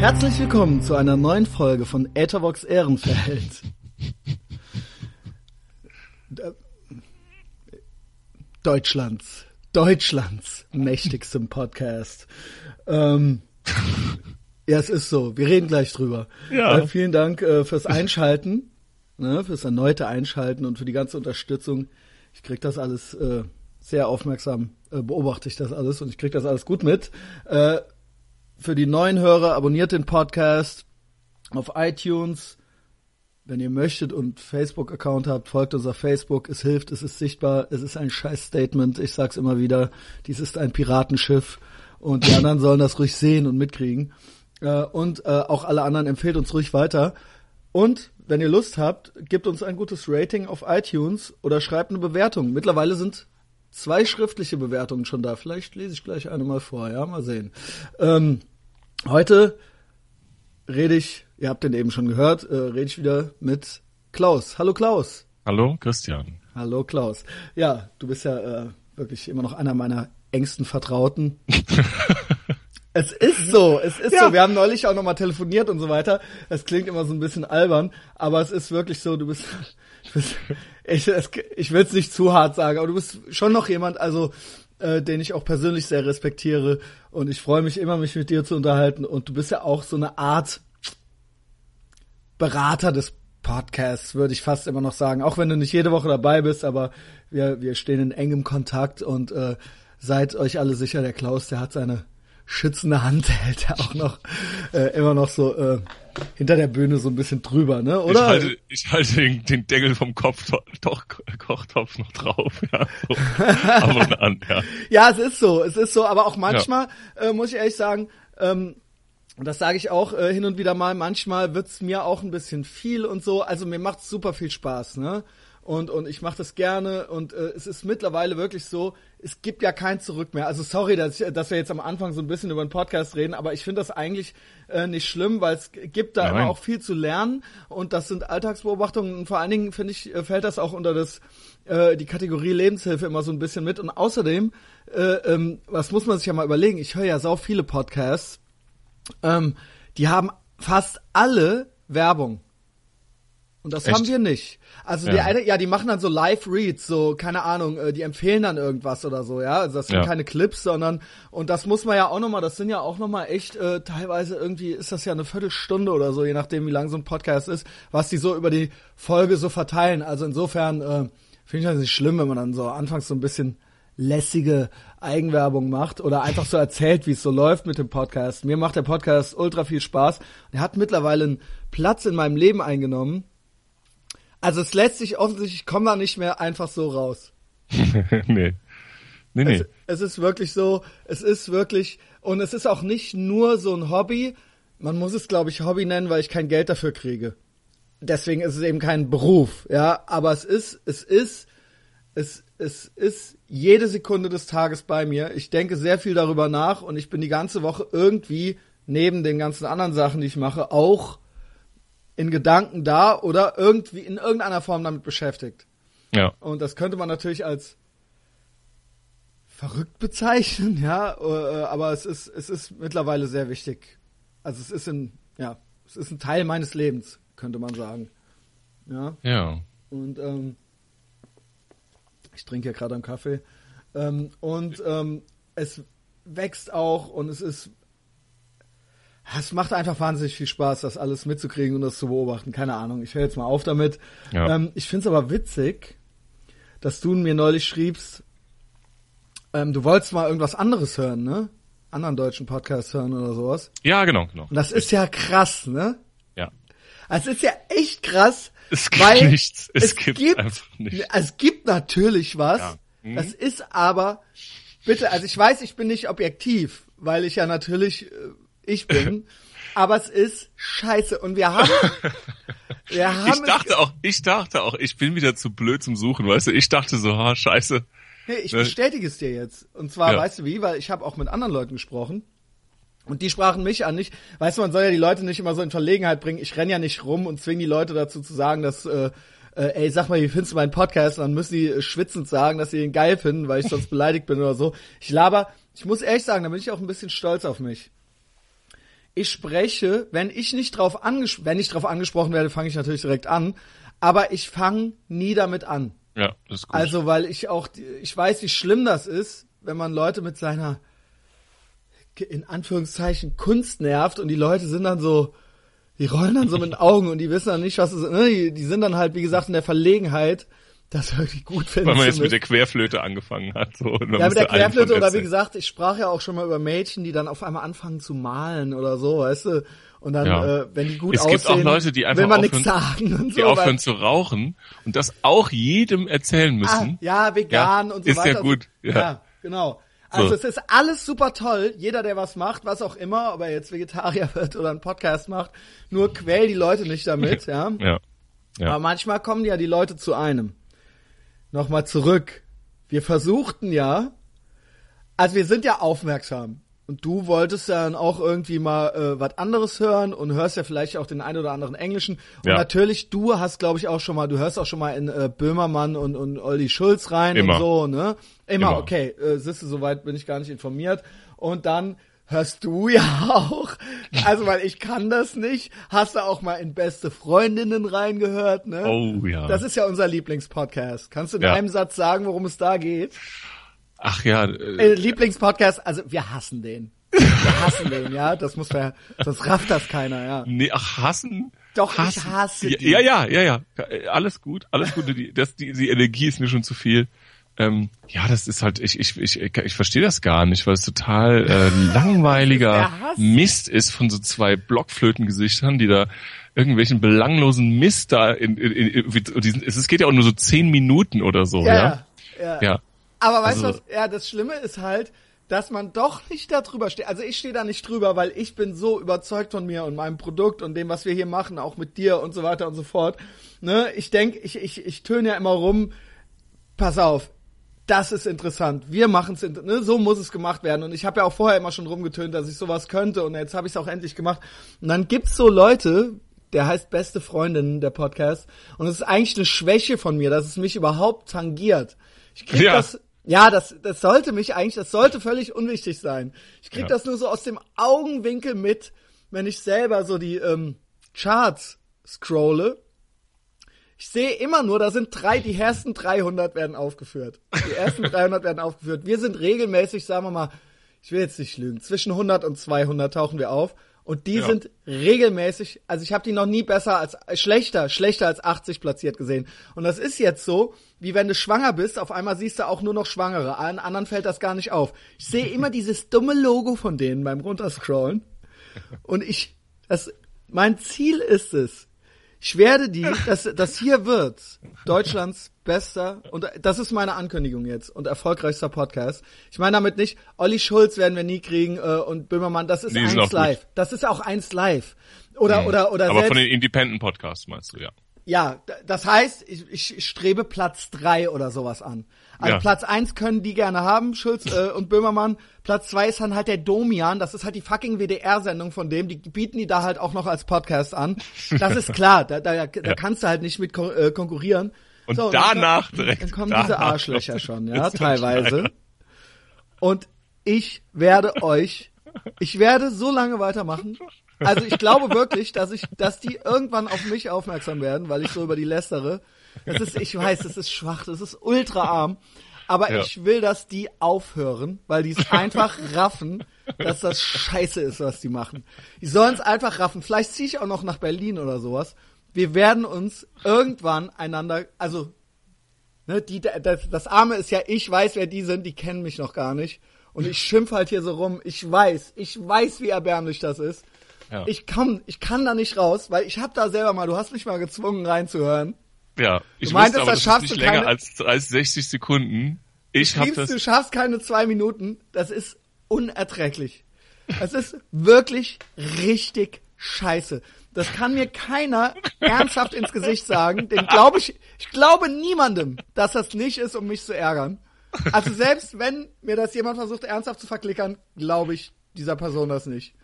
Herzlich willkommen zu einer neuen Folge von Ethervox Ehrenfeld. Deutschlands, Deutschlands mächtigstem Podcast. Ähm, ja, es ist so. Wir reden gleich drüber. Ja. Äh, vielen Dank äh, fürs Einschalten, ne, fürs erneute Einschalten und für die ganze Unterstützung. Ich krieg das alles äh, sehr aufmerksam, äh, beobachte ich das alles und ich krieg das alles gut mit. Für die neuen Hörer, abonniert den Podcast auf iTunes. Wenn ihr möchtet und Facebook-Account habt, folgt uns auf Facebook. Es hilft, es ist sichtbar, es ist ein Scheiß-Statement. Ich sag's immer wieder. Dies ist ein Piratenschiff und die anderen sollen das ruhig sehen und mitkriegen. Äh, und äh, auch alle anderen empfehlt uns ruhig weiter. Und wenn ihr Lust habt, gebt uns ein gutes Rating auf iTunes oder schreibt eine Bewertung. Mittlerweile sind zwei schriftliche Bewertungen schon da. Vielleicht lese ich gleich eine mal vor, ja, mal sehen. Ähm, heute rede ich, ihr habt den eben schon gehört, äh, rede ich wieder mit Klaus. Hallo Klaus. Hallo, Christian. Hallo Klaus. Ja, du bist ja äh, wirklich immer noch einer meiner engsten Vertrauten. es ist so, es ist Ja. so. Wir haben neulich auch nochmal telefoniert und so weiter. Es klingt immer so ein bisschen albern, aber es ist wirklich so, du bist, du bist ich, es, ich will es nicht zu hart sagen, aber du bist schon noch jemand, also äh, den ich auch persönlich sehr respektiere. Und ich freue mich immer, mich mit dir zu unterhalten. Und du bist ja auch so eine Art Berater des Podcasts, würde ich fast immer noch sagen. Auch wenn du nicht jede Woche dabei bist, aber wir, wir stehen in engem Kontakt. Und äh, seid euch alle sicher, der Klaus, der hat seine schützende Hand, hält er auch noch äh, immer noch so äh, hinter der Bühne so ein bisschen drüber, ne? Ich Oder? halte, ich halte den, den Deckel vom Kopf, doch, Kochtopf noch drauf, ja, so. ab und an, ja. Ja, es ist so, es ist so, aber auch manchmal, äh, muss ich ehrlich sagen, ähm, und das sage ich auch äh, hin und wieder mal, manchmal wird's mir auch ein bisschen viel und so. Also mir macht's super viel Spaß, ne? Und, und ich mache das gerne und äh, es ist mittlerweile wirklich so, es gibt ja kein Zurück mehr. Also sorry, dass, ich, dass wir jetzt am Anfang so ein bisschen über den Podcast reden, aber ich finde das eigentlich äh, nicht schlimm, weil es gibt da Nein. immer auch viel zu lernen und das sind Alltagsbeobachtungen und vor allen Dingen finde ich, äh, fällt das auch unter das äh, die Kategorie Lebenshilfe immer so ein bisschen mit. Und außerdem, äh, ähm, was muss man sich ja mal überlegen, ich höre ja sau viele Podcasts, ähm, die haben fast alle Werbung. Und das Echt? haben wir nicht. Also die Ja. eine, ja, die machen dann so Live-Reads, so, keine Ahnung, äh, die empfehlen dann irgendwas oder so, ja. Also das sind Ja. keine Clips, sondern, und das muss man ja auch nochmal, das sind ja auch nochmal echt, äh, teilweise irgendwie ist das ja eine Viertelstunde oder so, je nachdem, wie lang so ein Podcast ist, was die so über die Folge so verteilen. Also insofern, äh, finde ich das nicht schlimm, wenn man dann so anfangs so ein bisschen lässige Eigenwerbung macht oder einfach so erzählt, wie es so läuft mit dem Podcast. Mir macht der Podcast ultra viel Spaß. Er hat mittlerweile einen Platz in meinem Leben eingenommen. Also es lässt sich offensichtlich, ich komme da nicht mehr einfach so raus. nee. Nee, nee. Es, es ist wirklich so, es ist wirklich, und es ist auch nicht nur so ein Hobby, man muss es, glaube ich, Hobby nennen, weil ich kein Geld dafür kriege. Deswegen ist es eben kein Beruf, ja, aber es ist, es ist, es, es ist jede Sekunde des Tages bei mir. Ich denke sehr viel darüber nach und ich bin die ganze Woche irgendwie neben den ganzen anderen Sachen, die ich mache, auch in Gedanken da oder irgendwie in irgendeiner Form damit beschäftigt. Ja. Und das könnte man natürlich als verrückt bezeichnen, ja, äh, aber es ist, es ist mittlerweile sehr wichtig. Also es ist ein, ja, es ist ein Teil meines Lebens, könnte man sagen. Ja, Ja. und ähm, ich trinke ja gerade einen Kaffee. Ähm, und ähm, es wächst auch und es ist es macht einfach wahnsinnig viel Spaß, das alles mitzukriegen und das zu beobachten. Keine Ahnung, ich höre jetzt mal auf damit. Ja. Ähm, ich finde es aber witzig, dass du mir neulich schriebst, ähm, du wolltest mal irgendwas anderes hören, ne? Anderen deutschen Podcast hören oder sowas. Ja, genau, genau. Und das ist ja krass, ne? Ja. Es ist ja echt krass. Es gibt weil nichts. Es gibt einfach nichts. Es gibt natürlich was. Ja. Das ist aber, bitte, also ich weiß, ich bin nicht objektiv, weil ich ja natürlich äh, ich bin, aber es ist scheiße. Und wir haben, wir haben Ich dachte auch, ich dachte auch, ich bin wieder zu blöd zum Suchen, weißt du? Ich dachte so, ha, scheiße. Nee, ich Ne? bestätige es dir jetzt. Und zwar, Ja. weißt du wie, weil ich habe auch mit anderen Leuten gesprochen. Und die sprachen mich an, nicht, weißt du, man soll ja die Leute nicht immer so in Verlegenheit bringen. Ich renn ja nicht rum und zwing die Leute dazu zu sagen, dass, äh, äh, ey, sag mal, wie findest du meinen Podcast? Und dann müssen die äh, schwitzend sagen, dass sie ihn geil finden, weil ich sonst beleidigt bin oder so. Ich laber, ich muss ehrlich sagen, da bin ich auch ein bisschen stolz auf mich. Ich spreche, wenn ich nicht drauf angesprochen, wenn ich drauf angesprochen werde, fange ich natürlich direkt an, aber ich fange nie damit an. Ja, das ist gut. Also, weil ich auch, ich weiß, wie schlimm das ist, wenn man Leute mit seiner, in Anführungszeichen, Kunst nervt und die Leute sind dann so, die rollen dann so mit den Augen und die wissen dann nicht, was es ist. Ne? Die, die sind dann halt, wie gesagt, in der Verlegenheit, das irgendwie gut finden Weil man jetzt mit der Querflöte angefangen hat. So, Ja, mit der Querflöte oder wie gesagt, ich sprach ja auch schon mal über Mädchen, die dann auf einmal anfangen zu malen oder so, weißt du? Und dann, Ja. äh, wenn die gut Es aussehen, gibt auch Leute, die einfach will man aufhören- nichts sagen und die so. aufhören weil, zu rauchen und das auch jedem erzählen ah, müssen. ja, vegan Ja, und so ist ja weiter. gut, Ja, ja. genau. Also So. es ist alles super toll. Jeder, der was macht, was auch immer, ob er jetzt Vegetarier wird oder einen Podcast macht, nur quäl die Leute nicht damit, ja. Ja. Ja. Aber manchmal kommen ja die Leute zu einem. Nochmal zurück. Wir versuchten ja, also wir sind ja aufmerksam. Und du wolltest ja dann auch irgendwie mal äh, was anderes hören und hörst ja vielleicht auch den einen oder anderen Englischen. Und Ja. natürlich, du hast, glaube ich, auch schon mal, du hörst auch schon mal in äh, Böhmermann und, und Olli Schulz rein Immer. und so, ne? Immer, Immer. okay. Äh, du, soweit bin ich gar nicht informiert. Und dann hörst du ja auch, also weil ich kann das nicht, hast du auch mal in Beste Freundinnen reingehört, ne? Oh ja. Das ist ja unser Lieblingspodcast. Kannst du in Ja. einem Satz sagen, worum es da geht? Ach ja, Äh, äh, Lieblingspodcast, also wir hassen den. Wir hassen den, ja. Das muss man, sonst rafft das keiner, ja. nee, ach, hassen. Doch, ich hassen. hasse ja, die. Ja, ja, ja, ja. Äh, Alles gut, alles gut. Das, die, die Energie ist mir schon zu viel. Ähm, ja, das ist halt, ich, ich, ich, ich, verstehe das gar nicht, weil es total äh, langweiliger. Mist ist von so zwei Blockflötengesichtern, die da irgendwelchen belanglosen Mist da in, in, in, diesen, es geht ja auch nur so zehn Minuten oder so, ja. Ja, ja. Ja. Aber weißt du Also- was? Ja, das Schlimme ist halt, dass man doch nicht da drüber steht. Also ich stehe da nicht drüber, weil ich bin so überzeugt von mir und meinem Produkt und dem, was wir hier machen, auch mit dir und so weiter und so fort. Ne? Ich denke, ich, ich, ich töne ja immer rum, pass auf, das ist interessant. Wir machen es, ne? so muss es gemacht werden. Und ich habe ja auch vorher immer schon rumgetönt, dass ich sowas könnte und jetzt habe ich es auch endlich gemacht. Und dann gibt's so Leute, der heißt Beste Freundinnen, der Podcast. Und es ist eigentlich eine Schwäche von mir, dass es mich überhaupt tangiert. Ich krieg Ja. das, ja, das, das sollte mich eigentlich, das sollte völlig unwichtig sein. Ich krieg Ja. das nur so aus dem Augenwinkel mit, wenn ich selber so die ähm, Charts scrolle. Ich sehe immer nur, da sind drei, die ersten 300 werden aufgeführt. Die ersten 300 werden aufgeführt. Wir sind regelmäßig, sagen wir mal, ich will jetzt nicht lügen, zwischen 100 und 200 tauchen wir auf. Und die Ja. sind regelmäßig, also ich habe die noch nie besser als, schlechter, schlechter als 80 platziert gesehen. Und das ist jetzt so, wie wenn du schwanger bist, auf einmal siehst du auch nur noch Schwangere. Allen anderen fällt das gar nicht auf. Ich sehe immer dieses dumme Logo von denen beim Runterscrollen. Und ich, das, mein Ziel ist es, ich werde die, das, das hier wird Deutschlands bester, und das ist meine Ankündigung jetzt, und erfolgreichster Podcast. Ich meine damit nicht, Olli Schulz werden wir nie kriegen, äh, und Böhmermann, das ist sind eins auch gut. live. Das ist auch eins live. Oder, oder, oder Aber selbst, von den Independent Podcasts meinst du, ja. ja, das heißt, ich, ich strebe Platz drei oder sowas an. Also Ja. Platz eins können die gerne haben, Schulz äh, und Böhmermann. Platz zwei ist dann halt der Domian. Das ist halt die fucking WDR-Sendung von dem. Die bieten die da halt auch noch als Podcast an. Das ist klar. Da, da, da Ja. kannst du halt nicht mit kon äh, konkurrieren. Und So, danach dann, direkt, Dann kommen diese Arschlöcher schon, ja, teilweise. Und ich werde euch, ich werde so lange weitermachen. Also ich glaube wirklich, dass ich, dass die irgendwann auf mich aufmerksam werden, weil ich so über die lästere. Das ist, ich weiß, das ist schwach, das ist ultra arm. Aber Ja. ich will, dass die aufhören, weil die es einfach raffen, dass das scheiße ist, was die machen. Die sollen es einfach raffen. Vielleicht ziehe ich auch noch nach Berlin oder sowas. Wir werden uns irgendwann einander, also Ne, die, das, das Arme ist ja, ich weiß, wer die sind, die kennen mich noch gar nicht. Und ich schimpf halt hier so rum. Ich weiß, ich weiß, wie erbärmlich das ist. Ja. Ich kann, ich kann da nicht raus, weil ich hab da selber mal, du hast mich mal gezwungen reinzuhören. Ja, ich Du meintest, wusste aber, das das schaffst du nicht länger keine- als 30, 60 Sekunden. Ich Liebst, das. du schaffst keine zwei Minuten. Das ist unerträglich. Es ist wirklich richtig scheiße. Das kann mir keiner ernsthaft ins Gesicht sagen. Den glaube ich, ich glaube niemandem, dass das nicht ist, um mich zu ärgern. Also selbst wenn mir das jemand versucht ernsthaft zu verklickern, glaube ich dieser Person das nicht.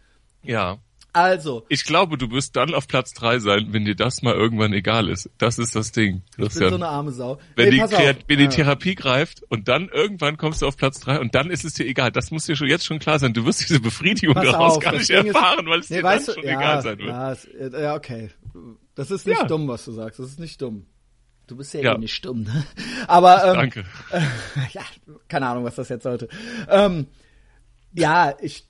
Ja. Also, Ich glaube, du wirst dann auf Platz drei sein, wenn dir das mal irgendwann egal ist. Das ist das Ding. ich bin Christian. so eine arme Sau. wenn, Nee, die, wenn die Ja. Therapie greift und dann irgendwann kommst du auf Platz drei und dann ist es dir egal. Das muss dir schon jetzt schon klar sein. Du wirst diese Befriedigung Pass daraus auf, gar nicht Ding ist- erfahren, weil es Nee, dir dann du, schon ja, egal sein wird. Ja, äh, ja, okay. Das ist nicht Ja. dumm, was du sagst. Das ist nicht dumm. Du bist ja, Ja. eh nicht dumm, ne? Aber ähm, Danke. ja, keine Ahnung, was das jetzt sollte. Ähm, ja, ich,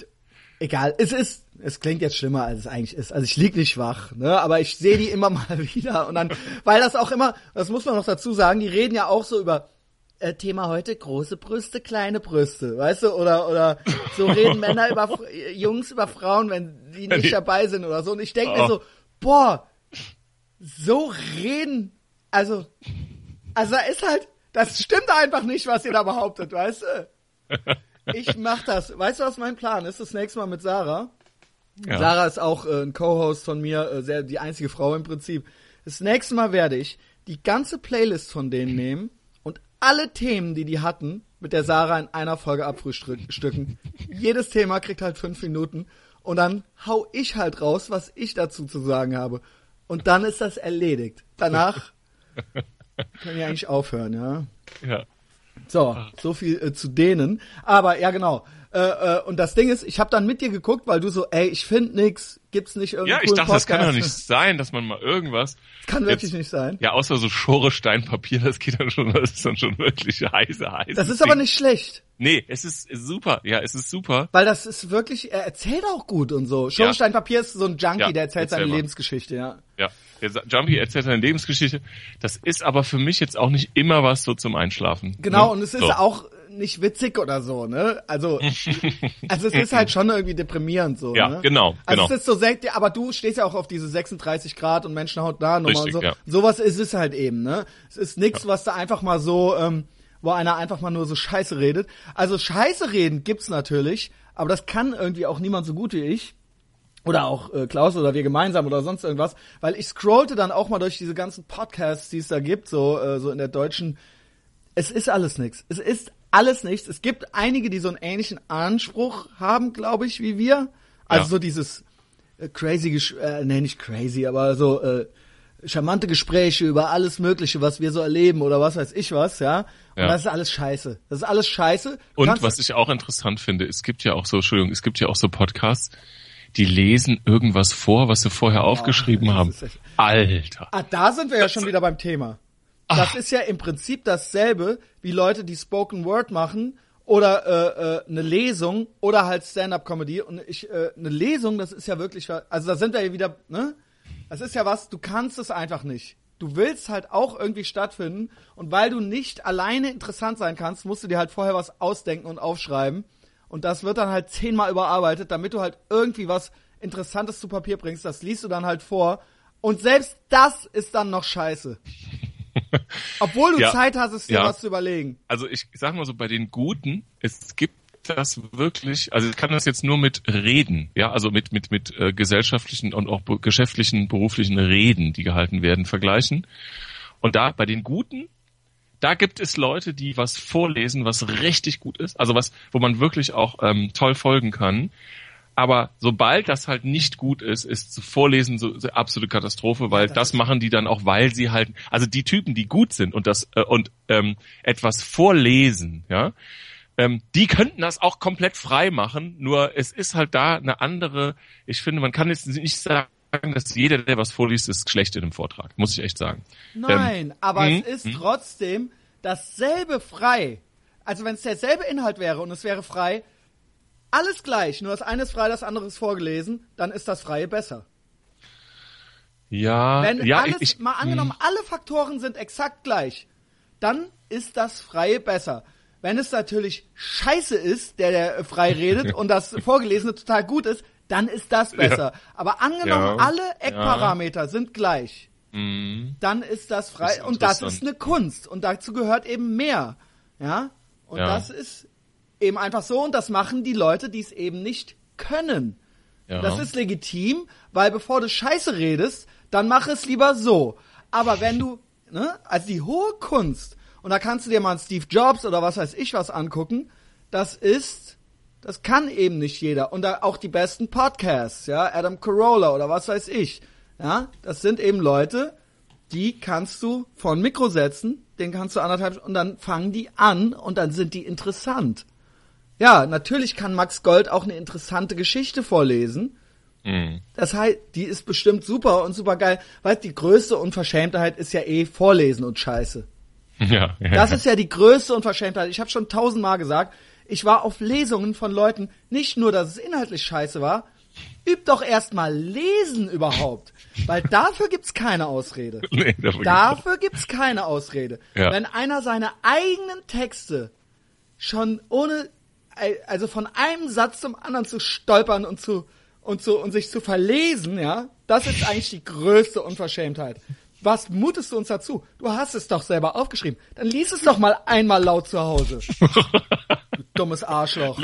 egal. Es ist, es klingt jetzt schlimmer, als es eigentlich ist. Also ich lieg nicht wach, ne? Aber ich sehe die immer mal wieder und dann, weil das auch immer, das muss man noch dazu sagen, die reden ja auch so über äh, Thema heute große Brüste, kleine Brüste, weißt du? Oder oder so reden Männer über Jungs über Frauen, wenn die nicht dabei sind oder so. Und ich denke mir Oh. so, boah, so reden, also also da ist halt, das stimmt einfach nicht, was ihr da behauptet, weißt du? Ich mach das. Weißt du, was mein Plan ist? Das nächste Mal mit Sarah. Ja. Sarah ist auch äh, ein Co-Host von mir, äh, sehr, die einzige Frau im Prinzip. Das nächste Mal werde ich die ganze Playlist von denen nehmen und alle Themen, die die hatten, mit der Sarah in einer Folge abfrühstücken. Jedes Thema kriegt halt fünf Minuten und dann hau ich halt raus, was ich dazu zu sagen habe. Und dann ist das erledigt. Danach können wir eigentlich aufhören, ja. Ja. So, so viel äh, zu denen. Aber ja, genau. Äh, äh, und das Ding ist, ich habe dann mit dir geguckt, weil du so, ey, ich find nix, gibt's nicht irgendwie Ja, ich dachte, das kann doch nicht sein, dass man mal irgendwas. Kann wirklich jetzt- nicht sein. Ja, außer so Schore Steinpapier, das geht dann schon, das ist dann schon wirklich heiße, heiße. Das ist aber nicht schlecht, Nee, es ist super. Ja, es ist super. weil das ist wirklich, er erzählt auch gut und so. Schornstein Papier ist so ein Junkie, Ja, der erzählt erzähl seine mal. Lebensgeschichte, ja. Ja. Jumpy erzählt seine Lebensgeschichte. Das ist aber für mich jetzt auch nicht immer was so zum Einschlafen. Genau, ne? und es ist so. auch nicht witzig oder so, ne? Also, also es ist halt schon irgendwie deprimierend so, Ja, ne? genau, Also genau. es ist so selten, aber du stehst ja auch auf diese 36 Grad und Menschenhaut da Nummer und so. ja. Sowas ist es halt eben, ne? Es ist nix, was da einfach mal so, ähm, wo einer einfach mal nur so Scheiße redet. Also Scheiße reden gibt's natürlich, aber das kann irgendwie auch niemand so gut wie ich. Oder auch äh, Klaus oder wir gemeinsam oder sonst irgendwas, weil ich scrollte dann auch mal durch diese ganzen Podcasts, die es da gibt, so äh, so in der deutschen es ist alles nichts. Es ist alles nichts. Es gibt einige, die so einen ähnlichen Anspruch haben, glaube ich, wie wir. Also Ja. so dieses äh, crazy, Gesch äh, nee, nicht crazy, aber so äh, charmante Gespräche über alles Mögliche, was wir so erleben oder was weiß ich was, ja. Und Ja. das ist alles scheiße. Das ist alles scheiße. Du Und was ich auch interessant finde, es gibt ja auch so, Entschuldigung, es gibt ja auch so Podcasts, die lesen irgendwas vor, was sie vorher aufgeschrieben haben. echt- Alter. Ah, da sind wir ja schon wieder beim Thema. Das Ah. ist ja im Prinzip dasselbe wie Leute, die Spoken Word machen oder äh, äh, eine Lesung oder halt Stand-up-Comedy. Und ich äh, eine Lesung, das ist ja wirklich, also da sind wir ja wieder, ne? Das ist ja was, du kannst es einfach nicht. Du willst halt auch irgendwie stattfinden und weil du nicht alleine interessant sein kannst, musst du dir halt vorher was ausdenken und aufschreiben. Und das wird dann halt zehnmal überarbeitet, damit du halt irgendwie was Interessantes zu Papier bringst. Das liest du dann halt vor. Und selbst das ist dann noch scheiße. Obwohl du Ja. Zeit hast, es dir Ja. was zu überlegen. Also ich sag mal so, bei den Guten, es gibt das wirklich, also ich kann das jetzt nur mit Reden, ja, also mit, mit, mit äh, gesellschaftlichen und auch geschäftlichen, beruflichen Reden, die gehalten werden, vergleichen. Und da, bei den Guten, da gibt es Leute, die was vorlesen, was richtig gut ist, also was, wo man wirklich auch ähm, toll folgen kann. Aber sobald das halt nicht gut ist, ist zu Vorlesen so, so absolute Katastrophe, weil das, machen die dann auch, weil sie halt, also die Typen, die gut sind und das äh, und ähm, etwas vorlesen, ja, ähm, die könnten das auch komplett frei machen. Nur es ist halt da eine andere. Ich finde, man kann jetzt nicht sagen, dass jeder, der was vorliest, ist schlecht in einem Vortrag. Muss ich echt sagen. Nein, aber hm, es ist trotzdem dasselbe frei. Also wenn es derselbe Inhalt wäre und es wäre frei, alles gleich, nur das eine ist frei, das andere ist vorgelesen, dann ist das Freie besser. Ja, Wenn ja, alles, ich, hm. mal angenommen, alle Faktoren sind exakt gleich, dann ist das Freie besser. Wenn es natürlich scheiße ist, der, der frei redet und das Vorgelesene total gut ist, dann ist das besser. Aber angenommen, Ja. alle Eckparameter sind gleich, Mhm. dann ist das frei. Das ist und das ist eine Kunst. Und dazu gehört eben mehr. Ja? Und Ja. das ist eben einfach so. Und das machen die Leute, die es eben nicht können. ja. Das ist legitim, weil bevor du Scheiße redest, dann mach es lieber so. Aber wenn du, ne, also die hohe Kunst, und da kannst du dir mal einen Steve Jobs oder was weiß ich was angucken, das ist, Das kann eben nicht jeder. Und auch die besten Podcasts, ja, Adam Carolla oder was weiß ich. Ja, das sind eben Leute, die kannst du vor ein Mikro setzen, den kannst du anderthalb und dann fangen die an und dann sind die interessant. Ja, natürlich kann Max Gold auch eine interessante Geschichte vorlesen. Mhm. Das heißt, die ist bestimmt super und super geil. Weißt, die größte Unverschämtheit ist ja eh Vorlesen und Scheiße. Ja, ja. Das ist ja die größte Unverschämtheit. Ich habe schon tausendmal gesagt, ich war auf Lesungen von Leuten, nicht nur, dass es inhaltlich scheiße war, üb doch erstmal lesen überhaupt. Weil dafür gibt's keine Ausrede. Nee, dafür Dafür gibt's keine Ausrede. Ja. Wenn einer seine eigenen Texte schon ohne, also von einem Satz zum anderen zu stolpern und zu, und zu, und sich zu verlesen, ja, das ist eigentlich die größte Unverschämtheit. Was mutest du uns dazu? Du hast es doch selber aufgeschrieben. Dann lies es doch mal einmal laut zu Hause. Du dummes Arschloch.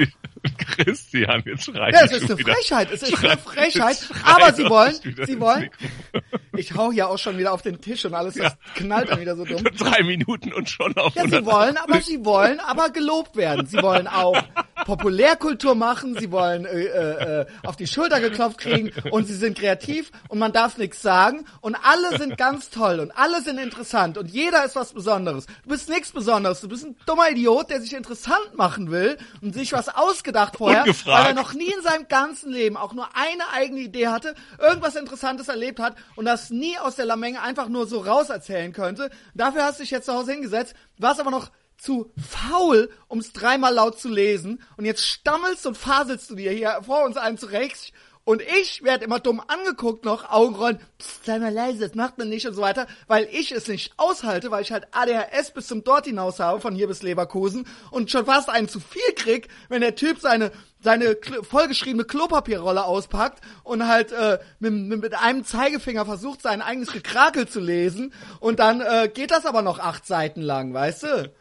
Christian, jetzt schreit Ja, es ist eine Frechheit, es ist eine Frechheit, aber sie wollen, sie wollen, ich hau hier auch schon wieder auf den Tisch und alles, das knallt dann wieder so dumm. Drei Minuten und schon auf Ja, sie wollen, aber sie wollen aber gelobt werden. Sie wollen auch Populärkultur machen, sie wollen äh, äh, äh, auf die Schulter geklopft kriegen und sie sind kreativ und man darf nichts sagen und alle sind ganz toll und alle sind interessant und jeder ist was Besonderes. Du bist nichts Besonderes, du bist ein dummer Idiot, der sich interessant machen will und sich was ausgedacht vorher, Ungefragt. weil er noch nie in seinem ganzen Leben auch nur eine eigene Idee hatte, irgendwas Interessantes erlebt hat und das nie aus der Lamenge einfach nur so raus erzählen könnte. Dafür hast du dich jetzt zu Hause hingesetzt, warst aber noch zu faul, um es dreimal laut zu lesen und jetzt stammelst und faselst du dir hier vor uns allen zurecht und ich werde immer dumm angeguckt noch, Augenrollen, psst, sei mal leise, das macht man nicht und so weiter, weil ich es nicht aushalte, weil ich halt ADHS bis zum Dort hinaus habe, von hier bis Leverkusen und schon fast einen zu viel krieg, wenn der Typ seine seine vollgeschriebene Klopapierrolle auspackt und halt äh, mit, mit, mit einem Zeigefinger versucht, sein eigenes Gekrakel zu lesen und dann äh, geht das aber noch acht Seiten lang, weißt du?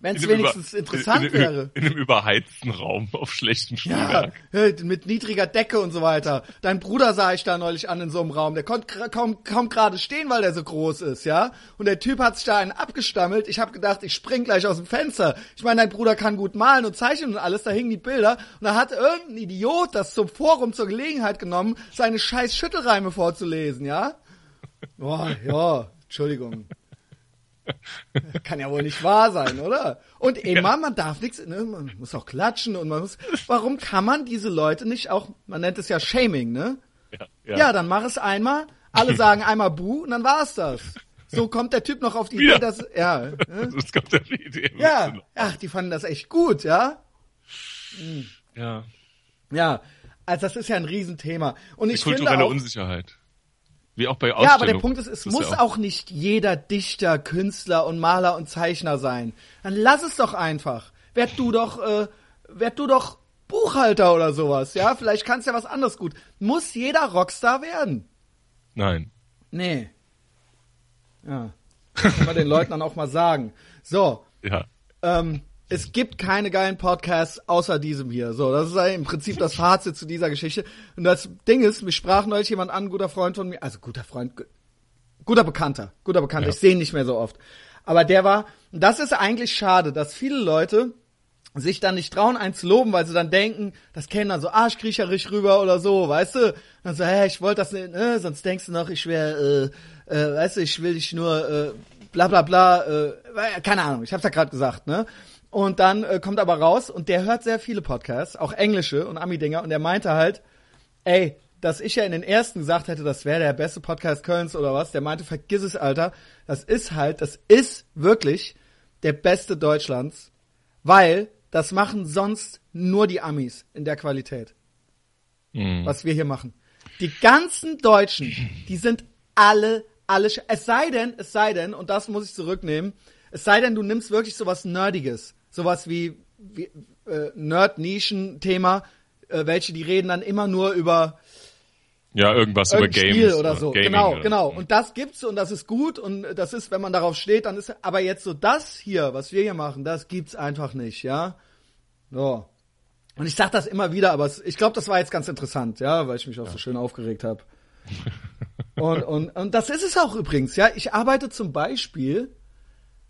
Wenn es wenigstens über- interessant in, in, wäre. In einem überheizten Raum auf schlechtem Ja, Spielwerk. äh, mit niedriger Decke und so weiter. Dein Bruder sah ich da neulich an in so einem Raum. Der konnte kaum, kaum gerade stehen, weil der so groß ist, ja. Und der Typ hat sich da einen abgestammelt. Ich habe gedacht, ich spring gleich aus dem Fenster. Ich meine, dein Bruder kann gut malen und zeichnen und alles. Da hingen die Bilder. Und da hat irgendein Idiot das zum Forum zur Gelegenheit genommen, seine scheiß Schüttelreime vorzulesen, ja. Boah, ja, Entschuldigung. Kann ja wohl nicht wahr sein, oder? Und immer, man darf nichts, ne, man muss auch klatschen und man muss, warum kann man diese Leute nicht auch, man nennt es ja Shaming, ne? Ja, Ja, dann mach es einmal, alle sagen einmal Bu und dann war's das. So kommt der Typ noch auf die Ja. Idee, dass, ja, ne? Das kommt ja die Idee. ja, ach, die fanden das echt gut, ja? ja. Ja, also das ist ja ein Riesenthema. Und ich finde Kulturelle auch, Unsicherheit. Wie auch bei Ja, Ausstellungen. aber der Punkt ist, es Das muss ja auch nicht jeder Dichter, Künstler und Maler und Zeichner sein. Dann lass es doch einfach. Werd du doch, äh, werd du doch Buchhalter oder sowas, ja? Vielleicht kannst du ja was anderes gut. Muss jeder Rockstar werden? Nein. Nee. Ja. Das kann man den Leuten dann auch mal sagen. So, Ja. ähm, es gibt keine geilen Podcasts außer diesem hier. So, das ist ja im Prinzip das Fazit zu dieser Geschichte. Und das Ding ist, mich sprach neulich jemand an, guter Freund von mir, also guter Freund, gu- guter Bekannter, guter Bekannter, Ja. ich sehe ihn nicht mehr so oft. Aber der war, das ist eigentlich schade, dass viele Leute sich dann nicht trauen, einen zu loben, weil sie dann denken, das kennen dann so arschkriecherisch rüber oder so, weißt du? Dann so, hä, ich wollte das nicht, ne? sonst denkst du noch, ich wäre, äh, äh, weißt du, ich will dich nur, äh, bla bla bla, äh, keine Ahnung, ich hab's ja gerade gesagt, ne? Und dann äh, kommt aber raus und der hört sehr viele Podcasts, auch englische und Ami-Dinger und der meinte halt, ey, dass ich ja in den ersten gesagt hätte, das wäre der beste Podcast Kölns oder was, der meinte, vergiss es, Alter, das ist halt, das ist wirklich der beste Deutschlands, weil das machen sonst nur die Amis in der Qualität, Mhm. was wir hier machen. Die ganzen Deutschen, die sind alle, alle, es sei denn, es sei denn, und das muss ich zurücknehmen, es sei denn, du nimmst wirklich sowas Nerdiges, sowas wie, wie äh, Nerd-Nischen-Thema, äh, welche die reden dann immer nur über Ja, irgendwas über Games. Spiel oder so. Gaming genau, oder- genau. Und das gibt's und das ist gut und das ist, wenn man darauf steht, dann ist, aber jetzt so das hier, was wir hier machen, das gibt's einfach nicht, ja. So. Und ich sag das immer wieder, aber ich glaube, das war jetzt ganz interessant, ja, weil ich mich auch so schön aufgeregt habe. und, und, und das ist es auch übrigens, ja. Ich arbeite zum Beispiel,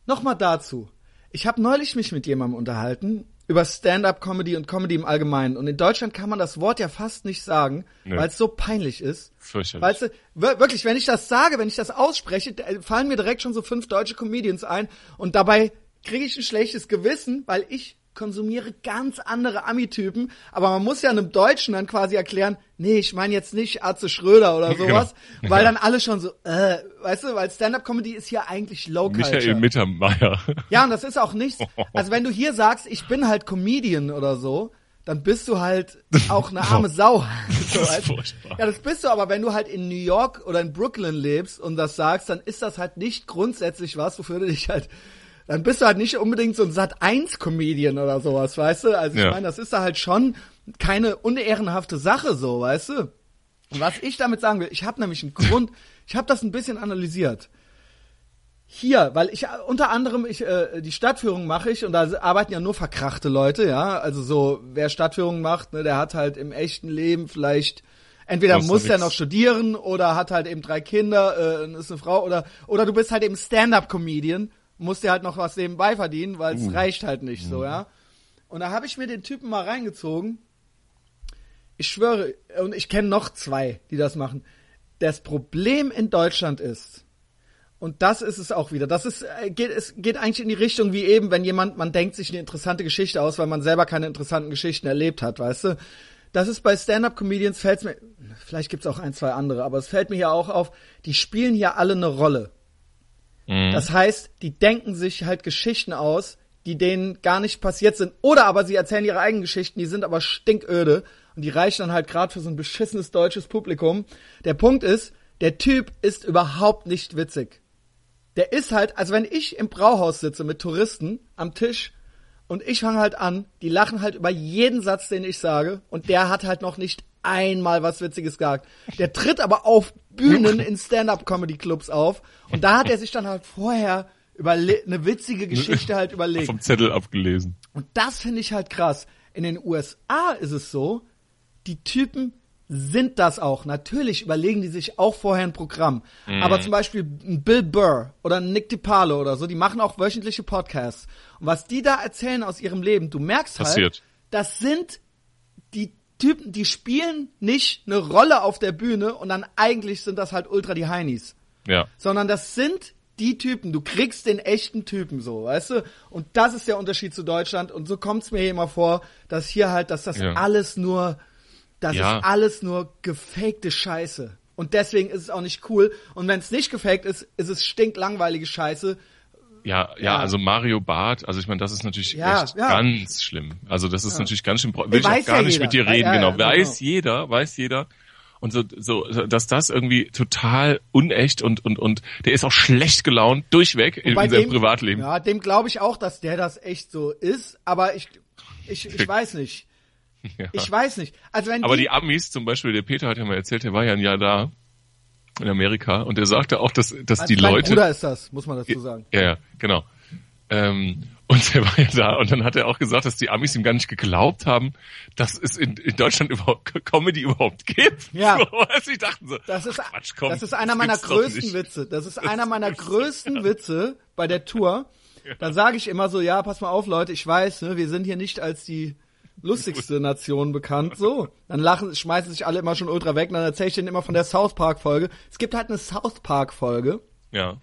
nochmal dazu. Ich habe neulich mich mit jemandem unterhalten über Stand-up-Comedy und Comedy im Allgemeinen. Und in Deutschland kann man das Wort ja fast nicht sagen, Nö. weil es so peinlich ist. Fürchterlich. Weißt du, wir- wirklich, wenn ich das sage, wenn ich das ausspreche, fallen mir direkt schon so fünf deutsche Comedians ein und dabei kriege ich ein schlechtes Gewissen, weil ich konsumiere ganz andere Ami-Typen, aber man muss ja einem Deutschen dann quasi erklären, nee, ich meine jetzt nicht Atze Schröder oder sowas, Genau. weil Ja. dann alle schon so, äh, weißt du, weil Stand-up-Comedy ist hier eigentlich Low Culture. Michael Mittermeier. Ja, und das ist auch nichts. Also wenn du hier sagst, ich bin halt Comedian oder so, dann bist du halt auch eine arme Sau. So, ist furchtbar. ja, das bist du, aber wenn du halt in New York oder in Brooklyn lebst und das sagst, dann ist das halt nicht grundsätzlich was, wofür du dich halt, dann bist du halt nicht unbedingt so ein Sat-1-Comedian oder sowas, weißt du? Also ich Ja. meine, das ist da halt schon keine unehrenhafte Sache so, weißt du? Und was ich damit sagen will, ich habe nämlich einen Grund, ich habe das ein bisschen analysiert hier, weil ich unter anderem ich äh, die Stadtführung mache ich und da arbeiten ja nur verkrachte Leute, ja, also so wer Stadtführung macht, ne, der hat halt im echten Leben vielleicht entweder muss nix. noch studieren oder hat halt eben drei Kinder, äh, ist eine Frau oder oder du bist halt eben Stand-up Comedian, musst dir halt noch was nebenbei verdienen, weil es reicht halt nicht so, ja. Und da habe ich mir den Typen mal reingezogen. Ich schwöre, und ich kenne noch zwei, die das machen. Das Problem in Deutschland ist, und das ist es auch wieder. Das ist, äh, geht, es geht eigentlich in die Richtung wie eben, wenn jemand, man denkt sich eine interessante Geschichte aus, weil man selber keine interessanten Geschichten erlebt hat, weißt du? Das ist bei Stand-Up-Comedians fällt's mir, vielleicht gibt's auch ein, zwei andere, aber es fällt mir ja auch auf, die spielen hier alle eine Rolle. Mhm. Das heißt, die denken sich halt Geschichten aus, die denen gar nicht passiert sind. Oder aber sie erzählen ihre eigenen Geschichten, die sind aber stinköde und die reichen dann halt gerade für so ein beschissenes deutsches Publikum. Der Punkt ist, der Typ ist überhaupt nicht witzig. Der ist halt, also wenn ich im Brauhaus sitze mit Touristen am Tisch und ich fange halt an, die lachen halt über jeden Satz, den ich sage und der hat halt noch nicht einmal was Witziges gesagt. Der tritt aber auf Bühnen in Stand-Up-Comedy-Clubs auf und da hat er sich dann halt vorher eine witzige Geschichte halt überlegt. Vom Zettel abgelesen. Und das finde ich halt krass. In den USA ist es so, die Typen sind das auch. Natürlich überlegen die sich auch vorher ein Programm. Aber zum Beispiel ein Bill Burr oder ein Nick DiPaolo oder so, die machen auch wöchentliche Podcasts. Und was die da erzählen aus ihrem Leben, du merkst halt, Passiert. das sind die Typen, die spielen nicht eine Rolle auf der Bühne und dann eigentlich sind das halt ultra die Heinis Ja. sondern das sind die Typen. Du kriegst den echten Typen so, weißt du? Und das ist der Unterschied zu Deutschland. Und so kommt's mir hier immer vor, dass hier halt, dass das Ja. alles nur, das Ja. ist alles nur gefakte Scheiße. Und deswegen ist es auch nicht cool. Und wenn es nicht gefaked ist, ist es stinklangweilige Scheiße. Ja, ja, Ja. also Mario Barth, also ich meine, das ist natürlich Ja, echt ja. ganz schlimm. Also das ist natürlich ganz schlimm. Will ich auch gar nicht jeder. mit dir reden, genau. ja, Weiß genau. jeder, weiß jeder. Und so, so, dass das irgendwie total unecht und, und, und der ist auch schlecht gelaunt durchweg in, Bei in seinem Privatleben. Ja, dem glaube ich auch, dass der das echt so ist. Aber ich, ich, ich weiß nicht. Ja. Ich weiß nicht. Also wenn Aber die, die Amis, zum Beispiel, der Peter hat ja mal erzählt, der war ja ein Jahr da in Amerika und der sagte auch, dass, dass also die mein Leute. Bruder ist das, muss man dazu sagen. Ja, ja, genau. Ähm, und der war ja da und dann hat er auch gesagt, dass die Amis ihm gar nicht geglaubt haben, dass es in, in Deutschland überhaupt Comedy überhaupt gibt. Ja. So, ich dachte so, Das ist, ach Quatsch, komm, das ist einer meiner größten. Witze. Das ist einer meiner größten Witze bei der Tour. Dann sage ich immer so, ja, pass mal auf, Leute, ich weiß, ne, wir sind hier nicht als die lustigste Nation bekannt. So, dann lachen, schmeißen sich alle immer schon ultra weg. Und dann erzähle ich denen immer von der South Park Folge. Es gibt halt eine South Park Folge, Ja.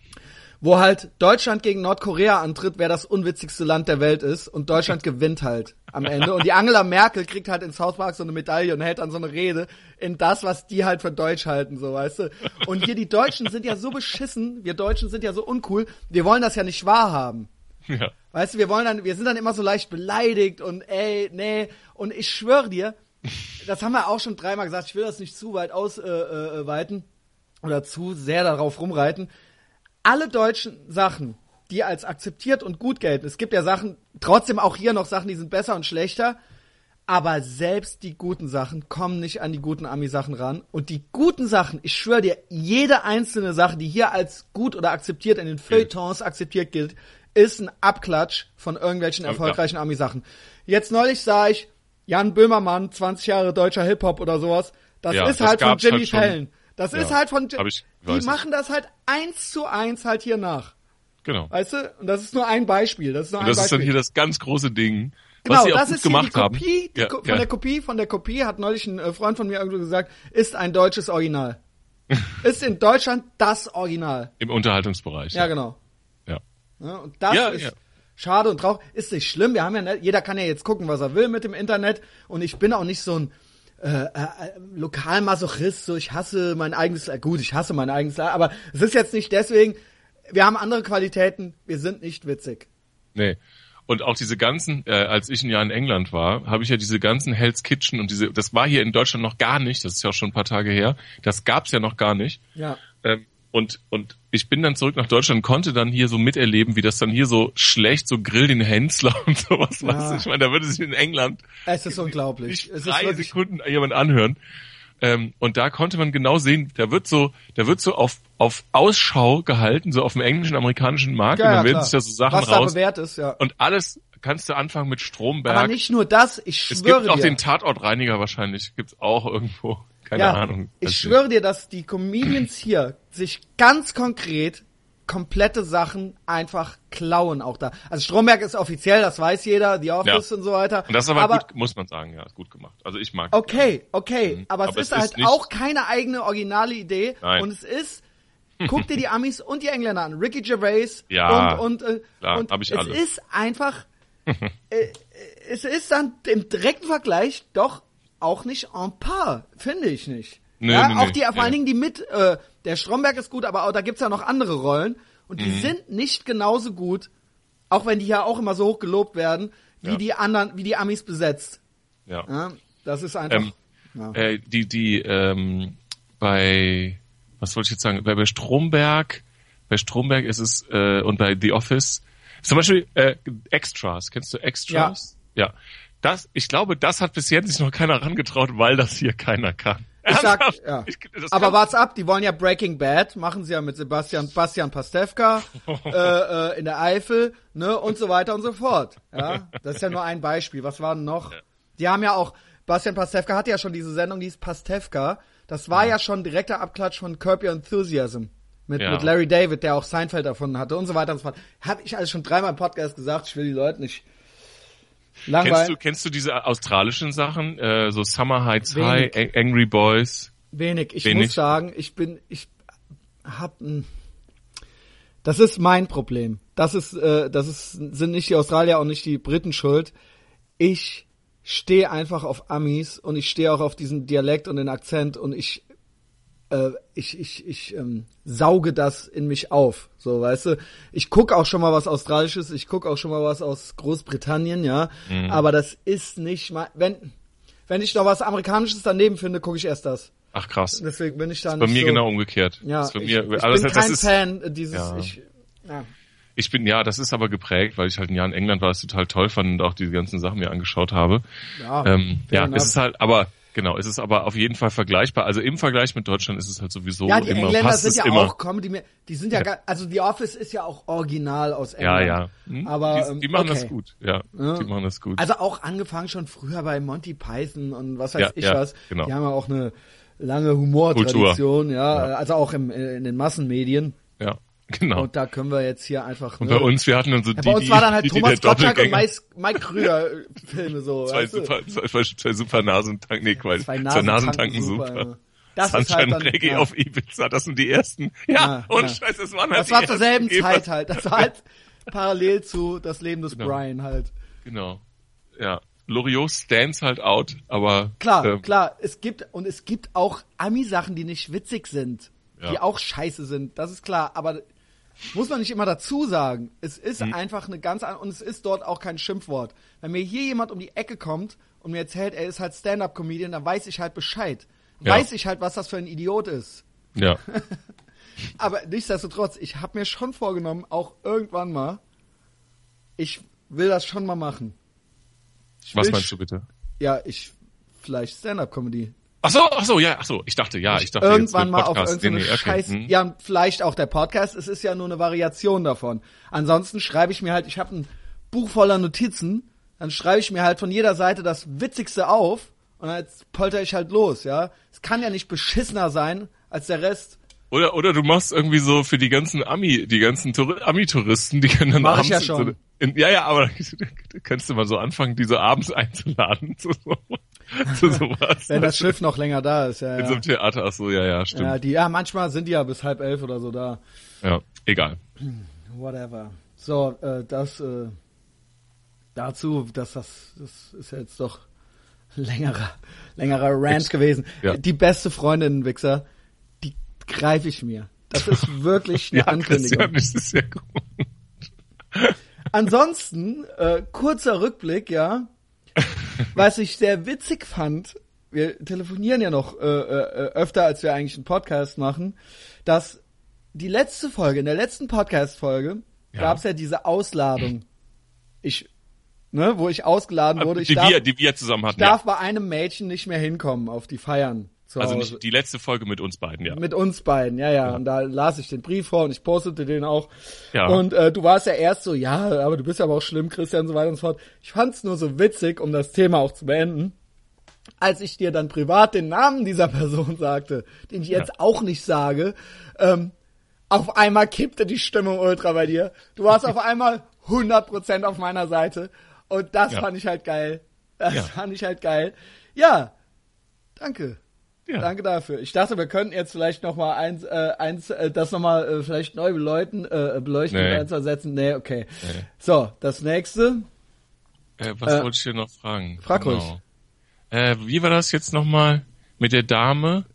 wo halt Deutschland gegen Nordkorea antritt, wer das unwitzigste Land der Welt ist. Und Deutschland gewinnt halt am Ende. Und die Angela Merkel kriegt halt in South Park so eine Medaille und hält dann so eine Rede in das, was die halt für Deutsch halten, so, weißt du. Und hier die Deutschen sind ja so beschissen, wir Deutschen sind ja so uncool, wir wollen das ja nicht wahrhaben. Ja. Weißt du, wir wollen dann, wir sind dann immer so leicht beleidigt und ey, nee. Und ich schwöre dir, das haben wir auch schon dreimal gesagt, ich will das nicht zu weit ausweiten äh, äh, weiten oder zu sehr darauf rumreiten. Alle deutschen Sachen, die als akzeptiert und gut gelten, es gibt ja Sachen, trotzdem auch hier noch Sachen, die sind besser und schlechter, aber selbst die guten Sachen kommen nicht an die guten Ami-Sachen ran. Und die guten Sachen, ich schwöre dir, jede einzelne Sache, die hier als gut oder akzeptiert in den Feuilletons akzeptiert gilt, ist ein Abklatsch von irgendwelchen Ja, erfolgreichen Ami-Sachen. Jetzt neulich sah ich Jan Böhmermann, 20 Jahre deutscher Hip-Hop oder sowas. Das Ja, ist das halt von gab's Jimmy halt. Fallon. Das Ja, ist halt von, ich- die machen das halt eins zu eins halt hier nach. Genau. Weißt du? Und das ist nur ein Beispiel. Das ist nur ein das ist Beispiel. dann hier das ganz große Ding, Genau, was sie das ist gemacht die Kopie, die haben. Ko von der Kopie, von der Kopie hat neulich ein äh, Freund von mir irgendwo gesagt, ist ein deutsches Original. ist in Deutschland das Original. Im Unterhaltungsbereich. Ja, genau. Ja, und das Ja, ist ja. schade und traurig. Ist nicht schlimm. Wir haben ja, ne- jeder kann ja jetzt gucken, was er will mit dem Internet. Und ich bin auch nicht so ein äh, äh, Lokalmasochist. So, ich hasse mein eigenes, äh, gut, ich hasse mein eigenes, aber es ist jetzt nicht deswegen. Wir haben andere Qualitäten. Wir sind nicht witzig. Nee. Und auch diese ganzen, äh, als ich ein Jahr in England war, habe ich ja diese ganzen Hell's Kitchen und diese, das war hier in Deutschland noch gar nicht, das ist ja auch schon ein paar Tage her, das gab's ja noch gar nicht. Ja. Ähm, und, und ich bin dann zurück nach Deutschland, konnte dann hier so miterleben, wie das dann hier so schlecht, so Grill den Hensler und sowas, Ja. weißt du? Ich meine, da würde sich in England Es ist unglaublich. Es ist drei wirklich, Sekunden jemand anhören. Ähm, und da konnte man genau sehen, da wird so, da wird so auf, auf Ausschau gehalten, so auf dem englischen, amerikanischen Markt, ja, und ja, dann werden klar. sich da so Sachen was da raus. bewährt ist, ja. Und alles kannst du anfangen mit Stromberg. Aber nicht nur das, ich es schwöre gibt auch dir. den Tatortreiniger wahrscheinlich, gibt's auch irgendwo. Keine ja, Ahnung. Ich Also, schwöre dir, dass die Comedians hier sich ganz konkret komplette Sachen einfach klauen auch da. Also Stromberg ist offiziell, das weiß jeder, The Office Ja. und so weiter. Und das ist aber, gut, muss man sagen, ja, ist gut gemacht. Also ich mag. Okay, okay, Mhm. aber, Aber es es ist ist halt auch keine eigene originale Idee Nein. und es ist guck dir die Amis und die Engländer an, Ricky Gervais Ja, und und äh, klar, und hab ich es alle. ist einfach äh, es ist dann im direkten Vergleich doch auch nicht en par, finde ich nicht. Nee, ja, nee, auch nee, die, vor nee. allen Dingen die mit, äh, der Stromberg ist gut, aber auch, da gibt's ja noch andere Rollen und Mhm. die sind nicht genauso gut, auch wenn die ja auch immer so hoch gelobt werden, wie Ja. die anderen, wie die Amis besetzt. Ja. Ja, das ist einfach. Ähm, ja. Äh, die, die, ähm, bei, was wollte ich jetzt sagen, bei, bei Stromberg, bei Stromberg ist es, äh, und bei The Office, zum Beispiel, äh, Extras, kennst du Extras? Ja. Das, ich glaube, das hat bis jetzt sich noch keiner rangetraut, weil das hier keiner kann. Ich sag, ja. Ich- Aber wart's ab, die wollen ja Breaking Bad, machen sie ja mit Sebastian, Bastian Pastewka, äh, äh, in der Eifel, ne, und so weiter und so fort. Ja, das ist ja nur ein Beispiel. Was war denn noch? Die haben ja auch, Bastian Pastewka hatte ja schon diese Sendung, die ist Pastewka. Das war ja schon direkter Abklatsch von Curb Your Enthusiasm. Mit, Ja. mit Larry David, der auch Seinfeld erfunden hatte und so weiter und so fort. Hab ich alles schon dreimal im Podcast gesagt, ich will die Leute nicht Kennst langweilen. du, kennst du diese australischen Sachen, äh, so Summer Heights Wenig. High, Ang- Angry Boys? Wenig. Ich Wenig. muss sagen, ich bin, ich hab ein, das ist mein Problem. Das ist, äh, das ist, sind nicht die Australier und nicht die Briten schuld. Ich stehe einfach auf Amis und ich stehe auch auf diesen Dialekt und den Akzent und ich, äh, ich, ich, ich ähm, sauge das in mich auf. So, weißt du, ich guck auch schon mal was Australisches, ich guck auch schon mal was aus Großbritannien, ja. Mhm. Aber das ist nicht mal, wenn, wenn ich noch was Amerikanisches daneben finde, gucke ich erst das. Ach krass. Deswegen bin ich da Bei nicht mir so, genau umgekehrt. Ja, Das ist bei ich, mir, ich alles, bin das kein ist, Fan dieses. Ja. Ich, ja. Ich bin, ja, das ist aber geprägt, weil ich halt ein Jahr in England war, das total toll fand und auch diese ganzen Sachen mir angeschaut habe. Ja, ähm, ja es ist halt, aber genau, es ist aber auf jeden Fall vergleichbar. Also im Vergleich mit Deutschland ist es halt sowieso ja, die immer, Engländer passt sind ja immer. auch Comedy. Die sind ja, gar, also The Office ist ja auch original aus ja, England. ja. Hm? Aber die, ähm, die machen okay. das gut. Ja, Ja. die machen das gut. Also auch angefangen schon früher bei Monty Python und was weiß Ja, ich ja, was. genau. Die haben ja auch eine lange Humortradition, ja, Ja. also auch im, äh, in den Massenmedien. ja, genau. Und, Und da können wir jetzt hier einfach. ne, bei uns, wir hatten dann so ja, die, bei uns die, war dann halt die, die Thomas Gottschalk und Mike, Mike Krüger äh, Filme so. Zwei weißt du? super, zwei, zwei, super Nasentanken, nee, Quatsch. Zwei Zwei Nasentanken super, super. Das ist Sunshine halt dann, Reggae ja. auf Ibiza, das sind die ersten. Ja, Ja, und ja. scheiße, das waren halt Das die war zur selben Zeit halt. Das war halt parallel zu das Leben des Genau. Brian halt. Genau. Ja. Loriot stands halt out, aber Klar, ähm, klar. Es gibt und es gibt auch Ami-Sachen, die nicht witzig sind, die auch scheiße sind. Das ist klar. Aber muss man nicht immer dazu sagen. Es ist Mhm. einfach eine ganz an und es ist dort auch kein Schimpfwort. Wenn mir hier jemand um die Ecke kommt und mir erzählt, er ist halt Stand-up-Comedian, dann weiß ich halt Bescheid. Ja. Weiß ich halt, was das für ein Idiot ist. ja. Aber nichtsdestotrotz, ich habe mir schon vorgenommen, auch irgendwann mal, ich will das schon mal machen. Ich Was meinst du bitte? Ja, ich vielleicht Stand-up-Comedy. Ach so, ach so, ja, ach so. Ich dachte, ja, ich dachte Irgendwann mal mit auf Podcast. irgendeine Nee, nee. Scheiß. Hm. Ja, vielleicht auch der Podcast. Es ist ja nur eine Variation davon. Ansonsten schreibe ich mir halt, ich habe ein Buch voller Notizen, dann schreibe ich mir halt von jeder Seite das Witzigste auf und jetzt polter ich halt los, ja. Es kann ja nicht beschissener sein als der Rest. Oder, oder du machst irgendwie so für die ganzen Ami, die ganzen Ami-Touristen, die können dann Mach abends ich ja so schon. eine- in, ja, ja, aber könntest du mal so anfangen, diese abends einzuladen zu, so, zu sowas. Wenn das Schiff noch länger da ist, ja. in so Ja, einem Theater, ach so, ja, ja, ja, stimmt. die, ja manchmal sind die ja bis halb elf oder so da. Ja, egal. Whatever. So, äh, das äh, dazu, dass das, das ist ja jetzt doch längerer, längerer Rant gewesen. Ja. Die beste Freundin, Wichser, die greife ich mir. Das ist wirklich eine Ja, Ankündigung. Das ist ja gut. Ansonsten, äh, kurzer Rückblick, ja. Was ich sehr witzig fand, wir telefonieren ja noch äh, äh, öfter, als wir eigentlich einen Podcast machen, dass die letzte Folge, in der letzten Podcast-Folge, Ja. gab's ja diese Ausladung. Ich, ne, wo ich ausgeladen wurde. Ich die, darf, wir, die wir zusammen hatten. ich darf bei einem Mädchen nicht mehr hinkommen auf die Feiern zu ja. Also nicht die letzte Folge mit uns beiden, ja. Mit uns beiden, ja, ja, Und da las ich den Brief vor und ich postete den auch. Ja. Und äh, du warst ja erst so, ja, aber du bist aber auch schlimm, Christian, und so weiter und so fort. Ich fand's nur so witzig, um das Thema auch zu beenden, als ich dir dann privat den Namen dieser Person sagte, den ich jetzt auch nicht sage, ähm, auf einmal kippte die Stimmung ultra bei dir. Du warst auf einmal 100% auf meiner Seite. Und das Ja. fand ich halt geil. Das Ja. fand ich halt geil. Ja, danke. Ja. Danke dafür. Ich dachte, wir könnten jetzt vielleicht noch mal eins, äh, eins, äh, das noch mal äh, vielleicht neu beleuchten, äh, beleuchten Nee. und eins ersetzen. Nee, okay. Nee. So, das nächste. Äh, was Äh, wollte ich dir noch fragen? frag ruhig. Äh, wie war das jetzt nochmal mit der Dame,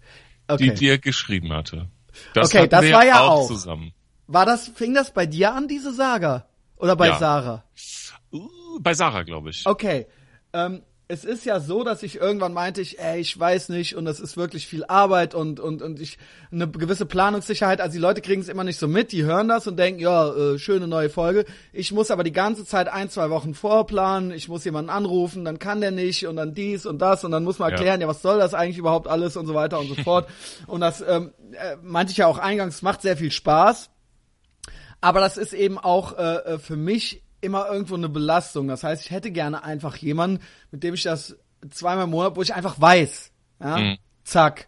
Okay. die dir geschrieben hatte? Das Okay, das war ja auch. zusammen. War das, fing das bei dir an, diese Saga? Oder bei Ja. Sarah? Uh, bei Sarah, glaube ich. Okay. Ähm, es ist ja so, dass ich irgendwann meinte, ich, ey, ich weiß nicht und das ist wirklich viel Arbeit und und und ich eine gewisse Planungssicherheit. Also die Leute kriegen es immer nicht so mit, die hören das und denken, ja, äh, schöne neue Folge. Ich muss aber die ganze Zeit ein, zwei Wochen vorplanen. Ich muss jemanden anrufen, dann kann der nicht und dann dies und das und dann muss man Ja. erklären, ja, was soll das eigentlich überhaupt alles und so weiter und so fort. Und das ähm, äh, meinte ich ja auch eingangs, macht sehr viel Spaß. Aber das ist eben auch äh, äh, für mich immer irgendwo eine Belastung. Das heißt, ich hätte gerne einfach jemanden, mit dem ich das zweimal im Monat, wo ich einfach weiß, ja, Mhm. zack.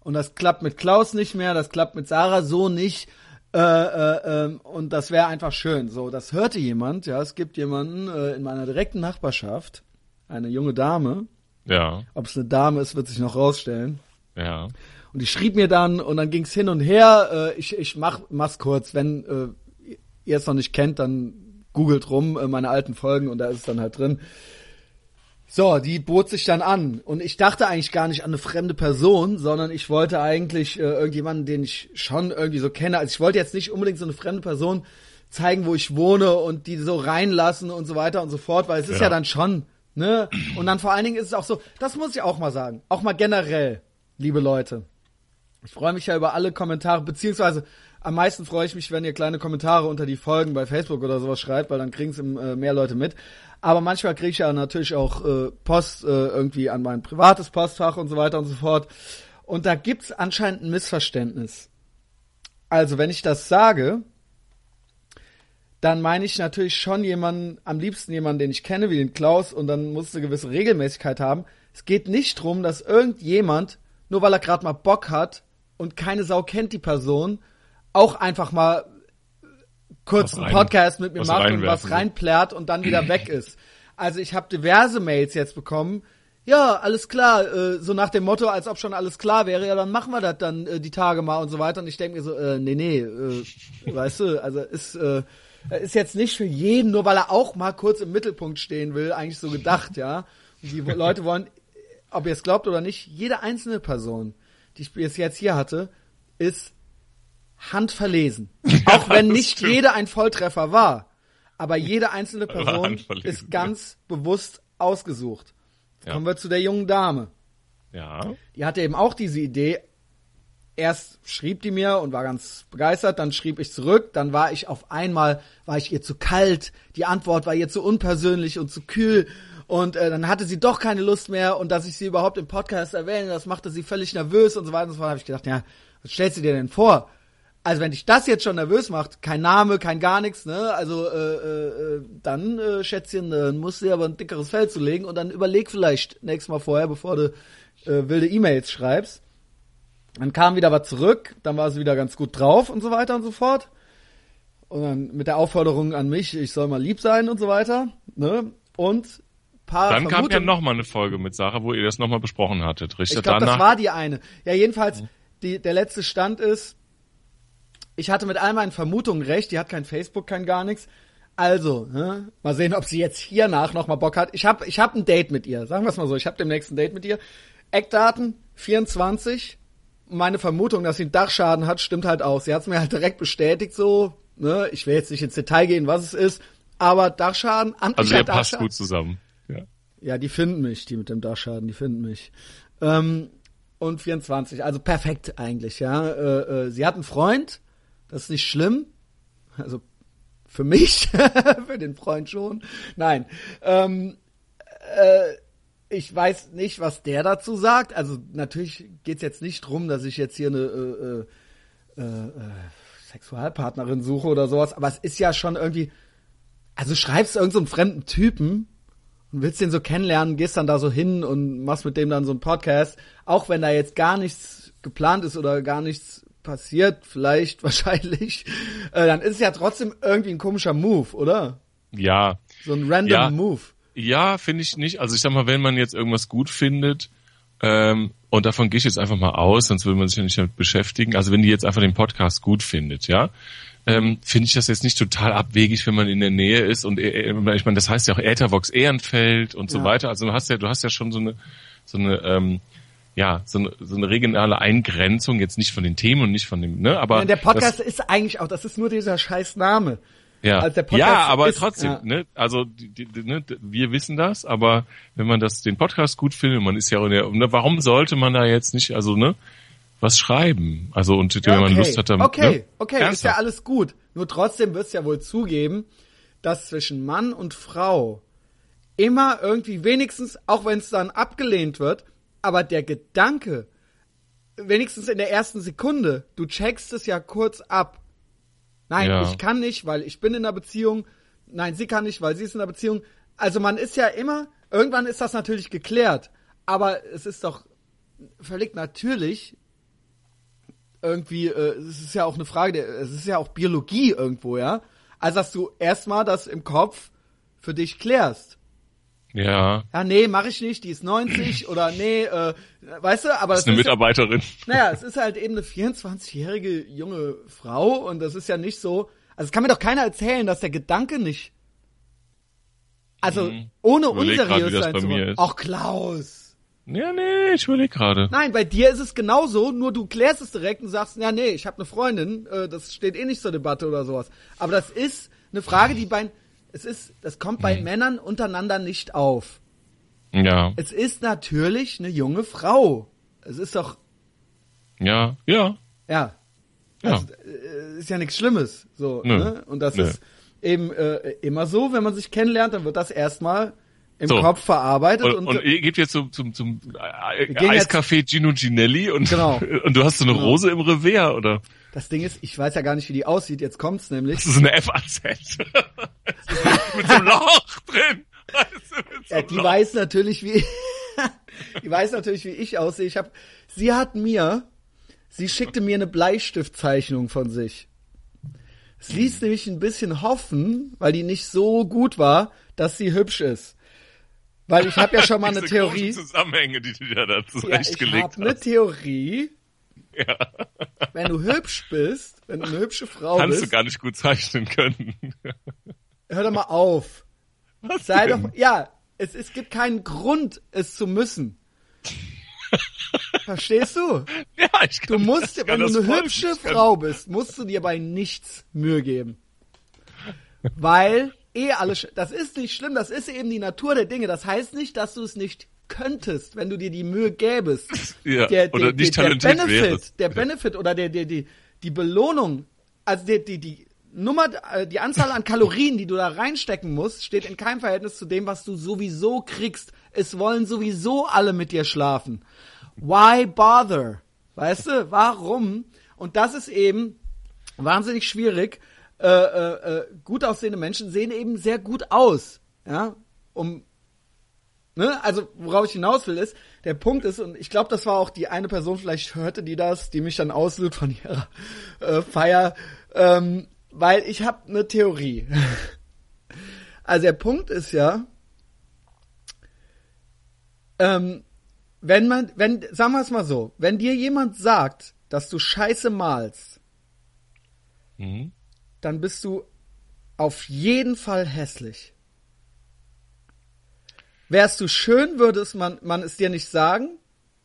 Und das klappt mit Klaus nicht mehr, das klappt mit Sarah so nicht. Äh, äh, ähm, und das wäre einfach schön. So, das hörte jemand, ja, es gibt jemanden äh, in meiner direkten Nachbarschaft, eine junge Dame. Ja, Ob es eine Dame ist, wird sich noch rausstellen. ja. Und die schrieb mir dann und dann ging's hin und her. Äh, ich ich mach, mach's kurz. Wenn äh, ihr es noch nicht kennt, dann googelt rum äh, meine alten Folgen und da ist es dann halt drin. So, die bot sich dann an und ich dachte eigentlich gar nicht an eine fremde Person, sondern ich wollte eigentlich äh, irgendjemanden, den ich schon irgendwie so kenne. Also ich wollte jetzt nicht unbedingt so eine fremde Person zeigen, wo ich wohne und die so reinlassen und so weiter und so fort, weil es ist ja Ja. dann schon, ne? Und dann vor allen Dingen ist es auch so, das muss ich auch mal sagen, auch mal generell, liebe Leute. Ich freue mich ja über alle Kommentare, beziehungsweise am meisten freue ich mich, wenn ihr kleine Kommentare unter die Folgen bei Facebook oder sowas schreibt, weil dann kriegen es äh, mehr Leute mit. Aber manchmal kriege ich ja natürlich auch äh, Post äh, irgendwie an mein privates Postfach und so weiter und so fort. Und da gibt's anscheinend ein Missverständnis. Also, wenn ich das sage, dann meine ich natürlich schon jemanden, am liebsten jemanden, den ich kenne, wie den Klaus, und dann muss es eine gewisse Regelmäßigkeit haben. Es geht nicht drum, dass irgendjemand, nur weil er gerade mal Bock hat und keine Sau kennt die Person, auch einfach mal kurz einen Podcast mit mir macht und was reinplärt und dann wieder weg ist. Also ich habe diverse Mails jetzt bekommen. Ja, alles klar, äh, so nach dem Motto, als ob schon alles klar wäre, ja, dann machen wir das dann äh, die Tage mal und so weiter. Und ich denke mir so, äh, nee, nee, äh, weißt du, also ist, äh, ist jetzt nicht für jeden, nur weil er auch mal kurz im Mittelpunkt stehen will, eigentlich so gedacht, ja. Und die Leute wollen, ob ihr es glaubt oder nicht, jede einzelne Person, die ich bis jetzt hier hatte, ist handverlesen. Auch wenn nicht jeder ein Volltreffer war. Aber jede einzelne Person ist ganz bewusst ausgesucht. Jetzt Ja. kommen wir zu der jungen Dame. Ja. Die hatte eben auch diese Idee. Erst schrieb die mir und war ganz begeistert, dann schrieb ich zurück, dann war ich auf einmal, war ich ihr zu kalt, die Antwort war ihr zu unpersönlich und zu kühl und äh, dann hatte sie doch keine Lust mehr und dass ich sie überhaupt im Podcast erwähne, das machte sie völlig nervös und so weiter und so fort, habe ich gedacht, ja, was stellst du dir denn vor? Also wenn dich das jetzt schon nervös macht, kein Name, kein gar nichts, ne? Also äh, äh, äh, dann äh, Schätzchen, äh, musst du dir aber ein dickeres Fell zulegen und dann überleg vielleicht nächstes Mal vorher, bevor du äh, wilde E-Mails schreibst. Dann kam wieder was zurück, dann war sie wieder ganz gut drauf und so weiter und so fort. Und dann mit der Aufforderung an mich, ich soll mal lieb sein und so weiter. Ne? Und paar Dann kam ja Vermutungen- nochmal eine Folge mit Sarah, wo ihr das nochmal besprochen hattet, richtig? Ich glaube, das war die eine. Ja, jedenfalls, die, der letzte Stand ist, ich hatte mit all meinen Vermutungen recht, die hat kein Facebook, kein gar nichts. Also, ne, mal sehen, ob sie jetzt hiernach nochmal Bock hat. Ich habe ich hab ein Date mit ihr, sagen wir es mal so, ich habe demnächst ein Date mit ihr. Eckdaten, 24. Meine Vermutung, dass sie einen Dachschaden hat, stimmt halt auch. Sie hat es mir halt direkt bestätigt so. Ne? Ich will jetzt nicht ins Detail gehen, was es ist. Aber Dachschaden, also amtlicher ihr passt Dachschaden. gut zusammen. Ja. Ja, die finden mich, die mit dem Dachschaden, die finden mich. Ähm, und 24, also perfekt eigentlich, ja. Äh, äh, sie hat einen Freund, das ist nicht schlimm. Also für mich, für den Freund schon. Nein. Ähm, äh, ich weiß nicht, was der dazu sagt. Also natürlich geht's jetzt nicht drum, dass ich jetzt hier eine äh, äh, äh, Sexualpartnerin suche oder sowas, aber es ist ja schon irgendwie. Also schreibst du irgendeinen so fremden Typen und willst den so kennenlernen, gehst dann da so hin und machst mit dem dann so einen Podcast, auch wenn da jetzt gar nichts geplant ist oder gar nichts passiert, vielleicht, wahrscheinlich, äh, dann ist es ja trotzdem irgendwie ein komischer Move, oder? Ja, So ein random Ja. Move. Ja, finde ich nicht. Also ich sag mal, wenn man jetzt irgendwas gut findet, ähm, und davon gehe ich jetzt einfach mal aus, sonst würde man sich ja nicht damit beschäftigen. Also wenn die jetzt einfach den Podcast gut findet, ja, ähm, finde ich das jetzt nicht total abwegig, wenn man in der Nähe ist und äh, äh, ich meine, das heißt ja auch Äthervox Ehrenfeld und so Ja. weiter. Also du hast ja, du hast ja schon so eine, so eine, ähm, ja, so eine, so eine regionale Eingrenzung, jetzt nicht von den Themen und nicht von dem, ne, aber Ja, der Podcast das, ist eigentlich auch, das ist nur dieser scheiß Name. ja, Also ja, aber ist- trotzdem, ja. ne, also die, die, ne, wir wissen das, aber wenn man das den Podcast gut findet, man ist ja auch in der, ne, warum sollte man da jetzt nicht, also ne, was schreiben? Also und Ja, wenn man. Lust hat, dann Okay, ne? okay, ist ja Ernsthaft. alles gut. Nur trotzdem wirst ja wohl zugeben, dass zwischen Mann und Frau immer irgendwie wenigstens, auch wenn es dann abgelehnt wird, aber der Gedanke, wenigstens in der ersten Sekunde, du checkst es ja kurz ab. Nein, Ja. ich kann nicht, weil ich bin in einer Beziehung. Nein, sie kann nicht, weil sie ist in einer Beziehung. Also man ist ja immer, irgendwann ist das natürlich geklärt. Aber es ist doch völlig natürlich, irgendwie, äh, es ist ja auch eine Frage, der, es ist ja auch Biologie irgendwo, ja. Also dass du erstmal das im Kopf für dich klärst. Ja, Ja, nee, mache ich nicht, die ist 90 oder nee, äh, weißt du, aber das ist eine ist ja, Mitarbeiterin. naja, es ist halt eben eine 24-jährige junge Frau und das ist ja nicht so, also es kann mir doch keiner erzählen, dass der Gedanke nicht, also Mhm. ohne grad, unseriös sein zu wollen. Ach Klaus. Ja, nee, ich überlege gerade. Nein, bei dir ist es genauso, nur du klärst es direkt und sagst, ja, nee, ich habe eine Freundin, äh, das steht eh nicht zur Debatte oder sowas. Aber das ist eine Frage, die bei, es ist, das kommt bei Mhm. Männern untereinander nicht auf. Ja, Es ist natürlich eine junge Frau. Es ist doch, ja, ja, ja, ja. also, äh, ist ja nichts Schlimmes, so, Nö. ne? Und das Nö. ist eben äh, immer so, wenn man sich kennenlernt, dann wird das erstmal im So. Kopf verarbeitet Und, und, und ihr geht jetzt zum, zum, zum jetzt- Eiscafé Gino Ginelli und, Genau. und du hast so eine Genau. Rose im Revers, oder? das Ding ist, ich weiß ja gar nicht, wie die aussieht, jetzt kommt's nämlich. Das ist eine FAZ. mit so einem Loch drin. So Ja, die Loch. weiß natürlich, wie die weiß natürlich, wie ich aussehe. Ich hab, sie hat mir, sie schickte mir eine Bleistiftzeichnung von sich. Es ließ nämlich ein bisschen hoffen, weil die nicht so gut war, dass sie hübsch ist. Weil ich habe ja schon mal eine Theorie. Zusammenhänge, die du dir da Ja, ich zurechtgelegt habe eine. Theorie. Ja. Wenn du hübsch bist, wenn du eine hübsche Frau Kannst du bist, gar nicht gut zeichnen können. hör doch mal auf. Was Sei denn? doch, ja, es, es gibt keinen Grund, es zu müssen. Verstehst du? Ja, ich Du kann, musst, ich wenn kann du eine hübsche kann- Frau bist, musst du dir bei nichts Mühe geben. Weil eh alles, das ist nicht schlimm, das ist eben die Natur der Dinge. Das heißt nicht, dass du es nicht könntest, wenn du dir die Mühe gäbest. Ja, oder nicht der, talentiert Benefit, wärst. der. Benefit oder der, der, die, die Belohnung, also die, die, die Nummer, äh, die Anzahl an Kalorien, die du da reinstecken musst, steht in keinem Verhältnis zu dem, was du sowieso kriegst. Es wollen sowieso alle mit dir schlafen. Why bother? Weißt du, warum? Und das ist eben wahnsinnig schwierig. Äh, äh, äh, gut aussehende Menschen sehen eben sehr gut aus, ja, um ne, also worauf ich hinaus will ist, der Punkt ist, und ich glaube, das war auch die eine Person, vielleicht hörte die das, die mich dann auslöst von ihrer äh, Feier, ähm, weil ich habe eine Theorie. also der Punkt ist ja, ähm, wenn man, wenn, sagen wir es mal so, wenn dir jemand sagt, dass du Scheiße malst, Mhm. Dann bist du auf jeden Fall hässlich. Wärst du schön, würde es man, man es dir nicht sagen.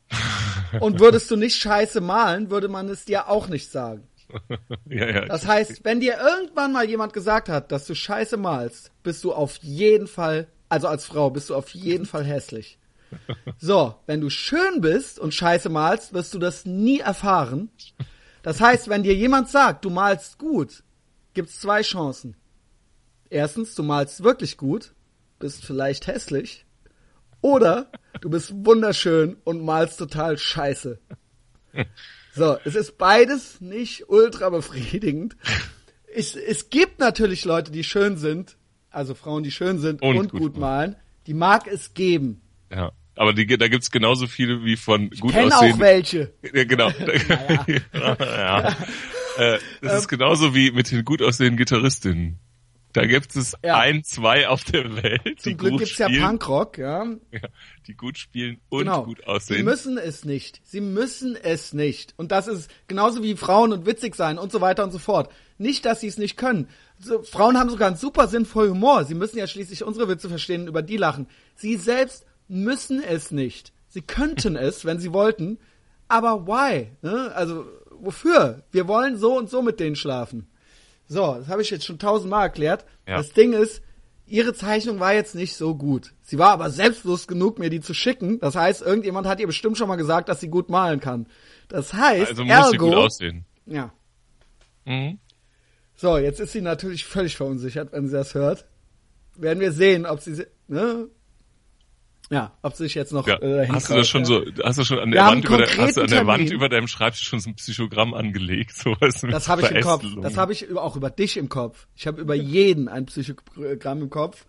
Und würdest du nicht scheiße malen, würde man es dir auch nicht sagen. ja, ja. Das heißt, wenn dir irgendwann mal jemand gesagt hat, dass du scheiße malst, bist du auf jeden Fall, also als Frau, bist du auf jeden Fall hässlich. So, wenn du schön bist und scheiße malst, wirst du das nie erfahren. Das heißt, wenn dir jemand sagt, du malst gut, gibt's zwei Chancen. Erstens, du malst wirklich gut, bist vielleicht hässlich, oder du bist wunderschön und malst total scheiße. So, es ist beides nicht ultra befriedigend. Ich, es gibt natürlich Leute, die schön sind, also Frauen, die schön sind und, Und gut, gut malen. Die mag es geben. ja. Aber die, da gibt's genauso viele wie von gut Kenn auch welche. Ja, genau. ja. Äh, das ist genauso wie mit den gut aussehenden Gitarristinnen. Da gibt es Ja. ein, zwei auf der Welt, die Zum Glück gut gibt's ja Punkrock, ja. ja, die gut spielen und Genau. gut Sie aussehen. müssen es nicht. Sie müssen es nicht. Und das ist genauso wie Frauen und witzig sein und so weiter und so fort. Nicht, dass sie es nicht können. So, Frauen haben sogar einen super sinnvollen Humor. Sie müssen ja schließlich unsere Witze verstehen und über die lachen. Sie selbst müssen es nicht. Sie könnten es, wenn sie wollten. Aber why? Ne? Also, wofür? Wir wollen so und so mit denen schlafen. So, das habe ich jetzt schon tausendmal erklärt. Ja. Das Ding ist, ihre Zeichnung war jetzt nicht so gut. Sie war aber selbstbewusst genug, mir die zu schicken. Das heißt, irgendjemand hat ihr bestimmt schon mal gesagt, dass sie gut malen kann. Das heißt, also muss sie ergo, gut aussehen. ja. Mhm. So, jetzt ist sie natürlich völlig verunsichert, wenn sie das hört. Werden wir sehen, ob sie, ne? Ja, ob sich jetzt noch Ja. äh, Hast du das schon ja. so, hast du schon an der Wand über der, hast du an der Wand über deinem Schreibtisch schon so ein Psychogramm angelegt, sowas mit Das habe ich im Kopf. Das habe ich auch über dich im Kopf. Ich habe über jeden ein Psychogramm im Kopf.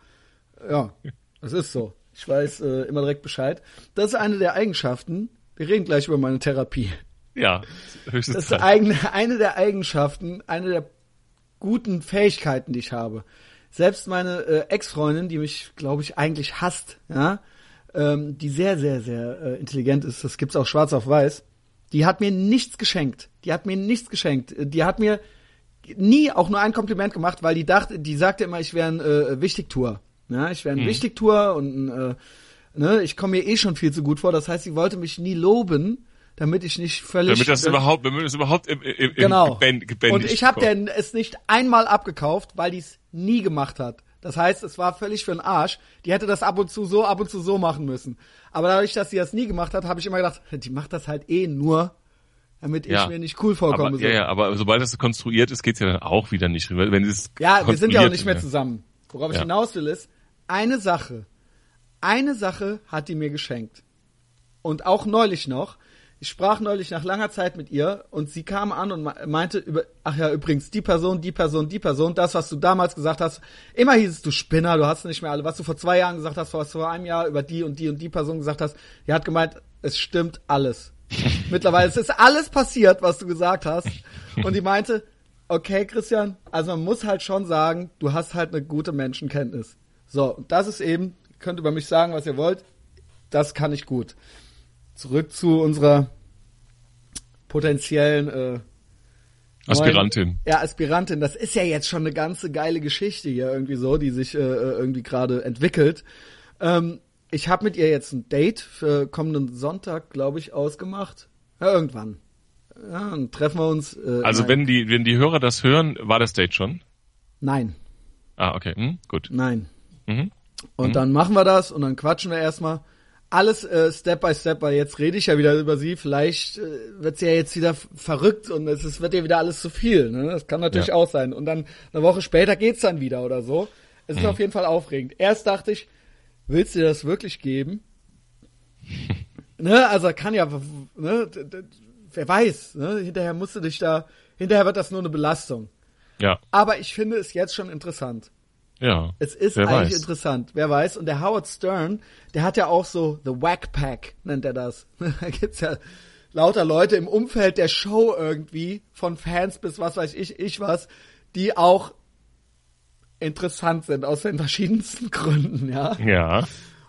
Ja, das ist so. Ich weiß äh, immer direkt Bescheid. Das ist eine der Eigenschaften. Wir reden gleich über meine Therapie. Ja, höchste Das ist eine, eine der Eigenschaften, eine der guten Fähigkeiten, die ich habe. Selbst meine äh, Ex-Freundin, die mich, glaube ich, eigentlich hasst, ja, ähm, die sehr, sehr, sehr äh, intelligent ist, das gibt's auch schwarz auf weiß, die hat mir nichts geschenkt. Die hat mir nichts geschenkt. Äh, Die hat mir nie auch nur ein Kompliment gemacht, weil die dachte, die sagte immer, ich wäre ein äh, Wichtigtour. Ja, ich wäre ein Wichtigtour und äh, ne, ich komme mir eh schon viel zu gut vor. Das heißt, sie wollte mich nie loben, damit ich nicht völlig damit das überhaupt, damit das überhaupt im, im, im Genau. Gebänd, gebändigt und ich habe denn es nicht einmal abgekauft, weil die es nie gemacht hat. Das heißt, es war völlig für den Arsch. Die hätte das ab und zu so, ab und zu so machen müssen. Aber dadurch, dass sie das nie gemacht hat, habe ich immer gedacht, die macht das halt eh nur, damit ich Ja. mir nicht cool vorkomme. aber, ja, ja, aber sobald das konstruiert ist, geht's ja dann auch wieder nicht. Wenn es Ja, wir sind ja auch nicht mehr zusammen. Worauf ich Ja. hinaus will ist, eine Sache, eine Sache hat die mir geschenkt. Und auch neulich noch. Ich sprach neulich nach langer Zeit mit ihr und sie kam an und me- meinte über, ach ja, übrigens, die Person, die Person, die Person, das, was du damals gesagt hast. Immer hieß es, du Spinner, du hast nicht mehr alle, was du vor zwei Jahren gesagt hast, was du vor einem Jahr über die und die und die Person gesagt hast. Die hat gemeint, es stimmt alles. Mittlerweile, es ist alles passiert, was du gesagt hast. Und die meinte, okay, Christian, also man muss halt schon sagen, du hast halt eine gute Menschenkenntnis. So, und das ist eben, ihr könnt über mich sagen, was ihr wollt, das kann ich gut. Zurück zu unserer potenziellen äh, Aspirantin. Ja, Aspirantin. Das ist ja jetzt schon eine ganze geile Geschichte hier irgendwie so, die sich äh, irgendwie gerade entwickelt. Ähm, ich habe mit ihr jetzt ein Date für kommenden Sonntag, glaube ich, ausgemacht. Ja, irgendwann. Ja, dann treffen wir uns. Äh, Also wenn die, wenn die Hörer das hören, war das Date schon? Nein, Ah, okay, hm, gut. nein. Mhm. Und dann machen wir das und dann quatschen wir erstmal. Alles äh, Step by Step, weil jetzt rede ich ja wieder über sie. Vielleicht äh, wird sie ja jetzt wieder verrückt und es ist, wird ihr wieder alles zu viel. Ne? Das kann natürlich Ja. auch sein. Und dann eine Woche später geht's dann wieder oder so. Es Mhm. ist auf jeden Fall aufregend. Erst dachte ich, willst du dir das wirklich geben? ne, also kann ja, ne, wer weiß, ne? hinterher musst du dich da, hinterher wird das nur eine Belastung. Ja. Aber ich finde es jetzt schon interessant. Ja. Es ist eigentlich weiß. interessant, wer weiß. Und der Howard Stern, der hat ja auch so The Whack Pack, nennt er das. da gibt's ja lauter Leute im Umfeld der Show irgendwie, von Fans bis was weiß ich, ich was, die auch interessant sind, aus den verschiedensten Gründen, ja. Ja.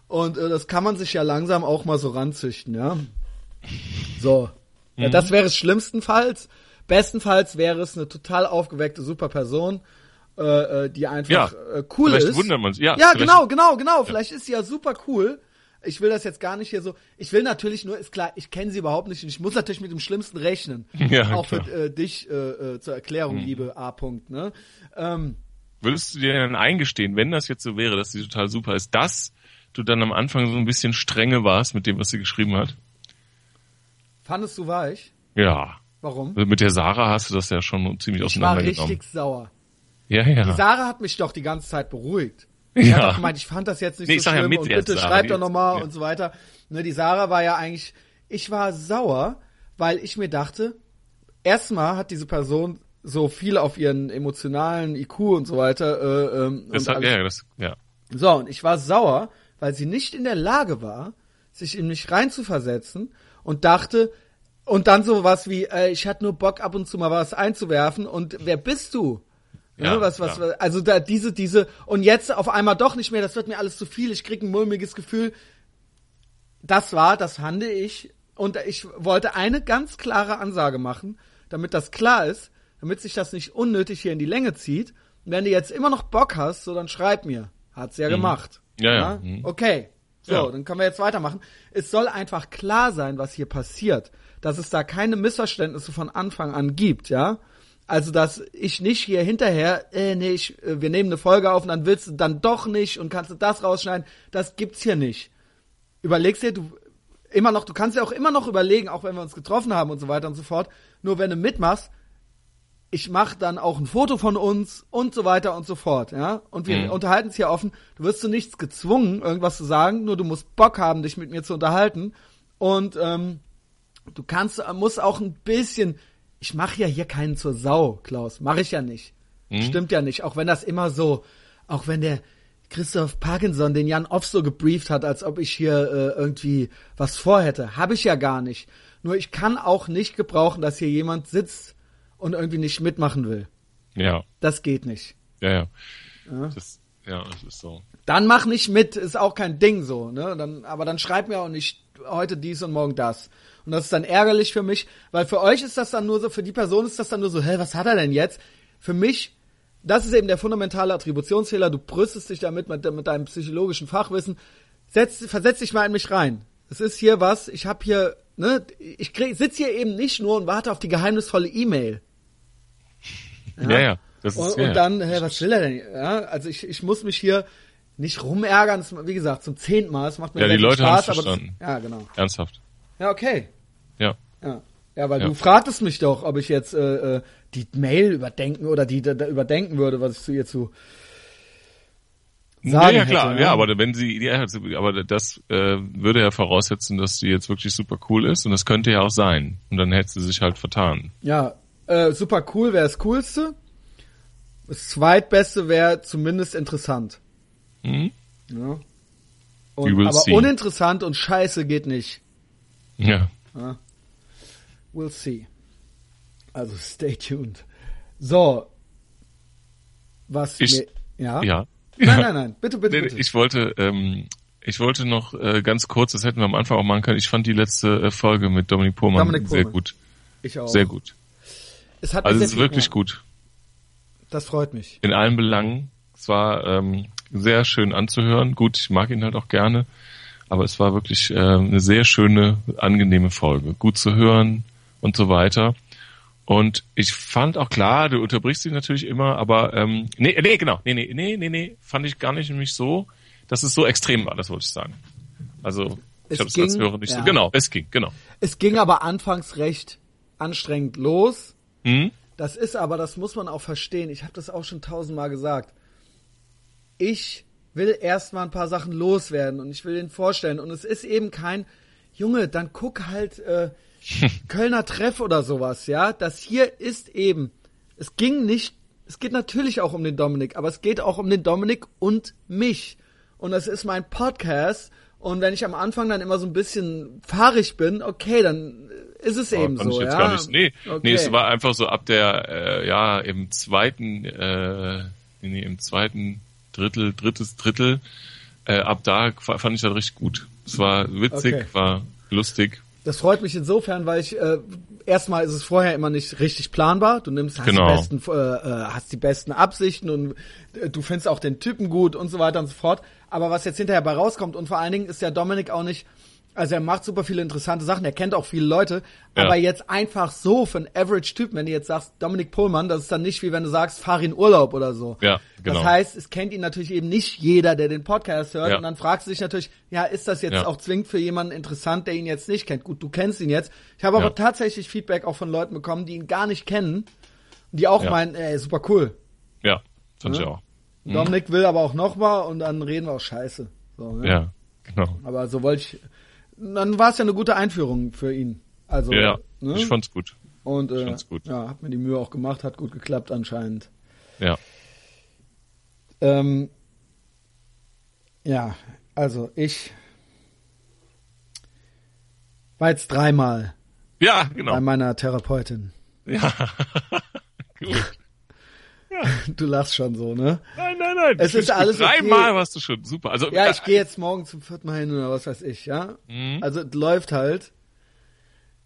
Und äh, das kann man sich ja langsam auch mal so ranzüchten, ja. So. Ja, das wäre es schlimmstenfalls. Bestenfalls wäre es eine total aufgeweckte super Person, äh, äh, die einfach Ja. äh, cool Vielleicht ist. wundert man sich. Ja, Ja, vielleicht- genau, genau, genau. Vielleicht ist sie ja super cool. Ich will das jetzt gar nicht hier so. Ich will natürlich nur, ist klar, ich kenne sie überhaupt nicht und ich muss natürlich mit dem Schlimmsten rechnen. Ja, Auch klar. für äh, dich äh, äh, zur Erklärung, liebe A. -Punkt, ne? Ähm, Würdest du dir dann eingestehen, wenn das jetzt so wäre, dass sie total super ist, dass du dann am Anfang so ein bisschen strenge warst mit dem, was sie geschrieben hat? fandest du weich? Ja. Warum? Mit der Sarah hast du das ja schon ziemlich Ich war auseinandergenommen. richtig sauer. Ja, ja. Die Sarah hat mich doch die ganze Zeit beruhigt. Die Ja. doch gemeint, ich fand das jetzt nicht Nee, ich so sag ja schlimm mit und bitte Sarah, schreib die doch nochmal ja. und so weiter. Ne, die Sarah war ja eigentlich, ich war sauer, weil ich mir dachte, erstmal hat diese Person so viel auf ihren emotionalen IQ und so weiter. Äh, ähm, das und hat, ja, das, ja. So, und ich war sauer, weil sie nicht in der Lage war, sich in mich reinzuversetzen und dachte, und dann so was wie, äh, ich hatte nur Bock ab und zu mal was einzuwerfen und wer bist du? Ja, ne, was, was, ja. also da diese, diese, und jetzt auf einmal doch nicht mehr, das wird mir alles zu viel, ich krieg ein mulmiges Gefühl. Das war, das fand ich, und ich wollte eine ganz klare Ansage machen, damit das klar ist, damit sich das nicht unnötig hier in die Länge zieht. Und wenn du jetzt immer noch Bock hast, so dann schreib mir. Hat's ja gemacht. Mhm. Ja, ja. Mhm. Okay. So, Ja. dann können wir jetzt weitermachen. Es soll einfach klar sein, was hier passiert. Dass es da keine Missverständnisse von Anfang an gibt, ja? Also, dass ich nicht hier hinterher, äh, nee, ich, äh, wir nehmen eine Folge auf und dann willst du dann doch nicht und kannst du das rausschneiden. Das gibt's hier nicht. Überlegst dir, du, immer noch, du kannst ja auch immer noch überlegen, auch wenn wir uns getroffen haben und so weiter und so fort. Nur wenn du mitmachst, ich mache dann auch ein Foto von uns und so weiter und so fort, ja. Und wir Mhm. unterhalten uns hier offen. Du wirst zu nichts gezwungen, irgendwas zu sagen, nur du musst Bock haben, dich mit mir zu unterhalten. Und ähm, du kannst, musst auch ein bisschen. Ich mache ja hier keinen zur Sau, Klaus. Mache ich ja nicht. Stimmt ja nicht. Auch wenn das immer so, auch wenn der Christoph Parkinson den Jan Off so gebrieft hat, als ob ich hier äh, irgendwie was vorhätte. Habe ich ja gar nicht. Nur ich kann auch nicht gebrauchen, dass hier jemand sitzt und irgendwie nicht mitmachen will. Ja, Das geht nicht. ja, ja. Das, ja, das ist so. Dann mach nicht mit, ist auch kein Ding so, ne? Dann, aber dann schreib mir auch nicht heute dies und morgen das. Und das ist dann ärgerlich für mich, weil für euch ist das dann nur so, für die Person ist das dann nur so, hä, was hat er denn jetzt? Für mich, das ist eben der fundamentale Attributionsfehler, du brüstest dich damit mit, mit deinem psychologischen Fachwissen, setz, versetz dich mal in mich rein. Es ist hier was, ich habe hier, ne, ich krieg, sitz hier eben nicht nur und warte auf die geheimnisvolle E-Mail. Ja, ja. Das ist, Und, ja, und dann, hä, was will er denn? Ja, also ich, ich muss mich hier nicht rumärgern, das, wie gesagt, zum zehnten Mal, es macht mir Ja, die Leute Spaß, aber das, verstanden. ja, genau. ernsthaft. Ja, okay. Ja. Ja. Ja, weil Ja. du fragtest mich doch, ob ich jetzt äh, äh, die Mail überdenken oder die da, da überdenken würde, was ich zu ihr zu sagen ja, ja, klar, hätte, ja, aber wenn sie, ja, also, aber das äh, würde ja voraussetzen, dass sie jetzt wirklich super cool ist und das könnte ja auch sein. Und dann hätte sie sich halt vertan. Ja, äh, super cool wäre das Coolste. Das Zweitbeste wäre zumindest interessant. Mhm. Ja. Und, aber see. uninteressant und scheiße geht nicht. Ja. We'll see. Also stay tuned. So. Was Ich- mir, ja? Ja. Nein, nein, nein. Bitte, bitte, Nee, bitte. Ich wollte, ähm, ich wollte noch äh, ganz kurz, das hätten wir am Anfang auch machen können. Ich fand die letzte äh, Folge mit Dominik Pohlmann Dominik sehr Pohlmann. gut, Ich auch. sehr gut. Es hat Also es ist wirklich ja, gut Das freut mich. in allen Belangen. Es war ähm, sehr schön anzuhören. Gut, ich mag ihn halt auch gerne, aber es war wirklich äh, eine sehr schöne, angenehme Folge. Gut zu hören und so weiter. Und ich fand auch klar, du unterbrichst ihn natürlich immer, aber ähm, nee, nee, genau, nee, nee, nee, nee, nee, fand ich gar nicht nämlich so, dass es so extrem war, das wollte ich sagen. Also ich habe es als Hörer nicht ja. so. Genau, es ging, genau. Es ging aber anfangs recht anstrengend los. Hm? Das ist aber, das muss man auch verstehen. Ich habe das auch schon tausendmal gesagt. Ich will erstmal ein paar Sachen loswerden und ich will den vorstellen. Und es ist eben kein, Junge, dann guck halt äh, Kölner Treff oder sowas, ja. Das hier ist eben, es ging nicht, Es geht natürlich auch um den Dominik, aber es geht auch um den Dominik und mich. Und das ist mein Podcast. Und wenn ich am Anfang dann immer so ein bisschen fahrig bin, okay, dann ist es eben Fand so, ich jetzt ja. gar nicht. Nee, Okay. nee, es war einfach so ab der, äh, ja, im zweiten, äh, nee, im zweiten Drittel, drittes Drittel, äh, ab da fa- fand ich das richtig gut. Es war witzig, Okay. war lustig. Das freut mich insofern, weil ich äh, erstmal ist es vorher immer nicht richtig planbar. Du nimmst hast Genau. die besten äh, äh, hast die besten Absichten und äh, du findest auch den Typen gut und so weiter und so fort. Aber was jetzt hinterher bei rauskommt und vor allen Dingen ist ja Dominik auch nicht also er macht super viele interessante Sachen, er kennt auch viele Leute, Ja. aber jetzt einfach so für einen Average-Typen, wenn du jetzt sagst, Dominik Pohlmann, das ist dann nicht wie wenn du sagst, fahr in Urlaub oder so. Ja, genau. Das heißt, es kennt ihn natürlich eben nicht jeder, der den Podcast hört Ja. und dann fragst du dich natürlich, ja, ist das jetzt Ja. auch zwingend für jemanden interessant, der ihn jetzt nicht kennt? Gut, du kennst ihn jetzt. Ich habe aber tatsächlich Feedback auch von Leuten bekommen, die ihn gar nicht kennen, die auch meinen, ey, super cool. Ja, fand ich auch. Dominik will aber auch noch mal und dann reden wir auch Scheiße. So, ne? Ja, genau. Aber so wollte ich. Dann war es ja eine gute Einführung für ihn. Also, Ja, ne? ich fand's gut. und äh, fand's gut. ja, hab mir die Mühe auch gemacht, hat gut geklappt anscheinend. Ja. Ähm, ja, also ich war jetzt dreimal Ja, genau. bei meiner Therapeutin. Ja. gut. Du lachst schon so, ne? Nein, nein, nein. Es ist alles okay. Dreimal warst du schon super. Also Ja, ich gehe jetzt morgen zum vierten Mal hin oder was weiß ich, ja? Mhm. Also es läuft halt.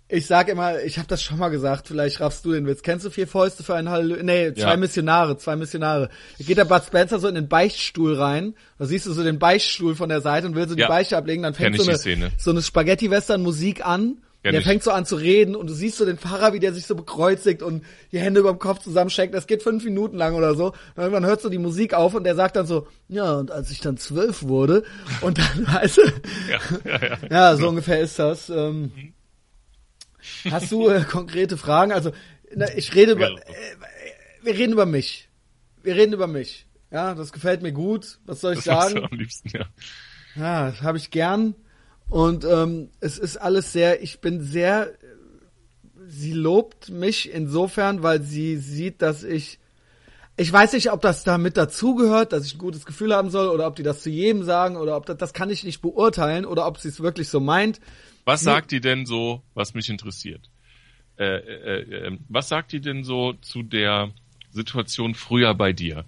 Ich sag immer, ich habe das schon mal gesagt, vielleicht raffst du den Witz. Kennst du vier Fäuste für einen Halleluja? Nee, zwei Ja. Missionare, zwei Missionare. Da geht der Bud Spencer so in den Beichtstuhl rein, da siehst du so den Beichtstuhl von der Seite und will so die Ja. Beichte ablegen, dann fängt so eine, die Szene. so eine Spaghetti-Western-Musik an. Kenn der ich. fängt so an zu reden und du siehst so den Pfarrer, wie der sich so bekreuzigt und die Hände über dem Kopf zusammensteckt. Das geht fünf Minuten lang oder so. Und irgendwann hört so die Musik auf und der sagt dann so, ja, und als ich dann zwölf wurde und dann, weißt du, Ja, ja, ja. ja, so ungefähr ist das. Ähm, hast du äh, konkrete Fragen? Also, na, ich rede über, Ja. äh, wir reden über mich. Wir reden über mich. Ja, das gefällt mir gut. Was soll ich Das sagen? am liebsten, ja. Ja, das habe ich gern. Und ähm, es ist alles sehr, ich bin sehr, sie lobt mich insofern, weil sie sieht, dass ich, ich weiß nicht, ob das da mit dazugehört, dass ich ein gutes Gefühl haben soll oder ob die das zu jedem sagen oder ob das, das kann ich nicht beurteilen oder ob sie es wirklich so meint. Was sagt die denn so, was mich interessiert? Äh, äh, äh, was sagt die denn so zu der Situation früher bei dir?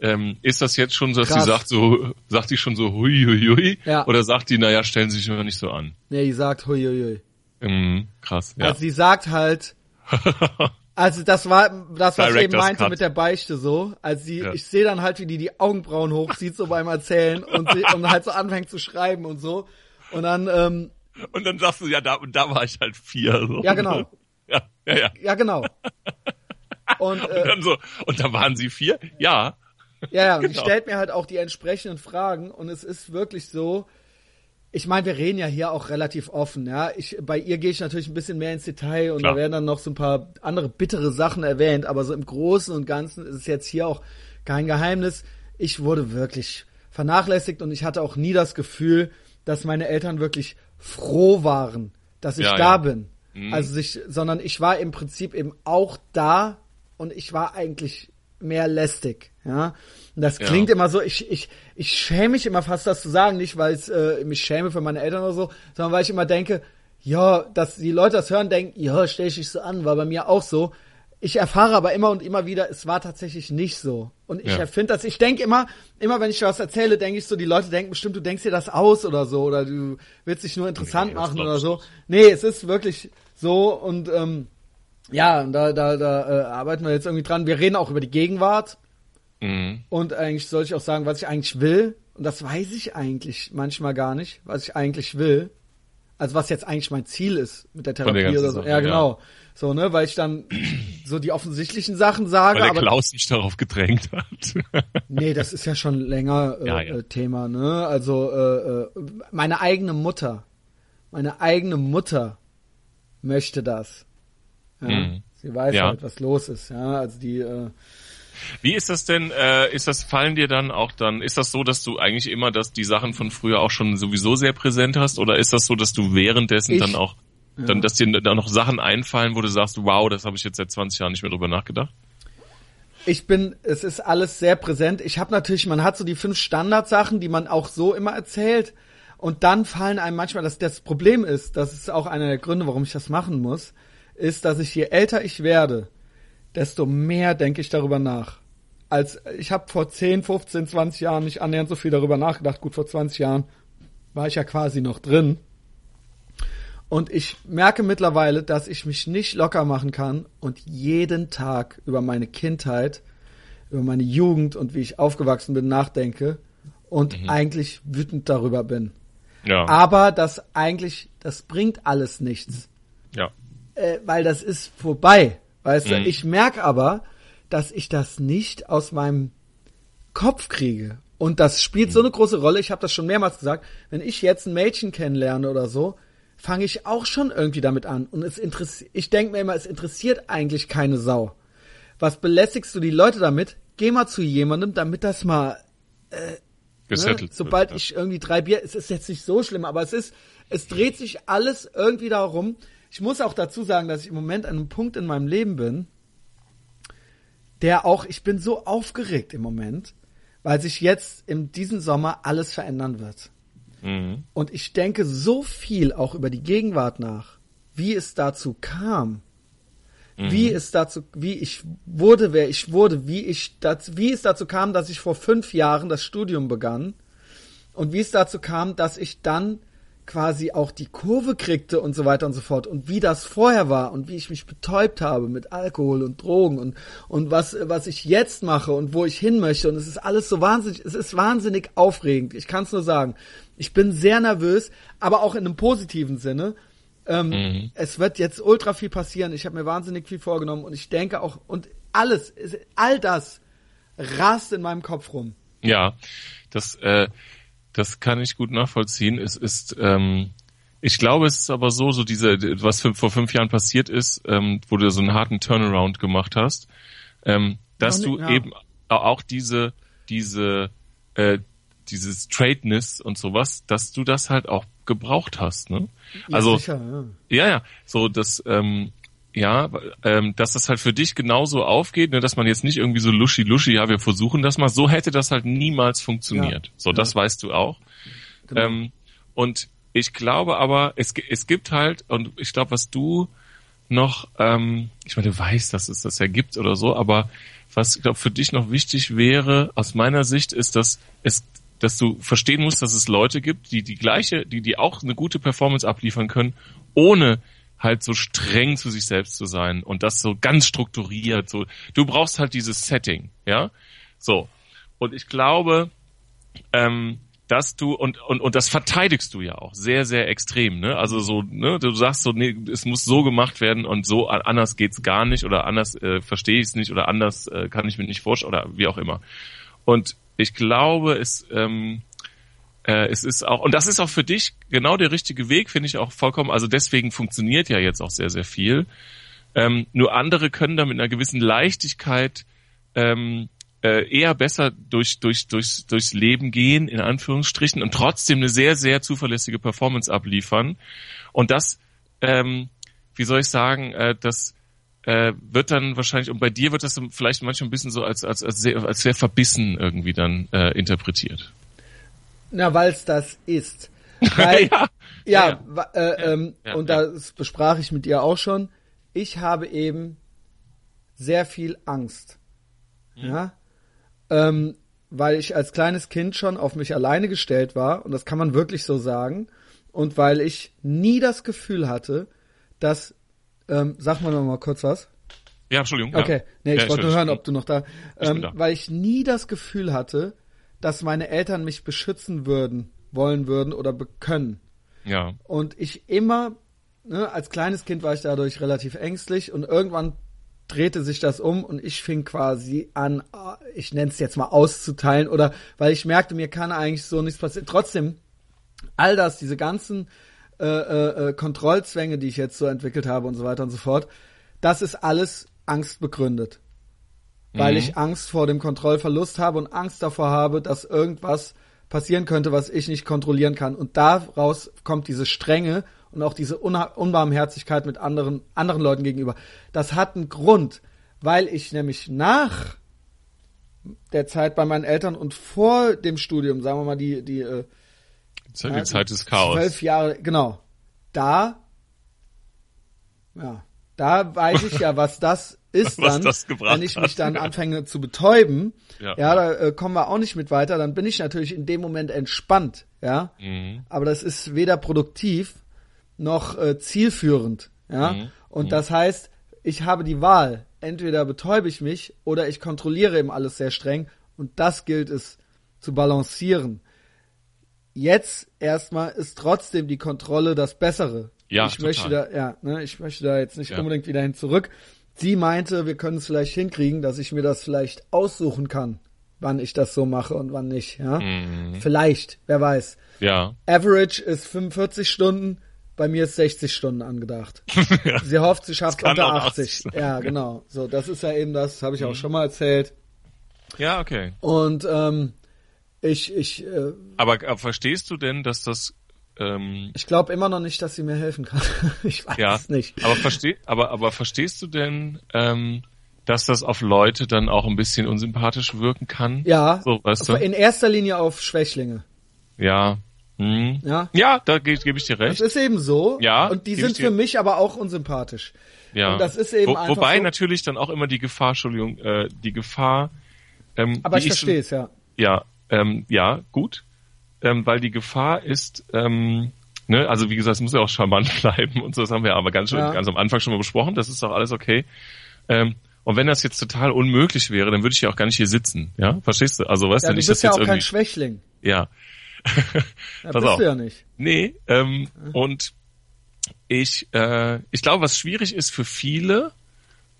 Ähm, ist das jetzt schon so, dass Krass. sie sagt so, sagt die schon so hui hui hui? Ja. Oder sagt die, naja, stellen Sie sich immer nicht so an? Nee, die sagt, huiuiui. Mhm, krass, ja. Also sie sagt halt, also das war das, was ich eben meinte Cut. mit der Beichte so. Also sie, Ja. ich sehe dann halt, wie die die Augenbrauen hochzieht so beim Erzählen und, sie, und halt so anfängt zu schreiben und so. Und dann, ähm, Und dann sagst du, ja, da, und da war ich halt vier. So. Ja, genau. Ja, ja, ja. ja genau. Und Und äh, dann so, und da waren sie vier? Ja. Ja, ja, und die Genau. stellt mir halt auch die entsprechenden Fragen und es ist wirklich so, ich meine, wir reden ja hier auch relativ offen, ja. Ich, bei ihr gehe ich natürlich ein bisschen mehr ins Detail und Klar. da werden dann noch so ein paar andere bittere Sachen erwähnt, aber so im Großen und Ganzen ist es jetzt hier auch kein Geheimnis. Ich wurde wirklich vernachlässigt und ich hatte auch nie das Gefühl, dass meine Eltern wirklich froh waren, dass ich Ja, da ja. bin. Mhm. Also sich, sondern ich war im Prinzip eben auch da und ich war eigentlich mehr lästig, ja. Und das Ja. klingt immer so, ich, ich, ich schäme mich immer fast, das zu sagen, nicht weil ich äh, mich schäme für meine Eltern oder so, sondern weil ich immer denke, ja, dass die Leute das hören, denken, ja, stell dich nicht so an, war bei mir auch so. Ich erfahre aber immer und immer wieder, es war tatsächlich nicht so. Und ich Ja. erfinde das, ich denke immer, immer wenn ich was erzähle, denke ich so, die Leute denken bestimmt, du denkst dir das aus oder so, oder du willst dich nur interessant Nee, machen oder ich so. Nee, es ist wirklich so und ähm, ja, und da, da, da äh, arbeiten wir jetzt irgendwie dran. Wir reden auch über die Gegenwart. Mhm. Und eigentlich soll ich auch sagen, was ich eigentlich will. Und das weiß ich eigentlich manchmal gar nicht, was ich eigentlich will. Also was jetzt eigentlich mein Ziel ist mit der Therapie oder so. Sache, ja, ja. genau. So, ne, weil ich dann so die offensichtlichen Sachen sage, Weil der aber Klaus mich darauf gedrängt hat. nee, das ist ja schon länger äh, Ja, ja. Äh, Thema, ne? Also äh, äh, meine eigene Mutter, meine eigene Mutter möchte das. Ja? Mhm. Sie weiß Ja. halt, was los ist, ja. Also die äh, Wie ist das denn, äh, ist das, fallen dir dann auch dann, ist das so, dass du eigentlich immer dass die Sachen von früher auch schon sowieso sehr präsent hast? Oder ist das so, dass du währenddessen Ich- dann auch, dann, dass dir da noch Sachen einfallen, wo du sagst, wow, das habe ich jetzt seit 20 Jahren nicht mehr drüber nachgedacht? ich bin, es ist alles sehr präsent. Ich habe natürlich, man hat so die fünf Standardsachen, die man auch so immer erzählt. Und dann fallen einem manchmal, dass das Problem ist, das ist auch einer der Gründe, warum ich das machen muss, ist, dass ich je älter ich werde, desto mehr denke ich darüber nach. Als ich habe vor 10, 15, 20 Jahren nicht annähernd so viel darüber nachgedacht. Gut, vor 20 Jahren war ich ja quasi noch drin. Und ich merke mittlerweile, dass ich mich nicht locker machen kann und jeden Tag über meine Kindheit, über meine Jugend und wie ich aufgewachsen bin nachdenke und mhm. eigentlich wütend darüber bin. Ja. Aber das eigentlich, das bringt alles nichts. Ja. Äh, weil das ist vorbei. Weißt mhm. du, ich merke aber, dass ich das nicht aus meinem Kopf kriege. Und das spielt mhm. so eine große Rolle. Ich habe das schon mehrmals gesagt. Wenn ich jetzt ein Mädchen kennenlerne oder so, fange ich auch schon irgendwie damit an. Und es interessiert, ich denke mir immer, es interessiert eigentlich keine Sau. Was belästigst du die Leute damit? Geh mal zu jemandem, damit das mal, äh, ne? sobald wird, ich irgendwie drei Bier, es ist jetzt nicht so schlimm, aber es ist, es dreht sich alles irgendwie darum. Ich muss auch dazu sagen, dass ich im Moment an einem Punkt in meinem Leben bin, der auch, ich bin so aufgeregt im Moment, weil sich jetzt in diesem Sommer alles verändern wird. Mhm. Und ich denke so viel auch über die Gegenwart nach, wie es dazu kam, mhm. wie es dazu, wie ich wurde, wer ich wurde, wie ich, das, wie es dazu kam, dass ich vor fünf Jahren das Studium begann und wie es dazu kam, dass ich dann quasi auch die Kurve kriegte und so weiter und so fort und wie das vorher war und wie ich mich betäubt habe mit Alkohol und Drogen und und was was ich jetzt mache und wo ich hin möchte und es ist alles so wahnsinnig es ist wahnsinnig aufregend ich kann es nur sagen ich bin sehr nervös, aber auch in einem positiven Sinne. Ähm, mhm. Es wird jetzt ultra viel passieren. Ich habe mir wahnsinnig viel vorgenommen und ich denke auch, und alles, all das rast in meinem Kopf rum. Ja, das, äh, das kann ich gut nachvollziehen. Es ist, ähm, ich glaube, es ist aber so, so diese, was vor fünf Jahren passiert ist, ähm, wo du so einen harten Turnaround gemacht hast, ähm, dass ja, du ja. eben auch diese, diese, äh, dieses Tradeness und sowas, dass du das halt auch gebraucht hast, ne? Ja, also sicher, ja. ja, ja, so das ähm, ja, ähm, dass das halt für dich genauso aufgeht, ne, dass man jetzt nicht irgendwie so luschi luschi, ja, wir versuchen das mal, so hätte das halt niemals funktioniert. Ja, so, das weißt du auch. Genau. Ähm, und ich glaube aber, es, es gibt halt, und ich glaube, was du noch, ähm, ich meine, du weißt, dass es das ja gibt oder so, aber was ich glaube für dich noch wichtig wäre, aus meiner Sicht, ist, dass es dass du verstehen musst, dass es Leute gibt, die die gleiche, die die auch eine gute Performance abliefern können, ohne halt so streng zu sich selbst zu sein und das so ganz strukturiert. So, du brauchst halt dieses Setting, ja. So und ich glaube, ähm, dass du und und und das verteidigst du ja auch sehr sehr extrem, ne? Also so, ne, du sagst so, nee, es muss so gemacht werden und so anders geht's gar nicht oder anders äh, verstehe ich es nicht oder anders äh, kann ich mir nicht vorstellen oder wie auch immer. Und ich glaube, es, ähm, äh, es ist auch, und das ist auch für dich genau der richtige Weg, finde ich auch vollkommen, also deswegen funktioniert ja jetzt auch sehr, sehr viel. Ähm, nur andere können da mit einer gewissen Leichtigkeit ähm, äh, eher besser durch, durch, durch, durchs Leben gehen, in Anführungsstrichen, und trotzdem eine sehr, sehr zuverlässige Performance abliefern. Und das, ähm, wie soll ich sagen, äh, das äh, wird dann wahrscheinlich, und bei dir wird das vielleicht manchmal ein bisschen so als, als, als, sehr, als sehr verbissen irgendwie dann äh, interpretiert. Na, weil es das ist. Weil, ja, ja, ja, äh, ähm, ja, und das besprach ich mit dir auch schon. Ich habe eben sehr viel Angst. Mhm. Ja. Ähm, weil ich als kleines Kind schon auf mich alleine gestellt war, und das kann man wirklich so sagen, und weil ich nie das Gefühl hatte, dass ähm, sag mal noch mal kurz was. Ja, Entschuldigung. Okay, nee, ich wollte nur hören, ob du noch da, ähm, da. Weil ich nie das Gefühl hatte, dass meine Eltern mich beschützen würden, wollen würden oder können. Ja. Und ich immer, ne, als kleines Kind war ich dadurch relativ ängstlich und irgendwann drehte sich das um und ich fing quasi an, ich nenne es jetzt mal auszuteilen oder weil ich merkte, mir kann eigentlich so nichts passieren. Trotzdem, all das, diese ganzen äh, äh, äh, Kontrollzwänge, die ich jetzt so entwickelt habe und so weiter und so fort, das ist alles angstbegründet. Mhm. Weil ich Angst vor dem Kontrollverlust habe und Angst davor habe, dass irgendwas passieren könnte, was ich nicht kontrollieren kann. Und daraus kommt diese Strenge und auch diese Unbarmherzigkeit mit anderen, anderen Leuten gegenüber. Das hat einen Grund, weil ich nämlich nach der Zeit bei meinen Eltern und vor dem Studium, sagen wir mal die die äh, die ja, Zeit des Chaos. Zwölf Jahre, genau. Da, ja, da weiß ich ja, was das ist dann, wenn ich mich hat. dann anfange zu betäuben. Ja. Ja, da äh, kommen wir auch nicht mit weiter. Dann bin ich natürlich in dem Moment entspannt, ja. Mhm. Aber das ist weder produktiv noch äh, zielführend, ja. Mhm. Und das heißt, ich habe die Wahl. Entweder betäube ich mich oder ich kontrolliere eben alles sehr streng. Und das gilt es zu balancieren. Jetzt erstmal ist trotzdem die Kontrolle das Bessere. Ja, ich total. möchte da, ja, ne, ich möchte da jetzt nicht Ja. unbedingt wieder hin zurück. Sie meinte, wir können es vielleicht hinkriegen, dass ich mir das vielleicht aussuchen kann, wann ich das so mache und wann nicht, ja. Mhm. Vielleicht, wer weiß. Ja. Average ist 45 Stunden, bei mir ist 60 Stunden angedacht. Sie hofft, sie schafft unter auch 80. sein. Ja, genau. So, das ist ja eben das, habe ich Mhm. auch schon mal erzählt. Ja, okay. Und ähm, ich, ich, äh, Aber, aber verstehst du denn, dass das ähm, ich glaube immer noch nicht, dass sie mir helfen kann. ich weiß ja, es nicht. aber versteh, aber aber verstehst du denn, ähm, dass das auf Leute dann auch ein bisschen unsympathisch wirken kann? Ja, So, weißt du? in erster Linie auf Schwächlinge. Ja. Hm. Ja. Ja, da gebe geb ich dir Das recht. ist eben so. Ja, Und die sind für mich aber auch unsympathisch. Ja. Und das ist eben Wo, Wobei so. natürlich dann auch immer die Gefahr, Entschuldigung, äh, die Gefahr. Ähm, Aber ich verstehe es, ja. Ja, ähm, ja, gut. Ähm, weil die Gefahr ist, ähm, ne, also wie gesagt, es muss ja auch charmant bleiben und so, das haben wir aber ganz, schon, Ja. ganz am Anfang schon mal besprochen, das ist auch alles okay. Ähm, und wenn das jetzt total unmöglich wäre, dann würde ich ja auch gar nicht hier sitzen, ja? Verstehst du? Also weißt Ja, du du nicht, bist dass ja jetzt auch kein. Schwächling. Ja. Ja, Pass bist auf. du ja nicht. Nee, ähm, und ich, äh, ich glaube, was schwierig ist für viele,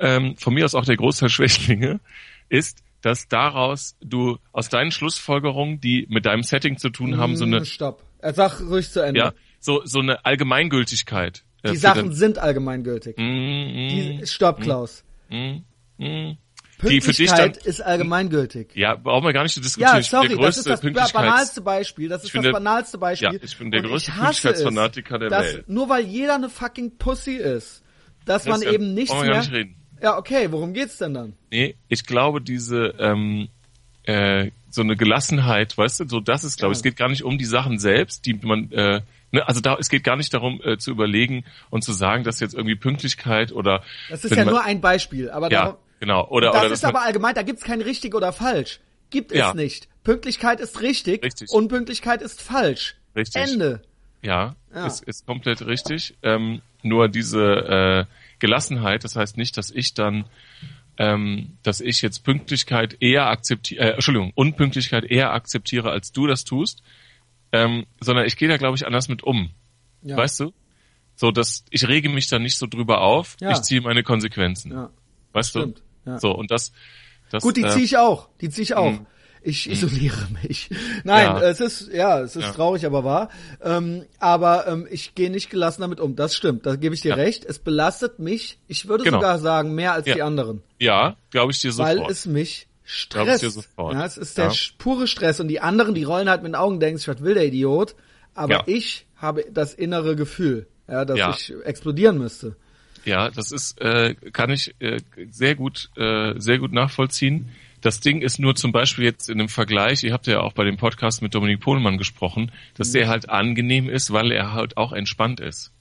ähm, von mir aus auch der Großteil Schwächlinge, ist, dass daraus du aus deinen Schlussfolgerungen, die mit deinem Setting zu tun haben, so eine, Mm, Stopp. Er sagt ruhig zu Ende. ja, so, so eine Allgemeingültigkeit. äh, Die Sachen sind allgemeingültig. Mm, mm, Die, Stopp, Klaus. mm, mm. Die für dich Pünktlichkeit dann, ist allgemeingültig. ja, brauchen wir gar nicht zu diskutieren. Ja, sorry, der das größte ist das banalste Beispiel. Das ist das der- banalste Beispiel. Ja, ich bin der Und größte Pünktlichkeitsfanatiker der dass, Welt. Nur weil jeder eine fucking Pussy ist, dass man Christian, eben nichts mehr. nicht reden. Ja, okay, worum geht's denn dann? Nee, ich glaube, diese ähm, äh, so eine Gelassenheit, weißt du, so das ist, glaube ich, Ja. es geht gar nicht um die Sachen selbst, die man, äh, ne, also da, es geht gar nicht darum äh, zu überlegen und zu sagen, dass jetzt irgendwie Pünktlichkeit oder Das ist ja man, nur ein Beispiel, aber ja, darum, genau, oder das oder ist aber allgemein, da gibt's kein richtig oder falsch. Gibt Ja. es nicht. Pünktlichkeit ist richtig, Richtig. Unpünktlichkeit ist falsch. Richtig. Ende. ja, Ja. Ist, ist komplett richtig. Ähm, nur diese äh, Gelassenheit, das heißt nicht, dass ich dann ähm, dass ich jetzt Pünktlichkeit eher akzeptiere, äh, Entschuldigung, Unpünktlichkeit eher akzeptiere, als du das tust, ähm, sondern ich gehe da, glaube ich, anders mit um. Ja. Weißt du? So, dass ich rege mich da nicht so drüber auf, Ja. ich ziehe meine Konsequenzen. Ja. weißt stimmt, du? ja. So, und das, das Gut, die äh, ziehe ich auch. Die ziehe ich auch. Mhm. Ich isoliere mich. Nein, Ja. es ist ja, es ist Ja. traurig, aber wahr. Ähm, aber ähm, ich gehe nicht gelassen damit um. Das stimmt. Da gebe ich dir Ja. recht. Es belastet mich. Ich würde Genau. sogar sagen mehr als die anderen, Ja, glaube ich dir weil sofort. es mich Glaub ich dir stresst. sofort. Ja, es ist der pure Stress und die anderen, die rollen halt mit den Augen, denken sich, was will der Idiot? Aber ich habe das innere Gefühl, ja, dass ich explodieren müsste. Ja, das ist, äh, kann ich äh, sehr gut, äh, sehr gut nachvollziehen. Das Ding ist nur zum Beispiel jetzt in dem Vergleich, ihr habt ja auch bei dem Podcast mit Dominik Pohlmann gesprochen, dass der halt angenehm ist, weil er halt auch entspannt ist.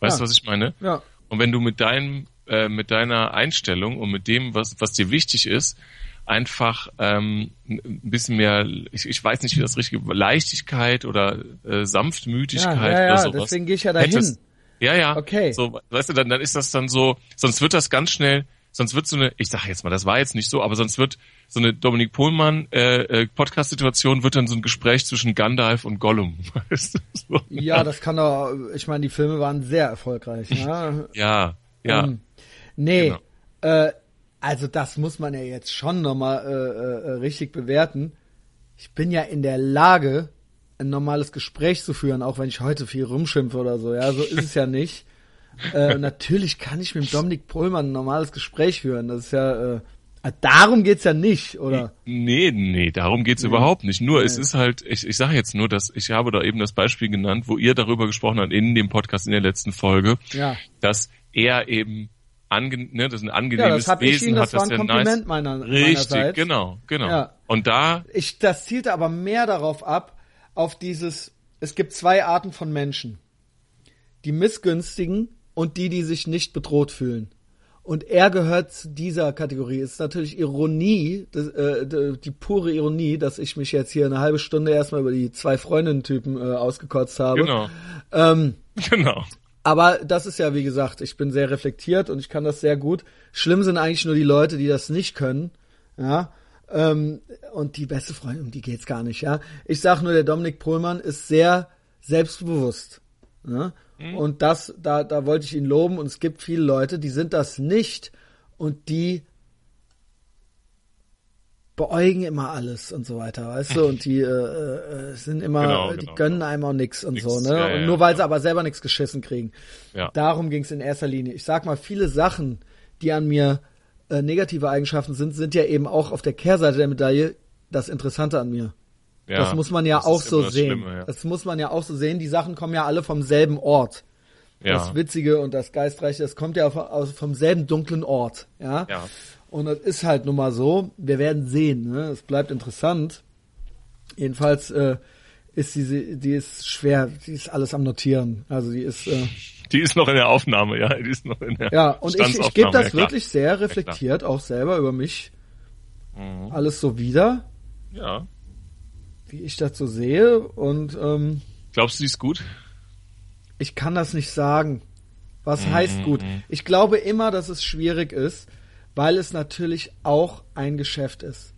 Weißt du, Ja. was ich meine? Ja. Und wenn du mit deinem, äh, mit deiner Einstellung und mit dem, was, was dir wichtig ist, einfach ähm, ein bisschen mehr, ich, ich weiß nicht, wie das richtige, Leichtigkeit oder äh, Sanftmütigkeit Ja, ja, ja, oder sowas. deswegen gehe ich ja dahin. hättest- Ja, ja. Okay. So, weißt du, dann, dann ist das dann so, sonst wird das ganz schnell, sonst wird so eine, ich sag jetzt mal, das war jetzt nicht so, aber sonst wird so eine Dominik Pohlmann äh, äh, Podcast-Situation wird dann so ein Gespräch zwischen Gandalf und Gollum. Weißt du? so. Ja, das kann doch, ich meine, die Filme waren sehr erfolgreich. Ja, ja, ja. Ähm, nee, Genau. äh, also das muss man ja jetzt schon nochmal äh, äh, richtig bewerten. Ich bin ja in der Lage, ein normales Gespräch zu führen, auch wenn ich heute viel rumschimpfe oder so. Ja, so ist es ja nicht. Äh, natürlich kann ich mit Dominik Pohlmann ein normales Gespräch führen. Das ist ja, äh, darum geht's ja nicht, oder? Nee, nee, darum geht's überhaupt nicht. Nur es ist halt, ich, ich sage jetzt nur, dass ich habe da eben das Beispiel genannt, wo ihr darüber gesprochen habt in dem Podcast in der letzten Folge, Ja. dass er eben ange, ne, das ist ein angenehmes Ja, das Wesen, Ihnen, das hat war das ein ja Kompliment nice. meiner- Richtig, meinerseits. genau, genau. Ja. Und da, Ich, das zielte aber mehr darauf ab, auf dieses, es gibt zwei Arten von Menschen. Die Missgünstigen und die, die sich nicht bedroht fühlen. Und er gehört zu dieser Kategorie. Es ist natürlich Ironie, das, äh, die pure Ironie, dass ich mich jetzt hier eine halbe Stunde erstmal über die zwei Freundinnen-Typen äh, ausgekotzt habe. genau, Ähm, genau. aber das ist ja, wie gesagt, ich bin sehr reflektiert und ich kann das sehr gut. Schlimm sind eigentlich nur die Leute, die das nicht können. Ja. Ähm, und die beste Freundin, um die geht's gar nicht, ja. Ich sag nur, der Dominik Pohlmann ist sehr selbstbewusst. Ja? Und das, da, da wollte ich ihn loben und es gibt viele Leute, die sind das nicht und die beäugen immer alles und so weiter, weißt du, und die äh, äh, sind immer, Genau, die genau, gönnen genau. einem auch nix und Nix, so, ne? ja, und nur weil ja. sie aber selber nichts geschissen kriegen. Darum ging es in erster Linie. Ich sag mal, viele Sachen, die an mir äh, negative Eigenschaften sind, sind ja eben auch auf der Kehrseite der Medaille das Interessante an mir. Ja, das muss man ja auch so sehen. Schlimme, ja. Das muss man ja auch so sehen. Die Sachen kommen ja alle vom selben Ort. ja. Das Witzige und das Geistreiche, das kommt ja vom selben dunklen Ort. Ja? Ja. Und das ist halt nun mal so. Wir werden sehen. Ne? Es bleibt interessant. Jedenfalls äh, ist diese, die ist schwer. Die ist alles am Notieren. Also die ist äh, Die ist noch in der Aufnahme, ja, die ist noch in der ja. Und ich, ich gebe das wirklich sehr reflektiert auch selber über mich alles so wieder, Ja. Wie ich das so sehe. Und ähm, Glaubst du, die ist gut? ich kann das nicht sagen. Was Mhm, heißt gut? Ich glaube immer, dass es schwierig ist, weil es natürlich auch ein Geschäft ist.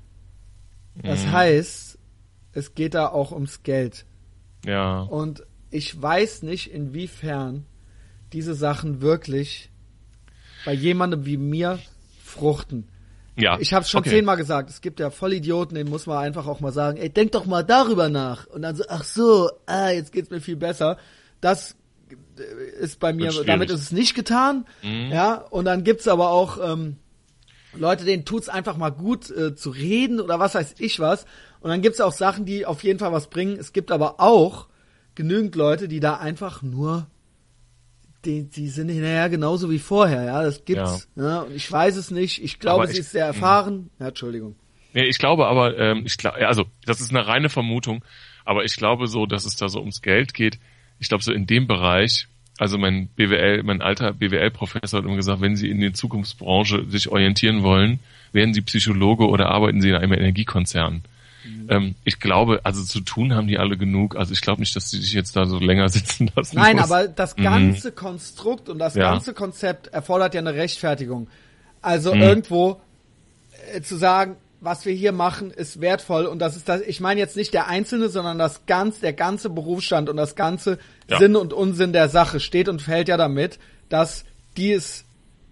Das Mhm. heißt, es geht da auch ums Geld. Ja. Und ich weiß nicht, inwiefern diese Sachen wirklich bei jemandem wie mir fruchten. Ja. Ich habe schon okay. zehnmal gesagt, es gibt ja Vollidioten, denen muss man einfach auch mal sagen, ey, denk doch mal darüber nach. Und dann so, ach so, ah, jetzt geht's mir viel besser. Das äh, ist bei mir, damit ist es nicht getan. Mhm. Ja, und dann gibt's aber auch ähm, Leute, denen tut's einfach mal gut äh, zu reden oder was weiß ich was. Und dann gibt's auch Sachen, die auf jeden Fall was bringen. Es gibt aber auch genügend Leute, die da einfach nur die, die sind hinterher genauso wie vorher, ja, das gibt's. Ja. und ich weiß es nicht. Ich glaube, sie ist sehr erfahren. Ja, Entschuldigung. Nee, ich glaube aber, ähm, ich glaube, also das ist eine reine Vermutung, aber ich glaube so, dass es da so ums Geld geht. Ich glaube so in dem Bereich, also mein BWL, mein alter BWL-Professor hat immer gesagt, wenn Sie in der Zukunftsbranche sich orientieren wollen, werden Sie Psychologe oder arbeiten Sie in einem Energiekonzern. Mhm. Ähm, ich glaube, also zu tun haben die alle genug. Also ich glaube nicht, dass die sich jetzt da so länger sitzen lassen. Nein, muss. aber das ganze Konstrukt und das Ja. ganze Konzept erfordert ja eine Rechtfertigung. Also Mhm. irgendwo äh, zu sagen, was wir hier machen, ist wertvoll und das ist das, ich meine jetzt nicht der Einzelne, sondern das ganz, der ganze Berufsstand und das ganze Ja. Sinn und Unsinn der Sache steht und fällt ja damit, dass die es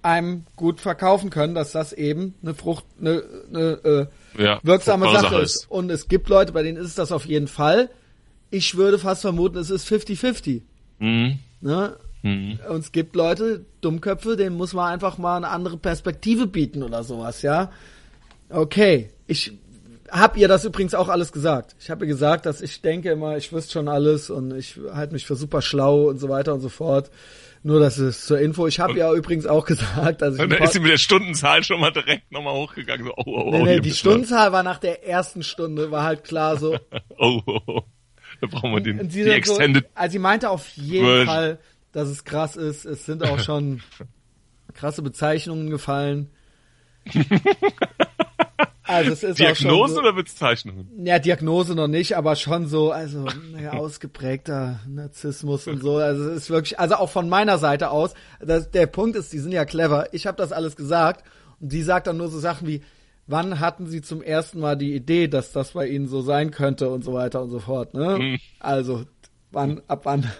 einem gut verkaufen können, dass das eben eine Frucht, eine, eine äh, Ja, wirksame Sache Sache ist. ist. Und es gibt Leute, bei denen ist es das auf jeden Fall. Ich würde fast vermuten, es ist 50-50. Mhm. Ne? Mhm. Und es gibt Leute, Dummköpfe, denen muss man einfach mal eine andere Perspektive bieten oder sowas, ja. Okay, ich hab ihr das übrigens auch alles gesagt. Ich habe ihr gesagt, dass ich denke immer, ich wüsste schon alles und ich halte mich für super schlau und so weiter und so fort. Nur das ist zur Info. Ich habe ihr übrigens auch gesagt, dass ich Und im da ist sie mit der Stundenzahl schon mal direkt nochmal hochgegangen. So, oh, oh, oh, nee, nee, hier die Stundenzahl war nach der ersten Stunde, war halt klar so. Oh, oh, oh. Da brauchen wir den, die sie dann so, Extended. also sie meinte auf jeden Version. Fall, dass es krass ist. Es sind auch schon krasse Bezeichnungen gefallen. Also es ist Diagnose so, oder Bezeichnungen? ja, Diagnose noch nicht, aber schon so, also naja, ausgeprägter Narzissmus und so. Also es ist wirklich, also auch von meiner Seite aus, das, der Punkt ist, die sind ja clever. Ich habe das alles gesagt und die sagt dann nur so Sachen wie, wann hatten sie zum ersten Mal die Idee, dass das bei ihnen so sein könnte und so weiter und so fort. Ne? Hm. Also wann, ab wann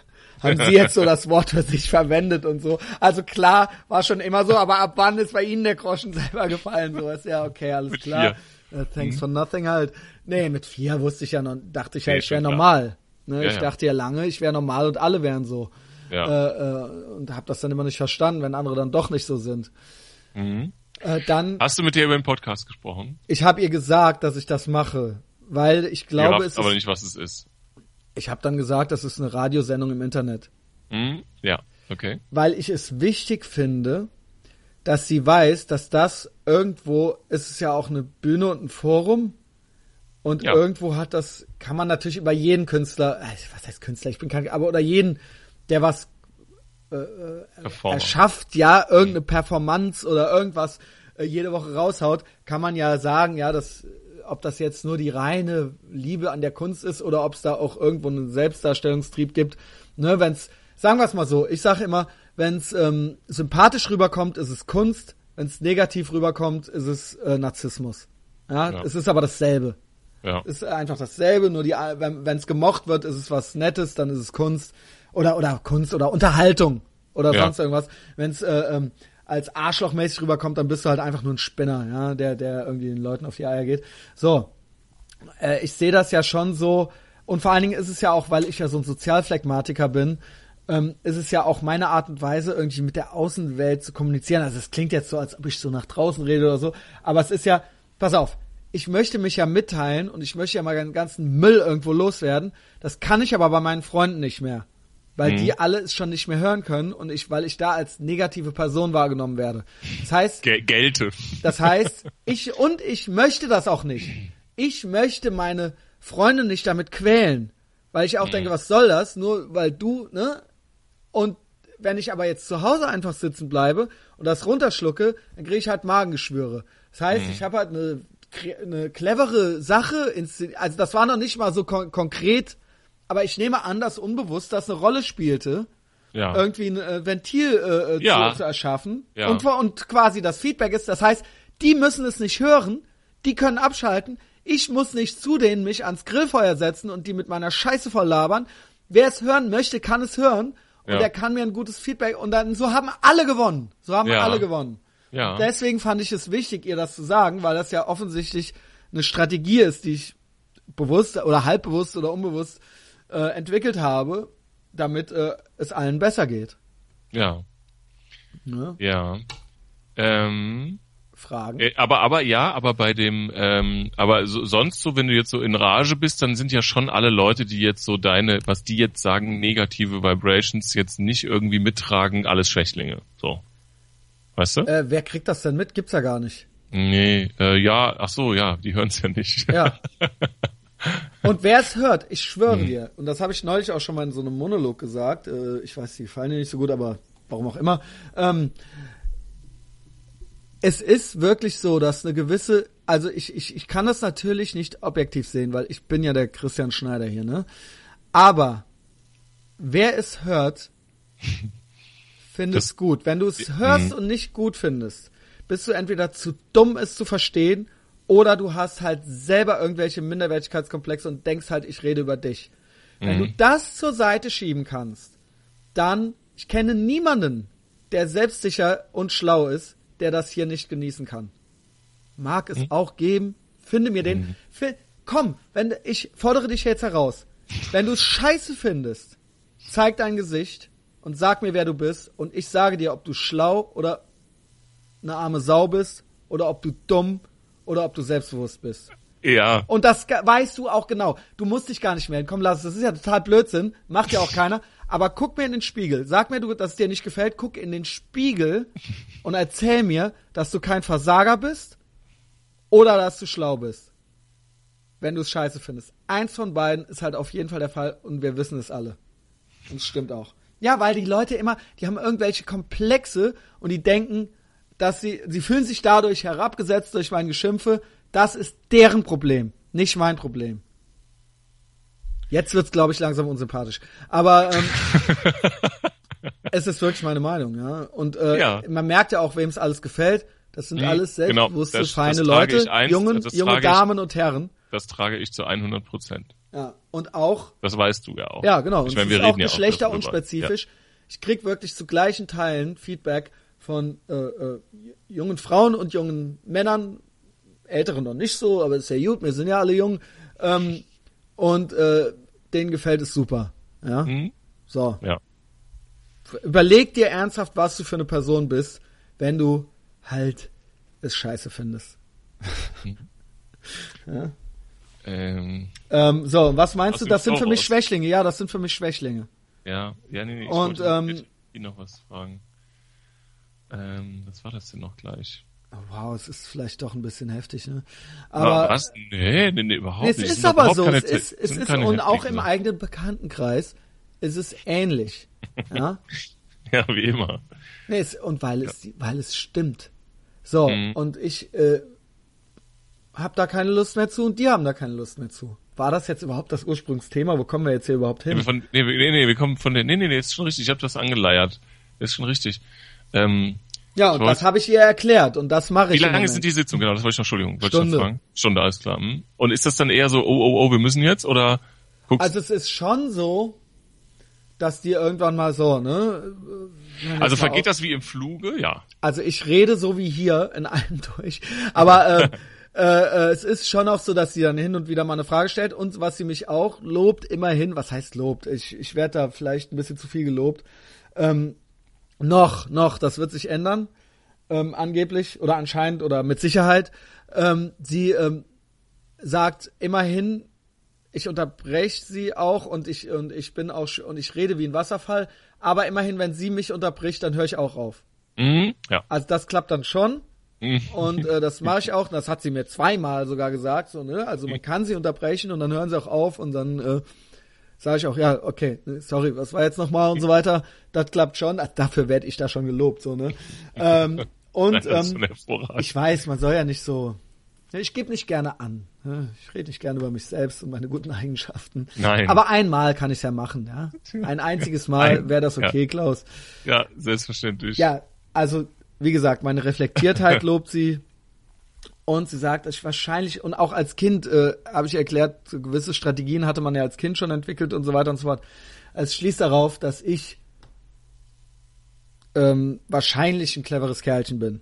haben sie jetzt so das Wort für sich verwendet und so. Also klar, war schon immer so, aber ab wann ist bei ihnen der Groschen selber gefallen? So ist ja okay, alles Mit klar. Uh, thanks for nothing halt. Nee, mit vier wusste ich ja noch, dachte ich ja, Nee, ich wäre normal. Ne, Ja, ich ja. dachte ja lange, ich wäre normal und alle wären so. Ja. Äh, äh, und habe das dann immer nicht verstanden, wenn andere dann doch nicht so sind. Mhm. Äh, dann, Hast du mit dir über den Podcast gesprochen? ich habe ihr gesagt, dass ich das mache, weil ich glaube, Ihr es aber ist, nicht, was es ist. Ich habe dann gesagt, das ist eine Radiosendung im Internet. Mhm. Ja, okay. weil ich es wichtig finde, dass sie weiß, dass das irgendwo, ist es ja auch eine Bühne und ein Forum. Und Ja. irgendwo hat das, kann man natürlich über jeden Künstler, äh, was heißt Künstler, ich bin kein, aber oder jeden, der was Performer. erschafft, ja, irgendeine Performance oder irgendwas äh, jede Woche raushaut, kann man ja sagen, ja, das, ob das jetzt nur die reine Liebe an der Kunst ist oder ob es da auch irgendwo einen Selbstdarstellungstrieb gibt. Ne, wenn's, sagen wir es mal so, ich sage immer, wenn's ähm, sympathisch rüberkommt, ist es Kunst, wenn's negativ rüberkommt, ist es äh, Narzissmus. Ja, Ja. es ist aber dasselbe. Ja. ist einfach dasselbe, nur die, wenn es gemocht wird, ist es was Nettes, dann ist es Kunst oder oder Kunst oder Unterhaltung oder Ja. sonst irgendwas. Wenn es äh, ähm, als Arschlochmäßig rüberkommt, dann bist du halt einfach nur ein Spinner, ja, der der irgendwie den Leuten auf die Eier geht. So, äh, ich sehe das ja schon so und vor allen Dingen ist es ja auch, weil ich ja so ein Sozialphlegmatiker bin, ähm, ist es ja auch meine Art und Weise, irgendwie mit der Außenwelt zu kommunizieren. Also es klingt jetzt so, als ob ich so nach draußen rede oder so, aber es ist ja, pass auf, ich möchte mich ja mitteilen und ich möchte ja mal den ganzen Müll irgendwo loswerden. Das kann ich aber bei meinen Freunden nicht mehr. Weil die alle es schon nicht mehr hören können und ich, weil ich da als negative Person wahrgenommen werde. Das heißt, Ge gelte. das heißt, ich und ich möchte das auch nicht. Ich möchte meine Freunde nicht damit quälen, weil ich auch denke, was soll das? Nur weil du, ne? Und wenn ich aber jetzt zu Hause einfach sitzen bleibe und das runterschlucke, dann kriege ich halt Magengeschwüre. Das heißt, ich habe halt eine, eine clevere Sache, also das war noch nicht mal so kon konkret, aber ich nehme an, dass unbewusst das eine Rolle spielte Ja. irgendwie ein äh, Ventil äh, äh, Ja. zu, zu erschaffen Ja. und, und quasi das Feedback ist, das heißt, die müssen es nicht hören, die können abschalten, ich muss nicht zu denen mich ans Grillfeuer setzen und die mit meiner Scheiße voll labern. Wer es hören möchte, kann es hören und Ja. der kann mir ein gutes Feedback und dann so haben alle gewonnen. So haben Ja. alle gewonnen. Ja. Deswegen fand ich es wichtig, ihr das zu sagen, weil das ja offensichtlich eine Strategie ist, die ich bewusst oder halbbewusst oder unbewusst äh, entwickelt habe, damit äh, es allen besser geht. Ja. Ne? Ja. Ähm, Fragen. äh, aber, aber ja, aber bei dem, ähm, aber so, sonst so, wenn du jetzt so in Rage bist, dann sind ja schon alle Leute, die jetzt so deine, was die jetzt sagen, negative Vibrations jetzt nicht irgendwie mittragen, alles Schwächlinge. So. Weißt du? Äh, wer kriegt das denn mit? Gibt's ja gar nicht. Nee, äh, ja, ach so, ja, die hören es ja nicht. Ja. Und wer es hört, ich schwöre Hm. dir, und das habe ich neulich auch schon mal in so einem Monolog gesagt, äh, ich weiß, die gefallen dir nicht so gut, aber warum auch immer. Ähm, es ist wirklich so, dass eine gewisse, also ich, ich, ich kann das natürlich nicht objektiv sehen, weil ich bin ja der Christian Schneider hier, ne? Aber wer es hört, findet Das- es gut. Wenn du es hörst und nicht gut findest, bist du entweder zu dumm, es zu verstehen, oder du hast halt selber irgendwelche Minderwertigkeitskomplexe und denkst halt, ich rede über dich. Wenn du das zur Seite schieben kannst, dann, ich kenne niemanden, der selbstsicher und schlau ist, der das hier nicht genießen kann. Mag es auch geben, finde mir den, fi- komm, wenn, ich fordere dich jetzt heraus. Wenn du es scheiße findest, zeig dein Gesicht und sag mir, wer du bist und ich sage dir, ob du schlau oder eine arme Sau bist oder ob du dumm oder ob du selbstbewusst bist. Ja. Und das weißt du auch genau. Du musst dich gar nicht melden. Komm, lass es. Das ist ja total Blödsinn. Macht ja auch keiner. Aber guck mir in den Spiegel. Sag mir, du, dass es dir nicht gefällt. Guck in den Spiegel und erzähl mir, dass du kein Versager bist oder dass du schlau bist. Wenn du es scheiße findest. Eins von beiden ist halt auf jeden Fall der Fall und wir wissen es alle. Und es stimmt auch. Ja, weil die Leute immer, die haben irgendwelche Komplexe und die denken, dass sie, sie fühlen sich dadurch herabgesetzt durch mein Geschimpfe. Das ist deren Problem, nicht mein Problem. Jetzt wird's, glaube ich, langsam unsympathisch. Aber ähm, es ist wirklich meine Meinung, ja. Und äh, Ja. man merkt ja auch, wem es alles gefällt. Das sind Mhm, alles genau. selbstbewusste, Das- das feine trage Leute, ich ein, jungen, das junge trage ich- Damen und Herren. Das trage ich zu 100 Prozent. Ja. Und auch Das weißt du ja auch. Ja, genau. Ich Und meine, wir ist auch reden ja auch darüber. geschlechterunspezifisch. Ich krieg wirklich zu gleichen Teilen Feedback von äh, äh, jungen Frauen und jungen Männern, älteren noch nicht so, aber ist ja gut, wir sind ja alle jung. Ähm, und äh, denen gefällt es super. Ja. Mhm. So. Ja. Überleg dir ernsthaft, was du für eine Person bist, wenn du halt es scheiße findest. Ähm, Ähm, so, was meinst du? Das sind für mich. Schwächlinge. Ja, das sind für mich Schwächlinge. ja, ja, nee, nee. Ich Und, wollte ähm, noch was fragen. Ähm, was war das denn noch gleich? Oh, wow, es ist vielleicht doch ein bisschen heftig, ne? Aber was? Nee, nee, nee überhaupt es nicht. ist sind aber so, es ist, es ist und auch im eigenen Bekanntenkreis ist es ähnlich, ja? Ja, wie immer. Nee, es, und weil es, weil es stimmt. So, Mhm. und ich äh, hab da keine Lust mehr zu und die haben da keine Lust mehr zu. War das jetzt überhaupt das Ursprungsthema? Wo kommen wir jetzt hier überhaupt Nee, hin? wir von, nee, nee, nee, wir kommen von der, nee, nee, nee, ist schon richtig, ich habe das angeleiert. Ist schon richtig. Ähm, Ja, und wollt- das habe ich ihr erklärt und das mache wie ich. im lange sind die Sitzungen? Genau, das wollte ich noch, Entschuldigung, wollte Stunde. ich noch fragen. Stunde, alles klar. Hm. Und ist das dann eher so, oh, oh, oh, wir müssen jetzt, oder guckst Also es ist schon so, dass die irgendwann mal so, ne? Also vergeht das wie im Fluge? Ja. Also ich rede so wie hier in einem durch. Aber äh, äh, äh, es ist schon auch so, dass sie dann hin und wieder mal eine Frage stellt. Und was sie mich auch lobt, immerhin, was heißt lobt? Ich, ich werde da vielleicht ein bisschen zu viel gelobt. Ähm, noch, noch, das wird sich ändern. Ähm, angeblich oder anscheinend oder mit Sicherheit. Ähm, sie ähm, sagt immerhin, ich unterbreche sie auch und ich und ich bin auch und ich rede wie ein Wasserfall, aber immerhin, wenn sie mich unterbricht, dann höre ich auch auf. Mhm. Ja. Also das klappt dann schon. Mhm. Und äh, das mache ich auch. Das hat sie mir zweimal sogar gesagt. So, ne? Also man kann sie unterbrechen und dann hören sie auch auf und dann äh, sage ich auch, ja, okay, sorry, was war jetzt nochmal und so weiter. Das klappt schon. Dafür werde ich da schon gelobt, so, ne? Ähm, und ähm, ich weiß, man soll ja nicht so. Ich gebe nicht gerne an. ne? Ich rede nicht gerne über mich selbst und meine guten Eigenschaften. Nein. Aber einmal kann ich es ja machen, ja. Ein einziges Mal wäre das okay, ja. Klaus. ja, selbstverständlich. Ja, also wie gesagt, meine Reflektiertheit lobt sie. Und sie sagt, dass ich wahrscheinlich, und auch als Kind äh, habe ich erklärt, so gewisse Strategien hatte man ja als Kind schon entwickelt und so weiter und so fort. Es schließt darauf, dass ich ähm, wahrscheinlich ein cleveres Kerlchen bin.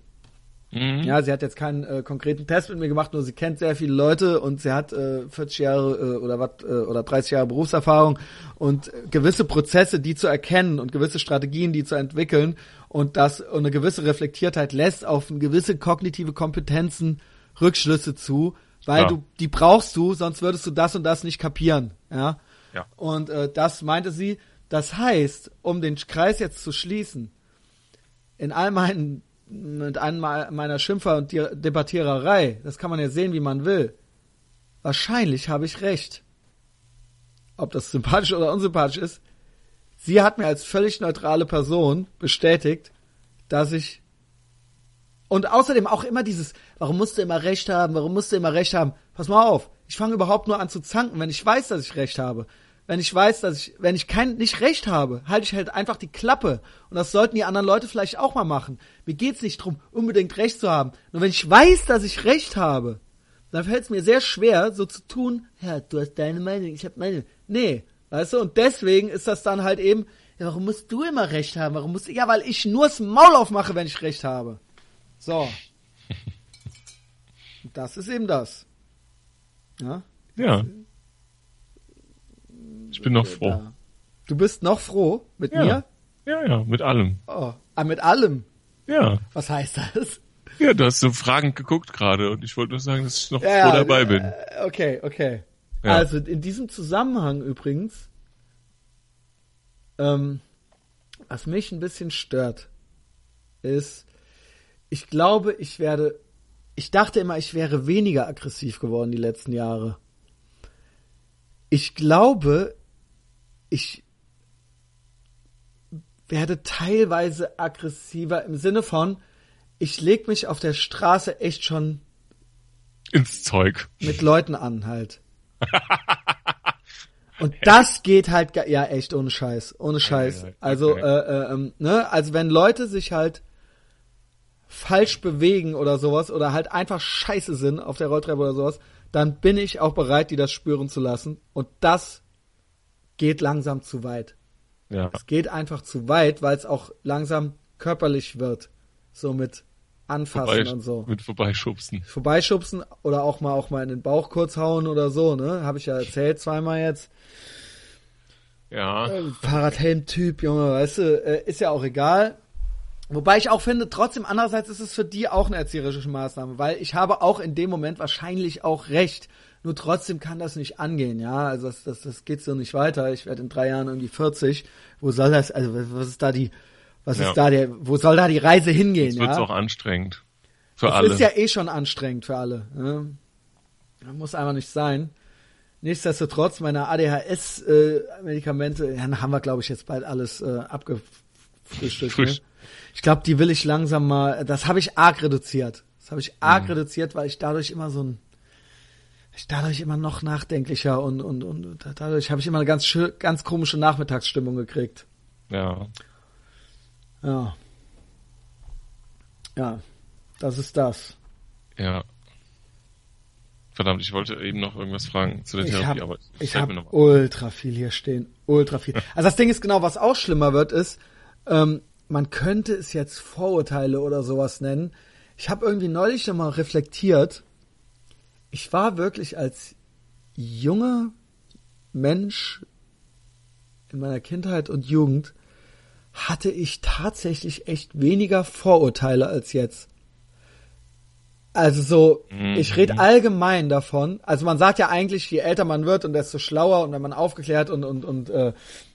Mhm. Ja, sie hat jetzt keinen äh, konkreten Test mit mir gemacht, nur sie kennt sehr viele Leute und sie hat äh, 40 Jahre äh, oder was äh, oder 30 Jahre Berufserfahrung und gewisse Prozesse, die zu erkennen und gewisse Strategien, die zu entwickeln und das und eine gewisse Reflektiertheit lässt auf gewisse kognitive Kompetenzen Rückschlüsse zu, weil Ja. du die brauchst du, sonst würdest du das und das nicht kapieren, ja? Ja. Und äh, das meinte sie. Das heißt, um den Kreis jetzt zu schließen, in all meinen mit einem meiner Schimpfer und Debattiererei, das kann man ja sehen, wie man will. Wahrscheinlich habe ich recht. Ob das sympathisch oder unsympathisch ist. Sie hat mir als völlig neutrale Person bestätigt, dass ich und außerdem auch immer dieses, warum musst du immer recht haben, warum musst du immer recht haben? Pass mal auf, ich fange überhaupt nur an zu zanken, wenn ich weiß, dass ich recht habe. Wenn ich weiß, dass ich, wenn ich kein, nicht recht habe, halte ich halt einfach die Klappe. Und das sollten die anderen Leute vielleicht auch mal machen. Mir geht's nicht drum, unbedingt recht zu haben. Nur wenn ich weiß, dass ich recht habe, dann fällt es mir sehr schwer, so zu tun, ja, du hast deine Meinung, ich habe meine. Nee, weißt du, und deswegen ist das dann halt eben, ja, warum musst du immer recht haben? Warum musst du, ja, weil ich nur das Maul aufmache, wenn ich recht habe. So. Das ist eben das. Ja. Ja. Ich bin noch froh. Da. Du bist noch froh mit Ja. mir? Ja, ja, mit allem. Oh, ah, mit allem. Ja. Was heißt das? Ja, du hast so fragend geguckt gerade und ich wollte nur sagen, dass ich noch Ja, froh dabei bin. äh, Okay, okay. Ja. Also in diesem Zusammenhang übrigens, ähm, was mich ein bisschen stört, ist, ich glaube, ich werde, ich dachte immer, ich wäre weniger aggressiv geworden die letzten Jahre. Ich glaube, ich werde teilweise aggressiver im Sinne von, ich leg mich auf der Straße echt schon Ins Zeug. mit Leuten an halt. Und das geht halt, ja echt ohne Scheiß, ohne Scheiß. ei, ei, Also, äh, äh, ähm, ne, also wenn Leute sich halt falsch bewegen oder sowas oder halt einfach scheiße sind auf der Rolltreppe oder sowas, dann bin ich auch bereit, die das spüren zu lassen. Und das geht langsam zu weit. Ja. Es geht einfach zu weit, weil es auch langsam körperlich wird. So mit Anfassen Vorbei- und so Mit vorbeischubsen. vorbeischubsen oder auch mal auch mal in den Bauch kurz hauen oder so, ne? Habe ich ja erzählt zweimal jetzt. Ja. Äh, Fahrradhelm-Typ, Junge, weißt du, äh, ist ja auch egal. Wobei ich auch finde, trotzdem andererseits ist es für die auch eine erzieherische Maßnahme, weil ich habe auch in dem Moment wahrscheinlich auch recht. Nur trotzdem kann das nicht angehen, ja. Also das, das, das geht so nicht weiter. Ich werde in drei Jahren irgendwie 40. Wo soll das, also was ist da die Was Ja. ist da der, wo soll da die Reise hingehen? Jetzt wird's ja? auch anstrengend. Für Das alle. ist ja eh schon anstrengend für alle. Ne? Das muss einfach nicht sein. Nichtsdestotrotz, meine ADHS-Medikamente, äh, ja, haben wir, glaube ich, jetzt bald alles äh, abgefrühstückt. Ne? Frisch. Ich glaube, die will ich langsam mal, das habe ich arg reduziert. Das habe ich arg Mhm. reduziert, weil ich dadurch immer so ein, ich dadurch immer noch nachdenklicher und, und, und dadurch habe ich immer eine ganz, ganz komische Nachmittagsstimmung gekriegt. ja. Ja. Ja, das ist das. Ja. Verdammt, ich wollte eben noch irgendwas fragen zu der Ich Therapie, habe aber ich hab mal- ultra viel hier stehen. Ultra viel. Also das Ding ist genau, was auch schlimmer wird, ist, ähm, man könnte es jetzt Vorurteile oder sowas nennen. Ich habe irgendwie neulich noch mal reflektiert. Ich war wirklich als junger Mensch in meiner Kindheit und Jugend hatte ich tatsächlich echt weniger Vorurteile als jetzt. Also so, Mhm. ich rede allgemein davon. Also man sagt ja eigentlich, je älter man wird und desto schlauer und wenn man aufgeklärt und und und äh,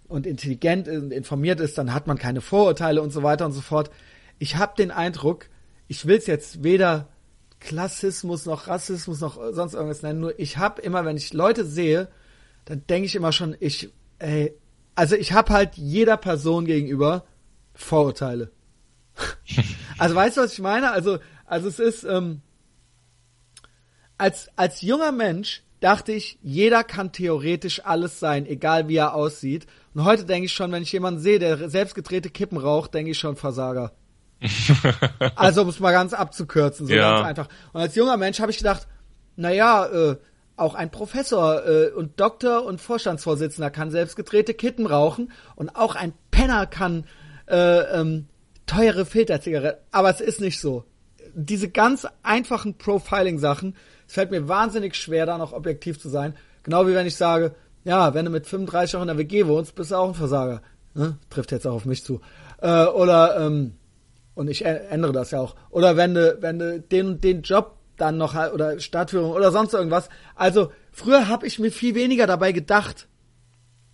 und intelligent und informiert ist, dann hat man keine Vorurteile und so weiter und so fort. Ich habe den Eindruck, ich will es jetzt weder Klassismus noch Rassismus noch sonst irgendwas nennen, nur ich habe immer, wenn ich Leute sehe, dann denke ich immer schon, ich, ey, also ich habe halt jeder Person gegenüber Vorurteile. also weißt du, was ich meine? Also, also es ist, ähm, als, als junger Mensch dachte ich, jeder kann theoretisch alles sein, egal wie er aussieht. Und heute denke ich schon, wenn ich jemanden sehe, der selbstgedrehte Kippen raucht, denke ich schon Versager. also um es mal ganz abzukürzen, so Ja. ganz einfach. Und als junger Mensch habe ich gedacht, naja, äh, auch ein Professor äh, und Doktor und Vorstandsvorsitzender kann selbstgedrehte Kitten rauchen und auch ein Penner kann äh, ähm, teure Filterzigaretten. Aber es ist nicht so. Diese ganz einfachen Profiling-Sachen, es fällt mir wahnsinnig schwer, da noch objektiv zu sein. Genau wie wenn ich sage, ja, wenn du mit 35 auch in der WG wohnst, bist du auch ein Versager. Ne? Trifft jetzt auch auf mich zu. Äh, oder ähm, und ich ändere das ja auch. Oder wenn du, wenn du den und den Job dann noch oder Stadtführung oder sonst irgendwas. Also früher habe ich mir viel weniger dabei gedacht.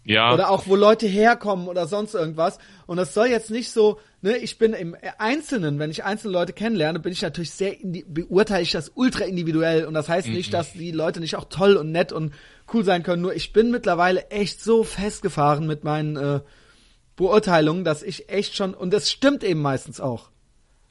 Ja, Oder auch wo Leute herkommen oder sonst irgendwas. Und das soll jetzt nicht so, ne, ich bin im Einzelnen, wenn ich einzelne Leute kennenlerne, bin ich natürlich sehr, beurteile ich das ultra individuell. Und das heißt nicht, dass die Leute nicht auch toll und nett und cool sein können. Nur ich bin mittlerweile echt so festgefahren mit meinen äh, Beurteilungen, dass ich echt schon, und das stimmt eben meistens auch.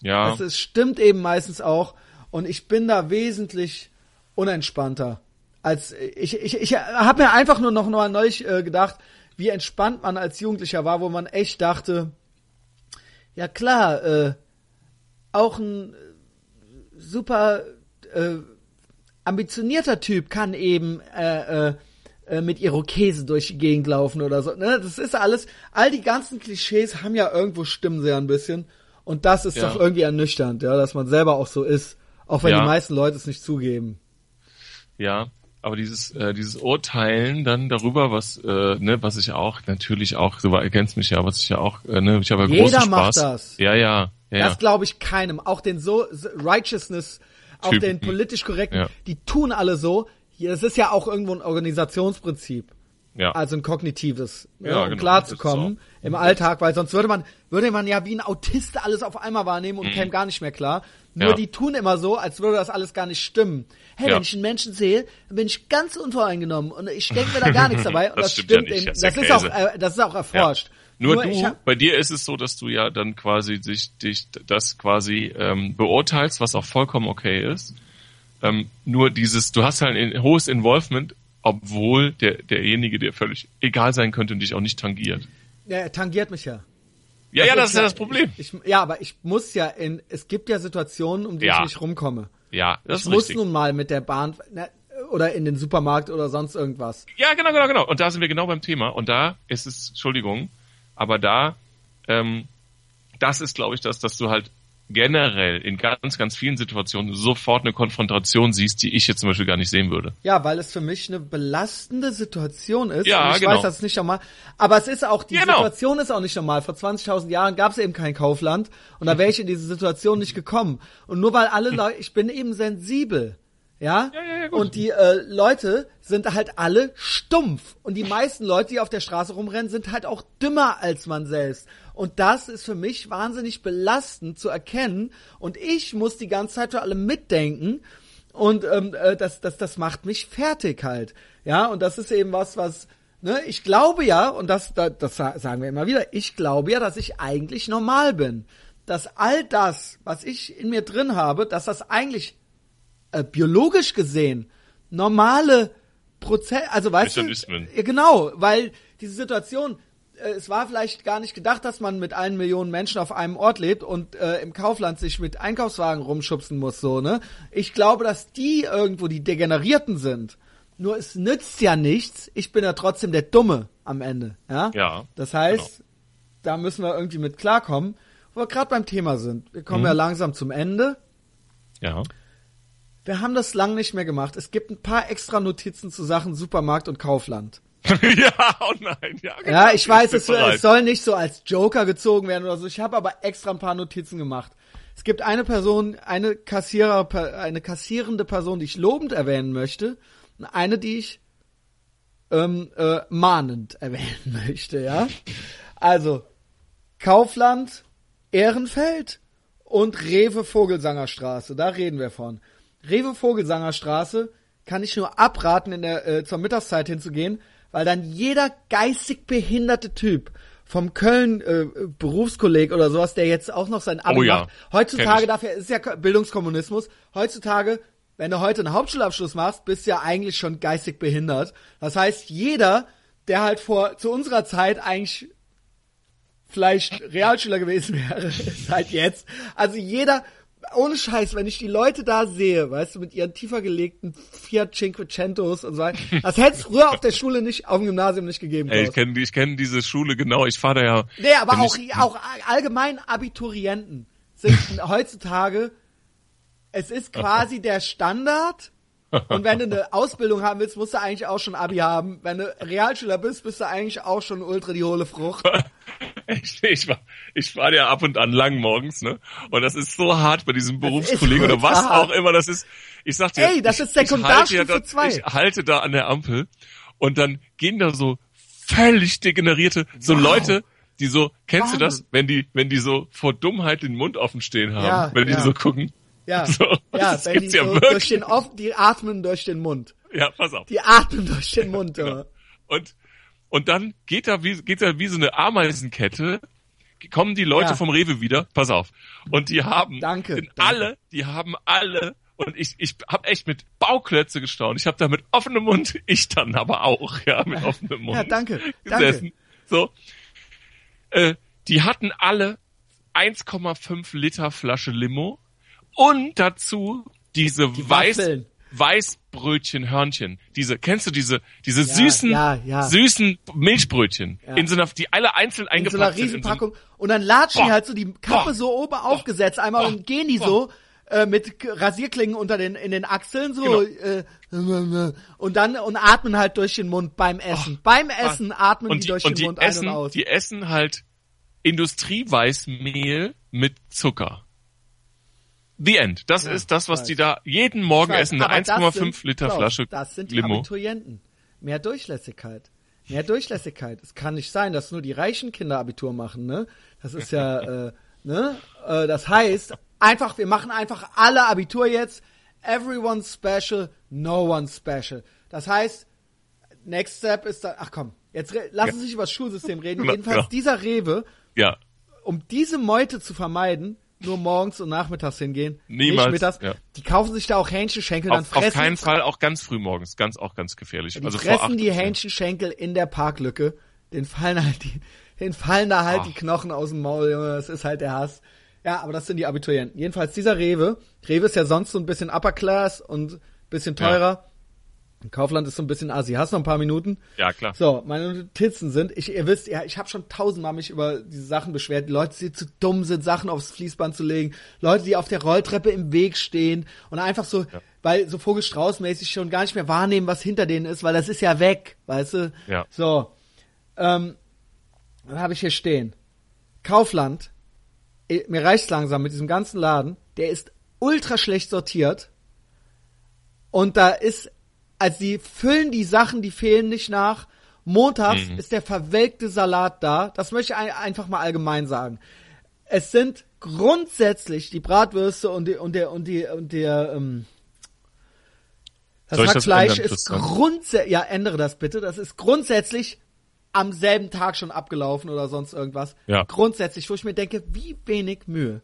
ja. Es, es stimmt eben meistens auch. Und ich bin da wesentlich unentspannter. Als ich, ich, ich habe mir einfach nur noch mal neulich äh, gedacht, wie entspannt man als Jugendlicher war, wo man echt dachte, ja klar, äh, auch ein äh, super äh, ambitionierter Typ kann eben äh, äh, mit Irokese durch die Gegend laufen oder so. Ne? Das ist alles, all die ganzen Klischees haben ja irgendwo stimmen sie ja ein bisschen. Und das ist Ja. doch irgendwie ernüchternd, ja, dass man selber auch so ist, auch wenn Ja. die meisten Leute es nicht zugeben. Ja, aber dieses äh, dieses Urteilen dann darüber, was äh, ne, was ich auch natürlich auch, du erkennst mich ja, was ich ja auch, äh, ne, ich habe ja Jeder großen macht Spaß. das. Ja, ja, ja. Das ja. glaube ich keinem. Auch den so Righteousness, auch Typen. den politisch korrekten, Ja. die tun alle so. Hier, Das ist ja auch irgendwo ein Organisationsprinzip. ja. Also ein kognitives, ne, Ja, um genau, klarzukommen im Alltag, weil sonst würde man, würde man ja wie ein Autist alles auf einmal wahrnehmen und käme gar nicht mehr klar. Nur. Ja. die tun immer so, als würde das alles gar nicht stimmen. Hey, Ja. wenn ich einen Menschen sehe, dann bin ich ganz unvoreingenommen und ich denke mir da gar nichts dabei. Und Das das, stimmt ja stimmt nicht, eben. das Das, ist ja auch, äh, das ist auch erforscht. Nur, ich du, bei dir ist es so, dass du ja dann quasi dich, dich das quasi ähm, beurteilst, was auch vollkommen okay ist. Ähm, nur dieses, du hast halt ein hohes Involvement, obwohl der derjenige dir völlig egal sein könnte und dich auch nicht tangiert. ja, er tangiert mich ja. Ja, ja, das ist ja das Ich, Problem. ich, ja, aber ich muss ja in, es gibt ja Situationen, um die Ja. ich nicht rumkomme. Ja, das Ich ist muss richtig. nun mal mit der Bahn ne, oder in den Supermarkt oder sonst irgendwas. Ja, genau, genau, genau. Und da sind wir genau beim Thema. Und da ist es, Entschuldigung, aber da, ähm, das ist, glaube ich, das, dass du halt generell in ganz, ganz vielen Situationen sofort eine Konfrontation siehst, die ich jetzt zum Beispiel gar nicht sehen würde. Ja, weil es für mich eine belastende Situation ist. Ja, Und ich genau. weiß, das ist nicht normal. Aber es ist auch, die Genau. Situation ist auch nicht normal. Vor 20.000 Jahren gab es eben kein Kaufland und da wäre ich in diese Situation nicht gekommen. Und nur weil alle Leute, ich bin eben sensibel. Ja? Ja, ja, ja, gut. und die äh, Leute sind halt alle stumpf. Und die meisten Leute, die auf der Straße rumrennen, sind halt auch dümmer als man selbst. Und das ist für mich wahnsinnig belastend zu erkennen. Und ich muss die ganze Zeit für alle mitdenken. Und ähm, äh, das, das, das macht mich fertig halt. Ja, und das ist eben was, was, ne, ich glaube ja, und das, das, das sa- sagen wir immer wieder, ich glaube ja, dass ich eigentlich normal bin. Dass all das, was ich in mir drin habe, dass das eigentlich äh, biologisch gesehen normale Prozess, also weißt du, Ja, genau, weil diese Situation, äh, es war vielleicht gar nicht gedacht, dass man mit einen Millionen Menschen auf einem Ort lebt und äh, im Kaufland sich mit Einkaufswagen rumschubsen muss, so, ne? Ich glaube, dass die irgendwo die Degenerierten sind. Nur es nützt ja nichts, ich bin ja trotzdem der Dumme am Ende, ja? Ja, Das heißt, da müssen wir irgendwie mit klarkommen, wo wir gerade beim Thema sind. Wir kommen Mhm. ja langsam zum Ende. Ja. Wir haben das lang nicht mehr gemacht. Es gibt ein paar extra Notizen zu Sachen Supermarkt und Kaufland. ja, oh nein, ja. Genau. Ja, ich weiß, es, es soll nicht so als Joker gezogen werden oder so. Ich habe aber extra ein paar Notizen gemacht. Es gibt eine Person, eine Kassierer, eine kassierende Person, die ich lobend erwähnen möchte, und eine, die ich ähm, äh, mahnend erwähnen möchte, ja. Also Kaufland, Ehrenfeld und Rewe Vogelsangerstraße. Da reden wir von. Rewe Vogelsangerstraße kann ich nur abraten, in der äh, zur Mittagszeit hinzugehen, weil dann jeder geistig behinderte Typ vom Köln äh, Berufskolleg oder sowas, der jetzt auch noch sein Abi Oh ja, macht. Heutzutage dafür ist ja Ko- Bildungskommunismus. Heutzutage, wenn du heute einen Hauptschulabschluss machst, bist du ja eigentlich schon geistig behindert. Das heißt, jeder, der halt vor zu unserer Zeit eigentlich vielleicht Realschüler gewesen wäre, ist halt jetzt. Also jeder, ohne Scheiß, wenn ich die Leute da sehe, weißt du, mit ihren tiefer gelegten Fiat Cinquecentos und so weiter, das hätte es früher auf der Schule nicht, auf dem Gymnasium nicht gegeben. Ey, ich kenne ich kenn diese Schule genau. Ich fahre da ja. nee, aber auch, ich, auch allgemein Abiturienten sind heutzutage, es ist quasi der Standard. Und wenn du eine Ausbildung haben willst, musst du eigentlich auch schon Abi haben. Wenn du Realschüler bist, bist du eigentlich auch schon ultra die hohle Frucht. Ich, ich, war- ich fahre ja ab und an lang morgens, ne? Und das ist so hart bei diesem Berufskollegen oder was hart. auch immer das ist. Ich sag dir, Ey, das ich, ist Sekundarstufe ich halte ja da. Ich halte da an der Ampel und dann gehen da so völlig degenerierte, so Wow. Leute, die so, kennst du das, Wahnsinn. wenn die, wenn die so vor Dummheit den Mund offen stehen haben, Ja, wenn die ja. so gucken? Ja, So, ja, das wenn die ja so wirklich. durch den die atmen durch den Mund. Ja, pass auf. Die atmen durch den Mund, Genau. Junge. Und, und dann geht da wie, geht da wie so eine Ameisenkette, kommen die Leute Ja. vom Rewe wieder, pass auf. Und die haben, Danke, danke. alle, die haben alle, und ich, ich habe echt mit Bauklötze gestaunt. Ich habe da mit offenem Mund, ich dann aber auch, ja, mit offenem Mund. Ja, danke, Gesessen. So. Äh, die hatten alle 1,5 Liter Flasche Limo und dazu diese Die Weiß, Waffeln. Weißbrötchen-Hörnchen. Diese, kennst du diese, diese Ja, süßen, ja, ja. süßen Milchbrötchen? In so einer, die alle einzeln In so einer eingepackt so einem- Riesenpackung. Und dann latschen die Boah. halt so die Kappe Boah. so oben aufgesetzt einmal Boah. und gehen die Boah. so äh, mit Rasierklingen unter den in den Achseln so Genau. äh, und dann und atmen halt durch den Mund beim Essen. beim Essen atmen und die die, durch und den die Mund essen, ein und aus. die essen halt Industrieweißmehl mit Zucker. The End. Das Ja, ist das, was weiß. die da jeden Morgen weiß, essen. Eine aber das 1,5 sind- Liter Klaus, Flasche Das sind die Limo. Abiturienten. Mehr Durchlässigkeit. Mehr Durchlässigkeit. Es kann nicht sein, dass nur die reichen Kinder Abitur machen, ne? Das ist ja, äh, ne? Äh, das heißt, einfach, wir machen einfach alle Abitur jetzt. Everyone special, no one special. Das heißt, next step ist dann, ach komm, jetzt lassen Sie sich über das Schulsystem reden. Jedenfalls genau. dieser Rewe, Ja. um diese Meute zu vermeiden, nur morgens und nachmittags hingehen. Niemals, Nicht mittags. ja. Die kaufen sich da auch Hähnchenschenkel, dann Auf, auf fressen keinen Fall, auch ganz früh morgens. Ganz, auch ganz gefährlich. die also fressen die. Hähnchenschenkel in der Parklücke. Den fallen halt die, den fallen da halt Ach. die Knochen aus dem Maul, Junge. Das ist halt der Hass. Ja, aber das sind die Abiturienten. Jedenfalls dieser Rewe. Rewe ist ja sonst so ein bisschen Upper Class und bisschen teurer. Kaufland ist so ein bisschen assi. Hast du noch ein paar Minuten? Ja, klar. So, meine Notizen sind, ich, ihr wisst, ja, ich habe schon tausendmal mich über diese Sachen beschwert. Die Leute, die zu dumm sind, Sachen aufs Fließband zu legen. Leute, die auf der Rolltreppe im Weg stehen und einfach so, weil so Vogelstrauß-mäßig schon gar nicht mehr wahrnehmen, was hinter denen ist, weil das ist ja weg, weißt du? Ja. So, ähm, dann habe ich hier stehen. Kaufland, eh, mir reicht's langsam mit diesem ganzen Laden, der ist ultra schlecht sortiert. Und da ist, also die füllen die Sachen, die fehlen nicht nach. Montags Mhm. ist der verwelkte Salat da. Das möchte ich ein, einfach mal allgemein sagen. Es sind grundsätzlich die Bratwürste und die und der und die und der ähm, das Soll ich das Hackfleisch ist grundsätzlich ja ändere das bitte. Das ist grundsätzlich am selben Tag schon abgelaufen oder sonst irgendwas. Ja. Grundsätzlich, wo ich mir denke, wie wenig Mühe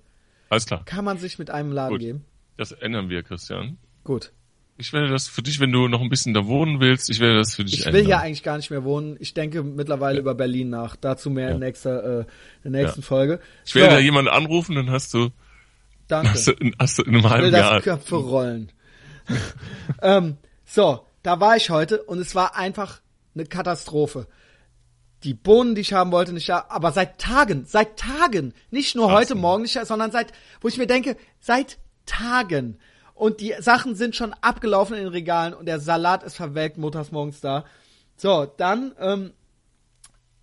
Alles klar. kann man sich mit einem Laden Gut. geben? Das ändern wir, Christian. Gut. Ich werde das für dich, wenn du noch ein bisschen da wohnen willst, ich werde das für dich Ich will hier eigentlich gar nicht mehr wohnen. Ich denke mittlerweile über Berlin nach. Dazu mehr in, nächster, äh, in der nächsten Folge. Ich werde So, da jemanden anrufen, dann hast du, danke. hast du, in, hast du in einem will halben das Jahr. Köpfe rollen. ähm, so, da war ich heute und es war einfach eine Katastrophe. Die Bohnen, die ich haben wollte, nicht da, aber seit Tagen, seit Tagen, nicht nur heute Morgen nicht, da, sondern seit, wo ich mir denke, seit Tagen. Und die Sachen sind schon abgelaufen in den Regalen und der Salat ist verwelkt montags morgens da. So, dann ähm,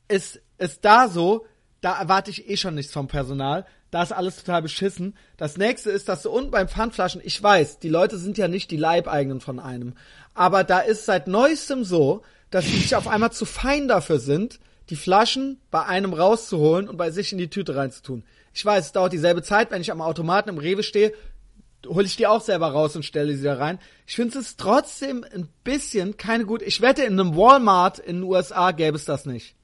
ist es da so, da erwarte ich eh schon nichts vom Personal. Da ist alles total beschissen. Das nächste ist, dass du unten beim Pfandflaschen, ich weiß, die Leute sind ja nicht die Leibeigenen von einem. Aber da ist seit neuestem so, dass die sich auf einmal zu fein dafür sind, die Flaschen bei einem rauszuholen und bei sich in die Tüte reinzutun. Ich weiß, es dauert dieselbe Zeit, wenn ich am Automaten im Rewe stehe, hole ich die auch selber raus und stelle sie da rein. Ich finde es ist trotzdem ein bisschen keine gute. Ich wette, in einem Walmart in den USA gäbe es das nicht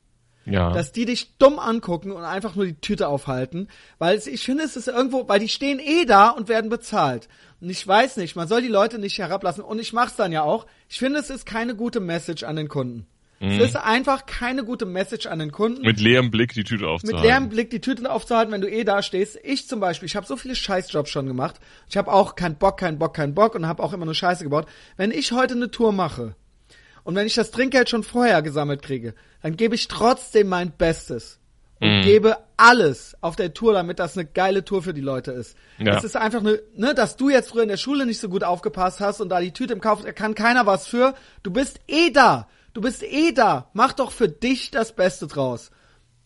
Ja. dass die dich dumm angucken und einfach nur die Tüte aufhalten, weil es, ich finde, es ist irgendwo, weil die stehen eh da und werden bezahlt. Und ich weiß nicht, man soll die Leute nicht herablassen und ich mach's dann ja auch. Ich finde, es ist keine gute Message an den Kunden. Es ist einfach keine gute Message an den Kunden. Mhm. mit leerem Blick die Tüte Mit aufzuhalten. leerem Blick die Tüte aufzuhalten, wenn du eh da stehst. Ich zum Beispiel, ich habe so viele Scheißjobs schon gemacht. Ich habe auch keinen Bock, keinen Bock, keinen Bock und habe auch immer nur Scheiße gebaut. Wenn ich heute eine Tour mache und wenn ich das Trinkgeld schon vorher gesammelt kriege, dann gebe ich trotzdem mein Bestes und Mhm. gebe alles auf der Tour, damit das eine geile Tour für die Leute ist. Ja. Es ist einfach eine, ne, dass du jetzt früher in der Schule nicht so gut aufgepasst hast und da die Tüte im Kauf, da kann keiner was für. Du bist eh da. Du bist eh da. Mach doch für dich das Beste draus.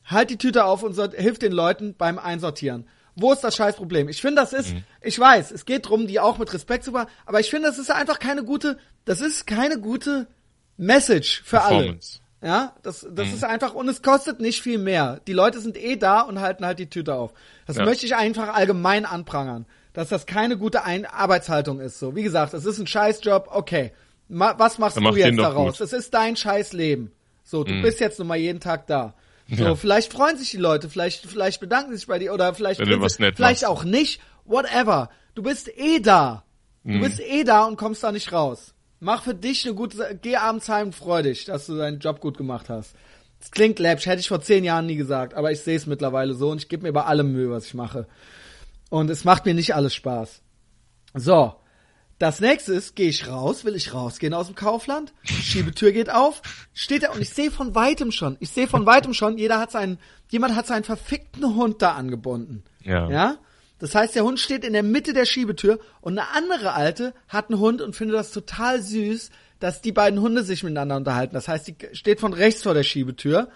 Halt die Tüte auf und hilf den Leuten beim Einsortieren. Wo ist das Scheißproblem? Ich finde, das ist, Mhm. ich weiß, es geht drum, die auch mit Respekt zu behandeln, aber ich finde, das ist einfach keine gute, das ist keine gute Message für alle. Ja, das, das Mhm. ist einfach, und es kostet nicht viel mehr. Die Leute sind eh da und halten halt die Tüte auf. Das Ja. möchte ich einfach allgemein anprangern, dass das keine gute Ein Arbeitshaltung ist. So, wie gesagt, es ist ein Scheißjob, okay. Ma was machst Dann du mach jetzt daraus? Es ist dein Scheißleben. So, du bist jetzt nun mal jeden Tag da. So, Ja. vielleicht freuen sich die Leute, vielleicht, vielleicht bedanken sie sich bei dir oder vielleicht, Wenn du was nett vielleicht machst. auch nicht. Whatever. Du bist eh da. Du bist eh da und kommst da nicht raus. Mach für dich eine gute, geh abends heim und freu dich, dass du deinen Job gut gemacht hast. Das klingt läppisch, hätte ich vor zehn Jahren nie gesagt, aber ich sehe es mittlerweile so und ich gebe mir bei allem Mühe, was ich mache. Und es macht mir nicht alles Spaß. So. Das nächste ist, gehe ich raus, will ich rausgehen aus dem Kaufland, Schiebetür geht auf, steht er und ich sehe von weitem schon, ich sehe von weitem schon, jeder hat seinen, jemand hat seinen verfickten Hund da angebunden. Ja. Ja? Das heißt, der Hund steht in der Mitte der Schiebetür und eine andere Alte hat einen Hund und findet das total süß, dass die beiden Hunde sich miteinander unterhalten. Das heißt, die steht von rechts vor der Schiebetür,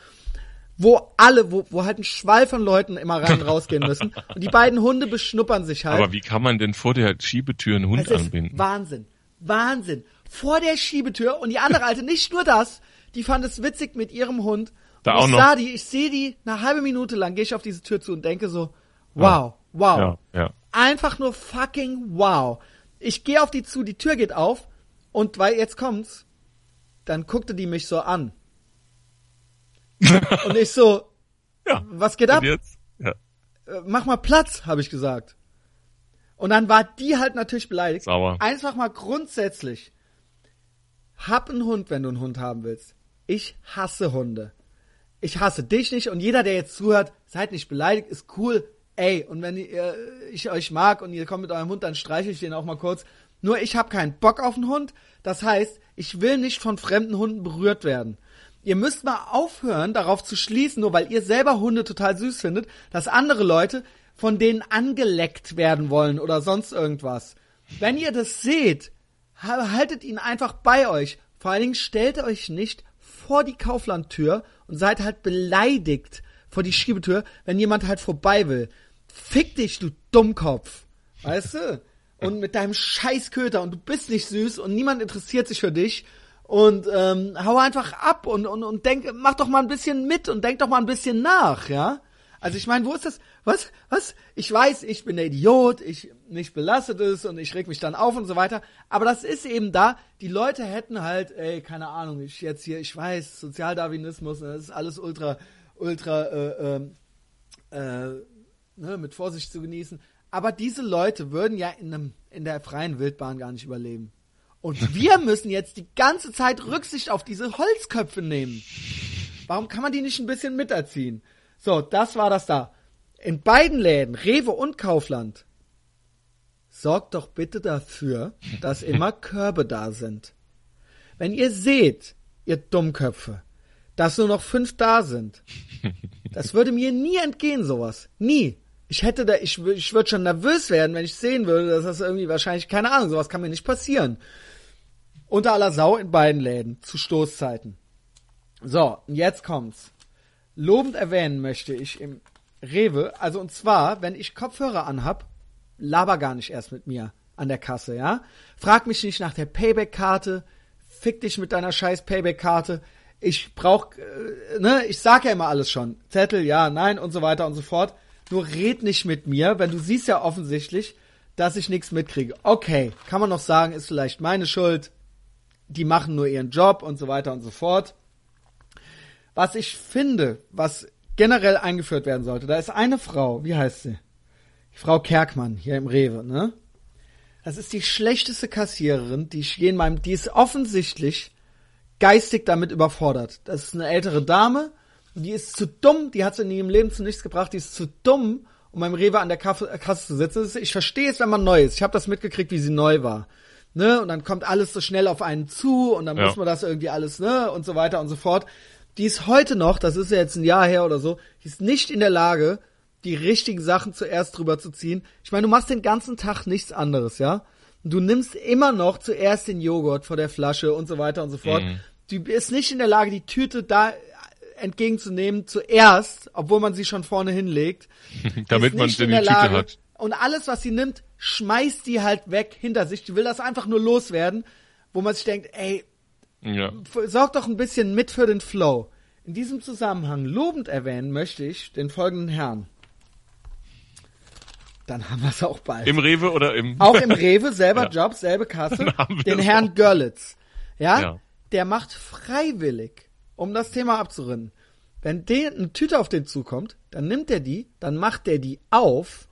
wo alle, wo, wo halt ein Schwall von Leuten immer rein und rausgehen müssen. Und die beiden Hunde beschnuppern sich halt. Aber wie kann man denn vor der Schiebetür einen Hund anbinden? Wahnsinn. Wahnsinn. Vor der Schiebetür und die andere Alte, nicht nur das, die fand es witzig mit ihrem Hund. Da und auch ich noch. sah die, ich sehe die, eine halbe Minute lang gehe ich auf diese Tür zu und denke so, wow, wow. Ja, ja. Einfach nur fucking wow. Ich gehe auf die zu, die Tür geht auf und weil jetzt kommt's, dann guckte die mich so an. und ich so, Ja. was geht ab? Jetzt? Ja. äh, mach mal Platz, habe ich gesagt. Und dann war die halt natürlich beleidigt. Sauer. Einfach mal grundsätzlich. Hab einen Hund, wenn du einen Hund haben willst. Ich hasse Hunde. Ich hasse dich nicht und jeder, der jetzt zuhört, seid nicht beleidigt, ist cool. Ey, und wenn ihr, ich euch mag und ihr kommt mit eurem Hund, dann streiche ich den auch mal kurz. Nur ich habe keinen Bock auf einen Hund. Das heißt, ich will nicht von fremden Hunden berührt werden. Ihr müsst mal aufhören, darauf zu schließen, nur weil ihr selber Hunde total süß findet, dass andere Leute von denen angeleckt werden wollen oder sonst irgendwas. Wenn ihr das seht, ha- haltet ihn einfach bei euch. Vor allen Dingen stellt euch nicht vor die Kauflandtür und seid halt beleidigt vor die Schiebetür, wenn jemand halt vorbei will. Fick dich, du Dummkopf. Weißt du? und mit deinem scheiß Köter und du bist nicht süß und niemand interessiert sich für dich und ähm, hau einfach ab und, und, und denk, mach doch mal ein bisschen mit und denk doch mal ein bisschen nach, ja? Also ich meine, wo ist das? Was? Was? Ich weiß, ich bin der Idiot, ich nicht belastet es und ich reg mich dann auf und so weiter. Aber das ist eben da. Die Leute hätten halt, ey, keine Ahnung, ich jetzt hier, ich weiß, Sozialdarwinismus, das ist alles ultra, ultra, äh, äh, äh, ne, mit Vorsicht zu genießen. Aber diese Leute würden ja in, einem, in der freien Wildbahn gar nicht überleben. Und wir müssen jetzt die ganze Zeit Rücksicht auf diese Holzköpfe nehmen. Warum kann man die nicht ein bisschen miterziehen? So, das war das da. In beiden Läden, Rewe und Kaufland, sorgt doch bitte dafür, dass immer Körbe da sind. Wenn ihr seht, ihr Dummköpfe, dass nur noch fünf da sind, das würde mir nie entgehen, sowas. Nie. Ich hätte da, ich, ich würde schon nervös werden, wenn ich sehen würde, dass das irgendwie wahrscheinlich, keine Ahnung, sowas kann mir nicht passieren. Unter aller Sau in beiden Läden, zu Stoßzeiten. So, jetzt kommt's lobend erwähnen möchte ich im Rewe, also und zwar, wenn ich Kopfhörer anhab, laber gar nicht erst mit mir an der Kasse, ja? Frag mich nicht nach der Payback-Karte, fick dich mit deiner scheiß Payback-Karte. Ich brauch, äh, ne, ich sag ja immer alles schon. Zettel, ja, nein und so weiter und so fort. Nur red nicht mit mir, wenn du siehst ja offensichtlich, dass ich nichts mitkriege. Okay, kann man noch sagen, ist vielleicht meine Schuld. Die machen nur ihren Job und so weiter und so fort. Was ich finde, was generell eingeführt werden sollte, da ist eine Frau, wie heißt sie? Frau Kerkmann hier im Rewe, ne? Das ist die schlechteste Kassiererin, die ich je in meinem, die ist offensichtlich geistig damit überfordert. Das ist eine ältere Dame, die ist zu dumm, die hat sie in ihrem Leben zu nichts gebracht, die ist zu dumm, um beim Rewe an der Kasse zu sitzen. Ich verstehe es, wenn man neu ist. Ich habe das mitgekriegt, wie sie neu war. Ne? Und dann kommt alles so schnell auf einen zu und dann ja. muss man das irgendwie alles, ne? Und so weiter und so fort die ist heute noch, das ist ja jetzt ein Jahr her oder so, die ist nicht in der Lage, die richtigen Sachen zuerst drüber zu ziehen. Ich meine, du machst den ganzen Tag nichts anderes, ja? Du nimmst immer noch zuerst den Joghurt vor der Flasche und so weiter und so fort. Mhm. Du bist nicht in der Lage, die Tüte da entgegenzunehmen zuerst, obwohl man sie schon vorne hinlegt. Damit man sie in die Tüte Lage, hat. Und alles, was sie nimmt, schmeißt die halt weg hinter sich. Die will das einfach nur loswerden, wo man sich denkt, ey, ja. Sorg doch ein bisschen mit für den Flow. In diesem Zusammenhang lobend erwähnen möchte ich den folgenden Herrn. Dann haben wir es auch bald. Im Rewe oder im? Auch im Rewe, selber ja. Job, selbe Kasse. Den Herrn Görlitz. Ja? ja? Der macht freiwillig, um das Thema abzurinnen. Wenn der eine Tüte auf den zukommt, dann nimmt er die, dann macht er die auf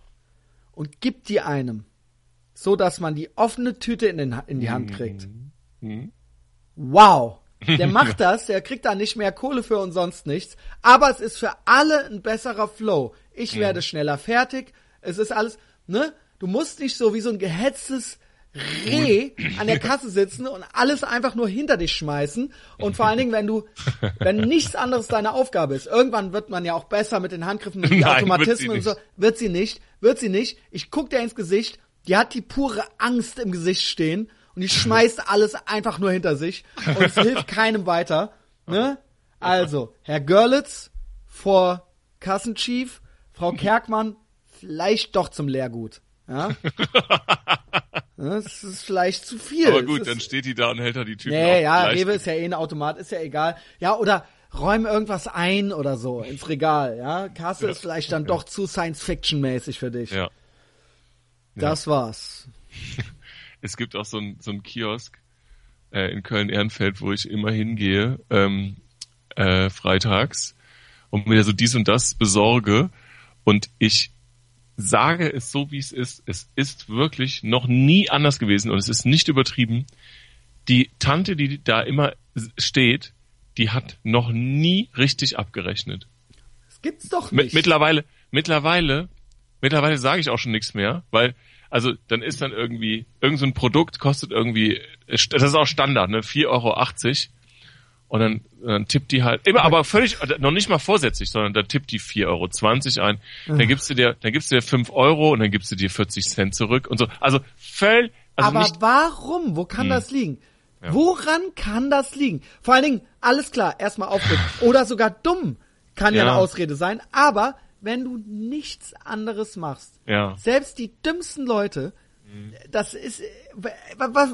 und gibt die einem. So dass man die offene Tüte in, den, in die Hand kriegt. Mhm wow, der macht das, der kriegt da nicht mehr Kohle für und sonst nichts. Aber es ist für alle ein besserer Flow. Ich mhm. werde schneller fertig. Es ist alles, ne? Du musst nicht so wie so ein gehetztes Reh an der Kasse sitzen und alles einfach nur hinter dich schmeißen. Und vor allen Dingen, wenn du, wenn nichts anderes deine Aufgabe ist. Irgendwann wird man ja auch besser mit den Handgriffen und die Nein, Automatismen und so. Wird sie nicht, wird sie nicht. Ich guck dir ins Gesicht, die hat die pure Angst im Gesicht stehen und die schmeißt alles einfach nur hinter sich und es hilft keinem weiter. Ne? Also, Herr Görlitz vor Kassenchief, Frau Kerkmann vielleicht doch zum Lehrgut. Ja? Das ist vielleicht zu viel. Aber gut, dann steht die da und hält da die Tüten Nee, ja, Rewe ist ja eh ein Automat, ist ja egal. Ja, oder räum irgendwas ein oder so ins Regal, ja. Kasse ja. ist vielleicht dann ja. doch zu Science-Fiction-mäßig für dich. Ja. Das ja. war's. es gibt auch so ein, so ein Kiosk äh, in Köln-Ehrenfeld, wo ich immer hingehe, ähm, äh, freitags und mir so dies und das besorge. Und ich sage es so, wie es ist. Es ist wirklich noch nie anders gewesen und es ist nicht übertrieben. Die Tante, die da immer steht, die hat noch nie richtig abgerechnet. Das gibt's doch nicht. Mittlerweile, mittlerweile, mittlerweile sage ich auch schon nichts mehr, weil also dann ist dann irgendwie, irgend so ein Produkt kostet irgendwie, das ist auch Standard, ne, 4,80 Euro. Und dann, dann tippt die halt, immer, aber völlig, noch nicht mal vorsätzlich, sondern da tippt die 4,20 Euro ein. Dann gibst du dir, dann gibst du dir 5 Euro und dann gibst du dir 40 Cent zurück und so. Also völlig, also aber nicht, warum? Wo kann hm. das liegen? Ja. Woran kann das liegen? Vor allen Dingen, alles klar, erstmal aufregen. Oder sogar dumm kann ja. ja eine Ausrede sein, aber wenn du nichts anderes machst. Ja. Selbst die dümmsten Leute Das ist, was,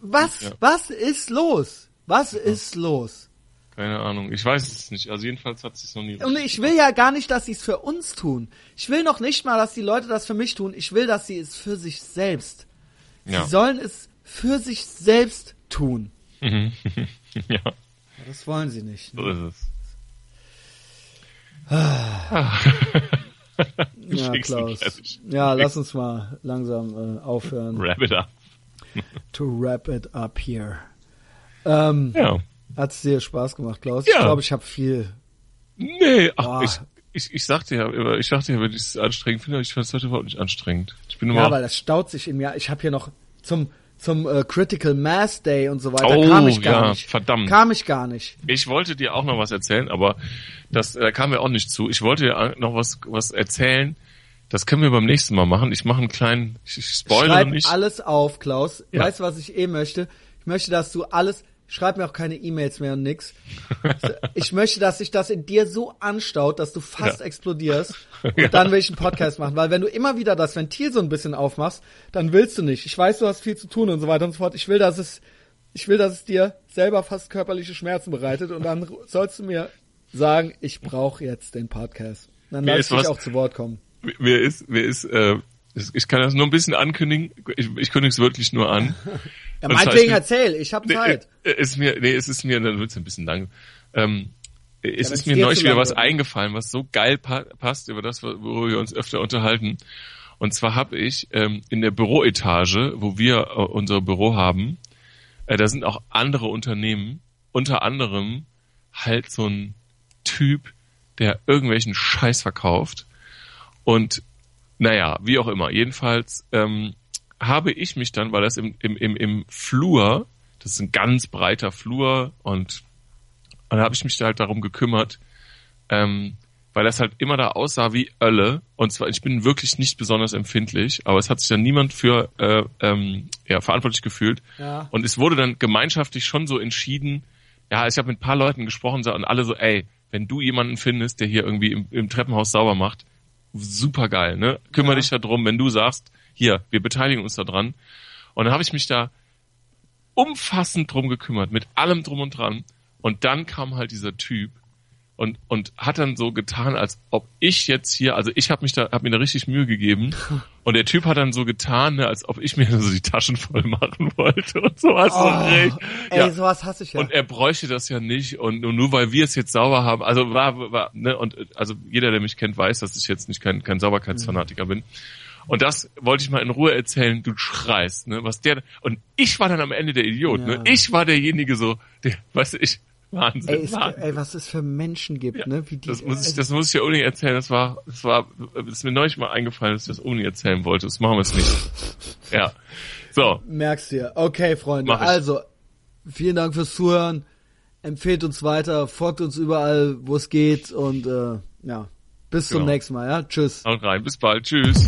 was, Ja. was ist los? Was ist los? Keine Ahnung. Ich weiß es nicht. Also jedenfalls hat sie es noch nie. Und ich will ja gar nicht, dass sie es für uns tun. Ich will noch nicht mal, dass die Leute das für mich tun. Ich will, dass sie es für sich selbst. ja. Sie sollen es für sich selbst tun. Mhm. ja, Das wollen sie nicht. so ist es. Du Ja, Klaus. Ja, lass uns mal langsam äh, aufhören. Wrap it up. To wrap it up here. Ähm, Ja. Hat es dir Spaß gemacht, Klaus? Ja. Ich glaube, ich habe viel. Nee, ach, Boah. ich, ich, ich sagte ja, immer- ich dachte ja, wenn ich es anstrengend finde, aber ich fand es heute überhaupt nicht anstrengend. Ich bin immer, Ja, weil das staut sich in mir. Ich habe hier noch zum zum äh, Critical Mass Day und so weiter Oh, kam ich gar ja, nicht. verdammt. Kam ich gar nicht. ich wollte dir auch noch was erzählen, aber das äh, kam mir auch nicht zu. Ich wollte dir noch was, was erzählen. Das können wir beim nächsten Mal machen. Ich mache einen kleinen, ich, ich spoilere Schreib nicht. alles auf, Klaus. Ja. Weißt du, was ich eh möchte? Ich möchte, dass du alles. Schreib mir auch keine E-Mails mehr und nix. Ich möchte, dass sich das in dir so anstaut, dass du fast Ja. explodierst. Und Ja. dann will ich einen Podcast machen. Weil wenn du immer wieder das Ventil so ein bisschen aufmachst, dann willst du nicht. Ich weiß, du hast viel zu tun und so weiter und so fort. Ich will, dass es, ich will, dass es dir selber fast körperliche Schmerzen bereitet und dann sollst du mir sagen, ich brauche jetzt den Podcast. Dann lass ich dich was- auch zu Wort kommen. Mir ist, mir ist, äh, ich kann das nur ein bisschen ankündigen. Ich, ich kündige es wirklich nur an. Ja, meinetwegen ist- erzähl, ich habe Nee, Zeit. äh, ist mir, nee, es ist mir, dann wird's ein bisschen lang. Ähm, es Ja, ist mir neulich wieder was wird. eingefallen, was so geil pa passt über das, worüber wir uns öfter unterhalten. Und zwar habe ich ähm, in der Büroetage, wo wir äh, unser Büro haben, äh, da sind auch andere Unternehmen, unter anderem halt so ein Typ, der irgendwelchen Scheiß verkauft. Und naja, wie auch immer. Jedenfalls ähm, habe ich mich dann, weil das im, im, im, im Flur, das ist ein ganz breiter Flur und, und da habe ich mich da halt darum gekümmert, ähm, weil das halt immer da aussah wie Ölle. Und zwar, ich bin wirklich nicht besonders empfindlich, aber es hat sich dann niemand für äh, ähm, ja, verantwortlich gefühlt. Ja. Und es wurde dann gemeinschaftlich schon so entschieden, ja, ich habe mit ein paar Leuten gesprochen und alle so, ey, wenn du jemanden findest, der hier irgendwie im, im Treppenhaus sauber macht, super geil, ne? Kümmere Ja. dich da drum, wenn du sagst, hier, wir beteiligen uns da dran. Und dann habe ich mich da umfassend drum gekümmert, mit allem drum und dran. Und dann kam halt dieser Typ und und hat dann so getan, als ob ich jetzt hier, also ich habe mich da, habe mir da richtig Mühe gegeben. Und der Typ hat dann so getan, ne, als ob ich mir so die Taschen voll machen wollte und so. Also Oh, richtig, ey, ja. sowas hasse ich ja. Und er bräuchte das ja nicht und, und nur weil wir es jetzt sauber haben, also war, war ne, und also jeder, der mich kennt, weiß, dass ich jetzt nicht kein, kein Sauberkeitsfanatiker bin. Und das wollte ich mal in Ruhe erzählen, du schreist, ne, was der, und ich war dann am Ende der Idiot, Ja. ne, ich war derjenige so, der, weißt du, ich, Wahnsinn, ey, es, Wahnsinn. ey, was es für Menschen gibt, Ja, ne? Wie die, das muss ich, das muss ich ja unbedingt erzählen. Das war, das war, das ist mir neulich mal eingefallen, dass ich das unbedingt erzählen wollte. Das machen wir jetzt nicht. Ja. So. Merkst dir. Okay, Freunde. Also, vielen Dank fürs Zuhören. Empfehlt uns weiter, folgt uns überall, wo es geht und äh, ja, bis zum Genau. nächsten Mal. Ja, tschüss. Haut rein. Bis bald. Tschüss.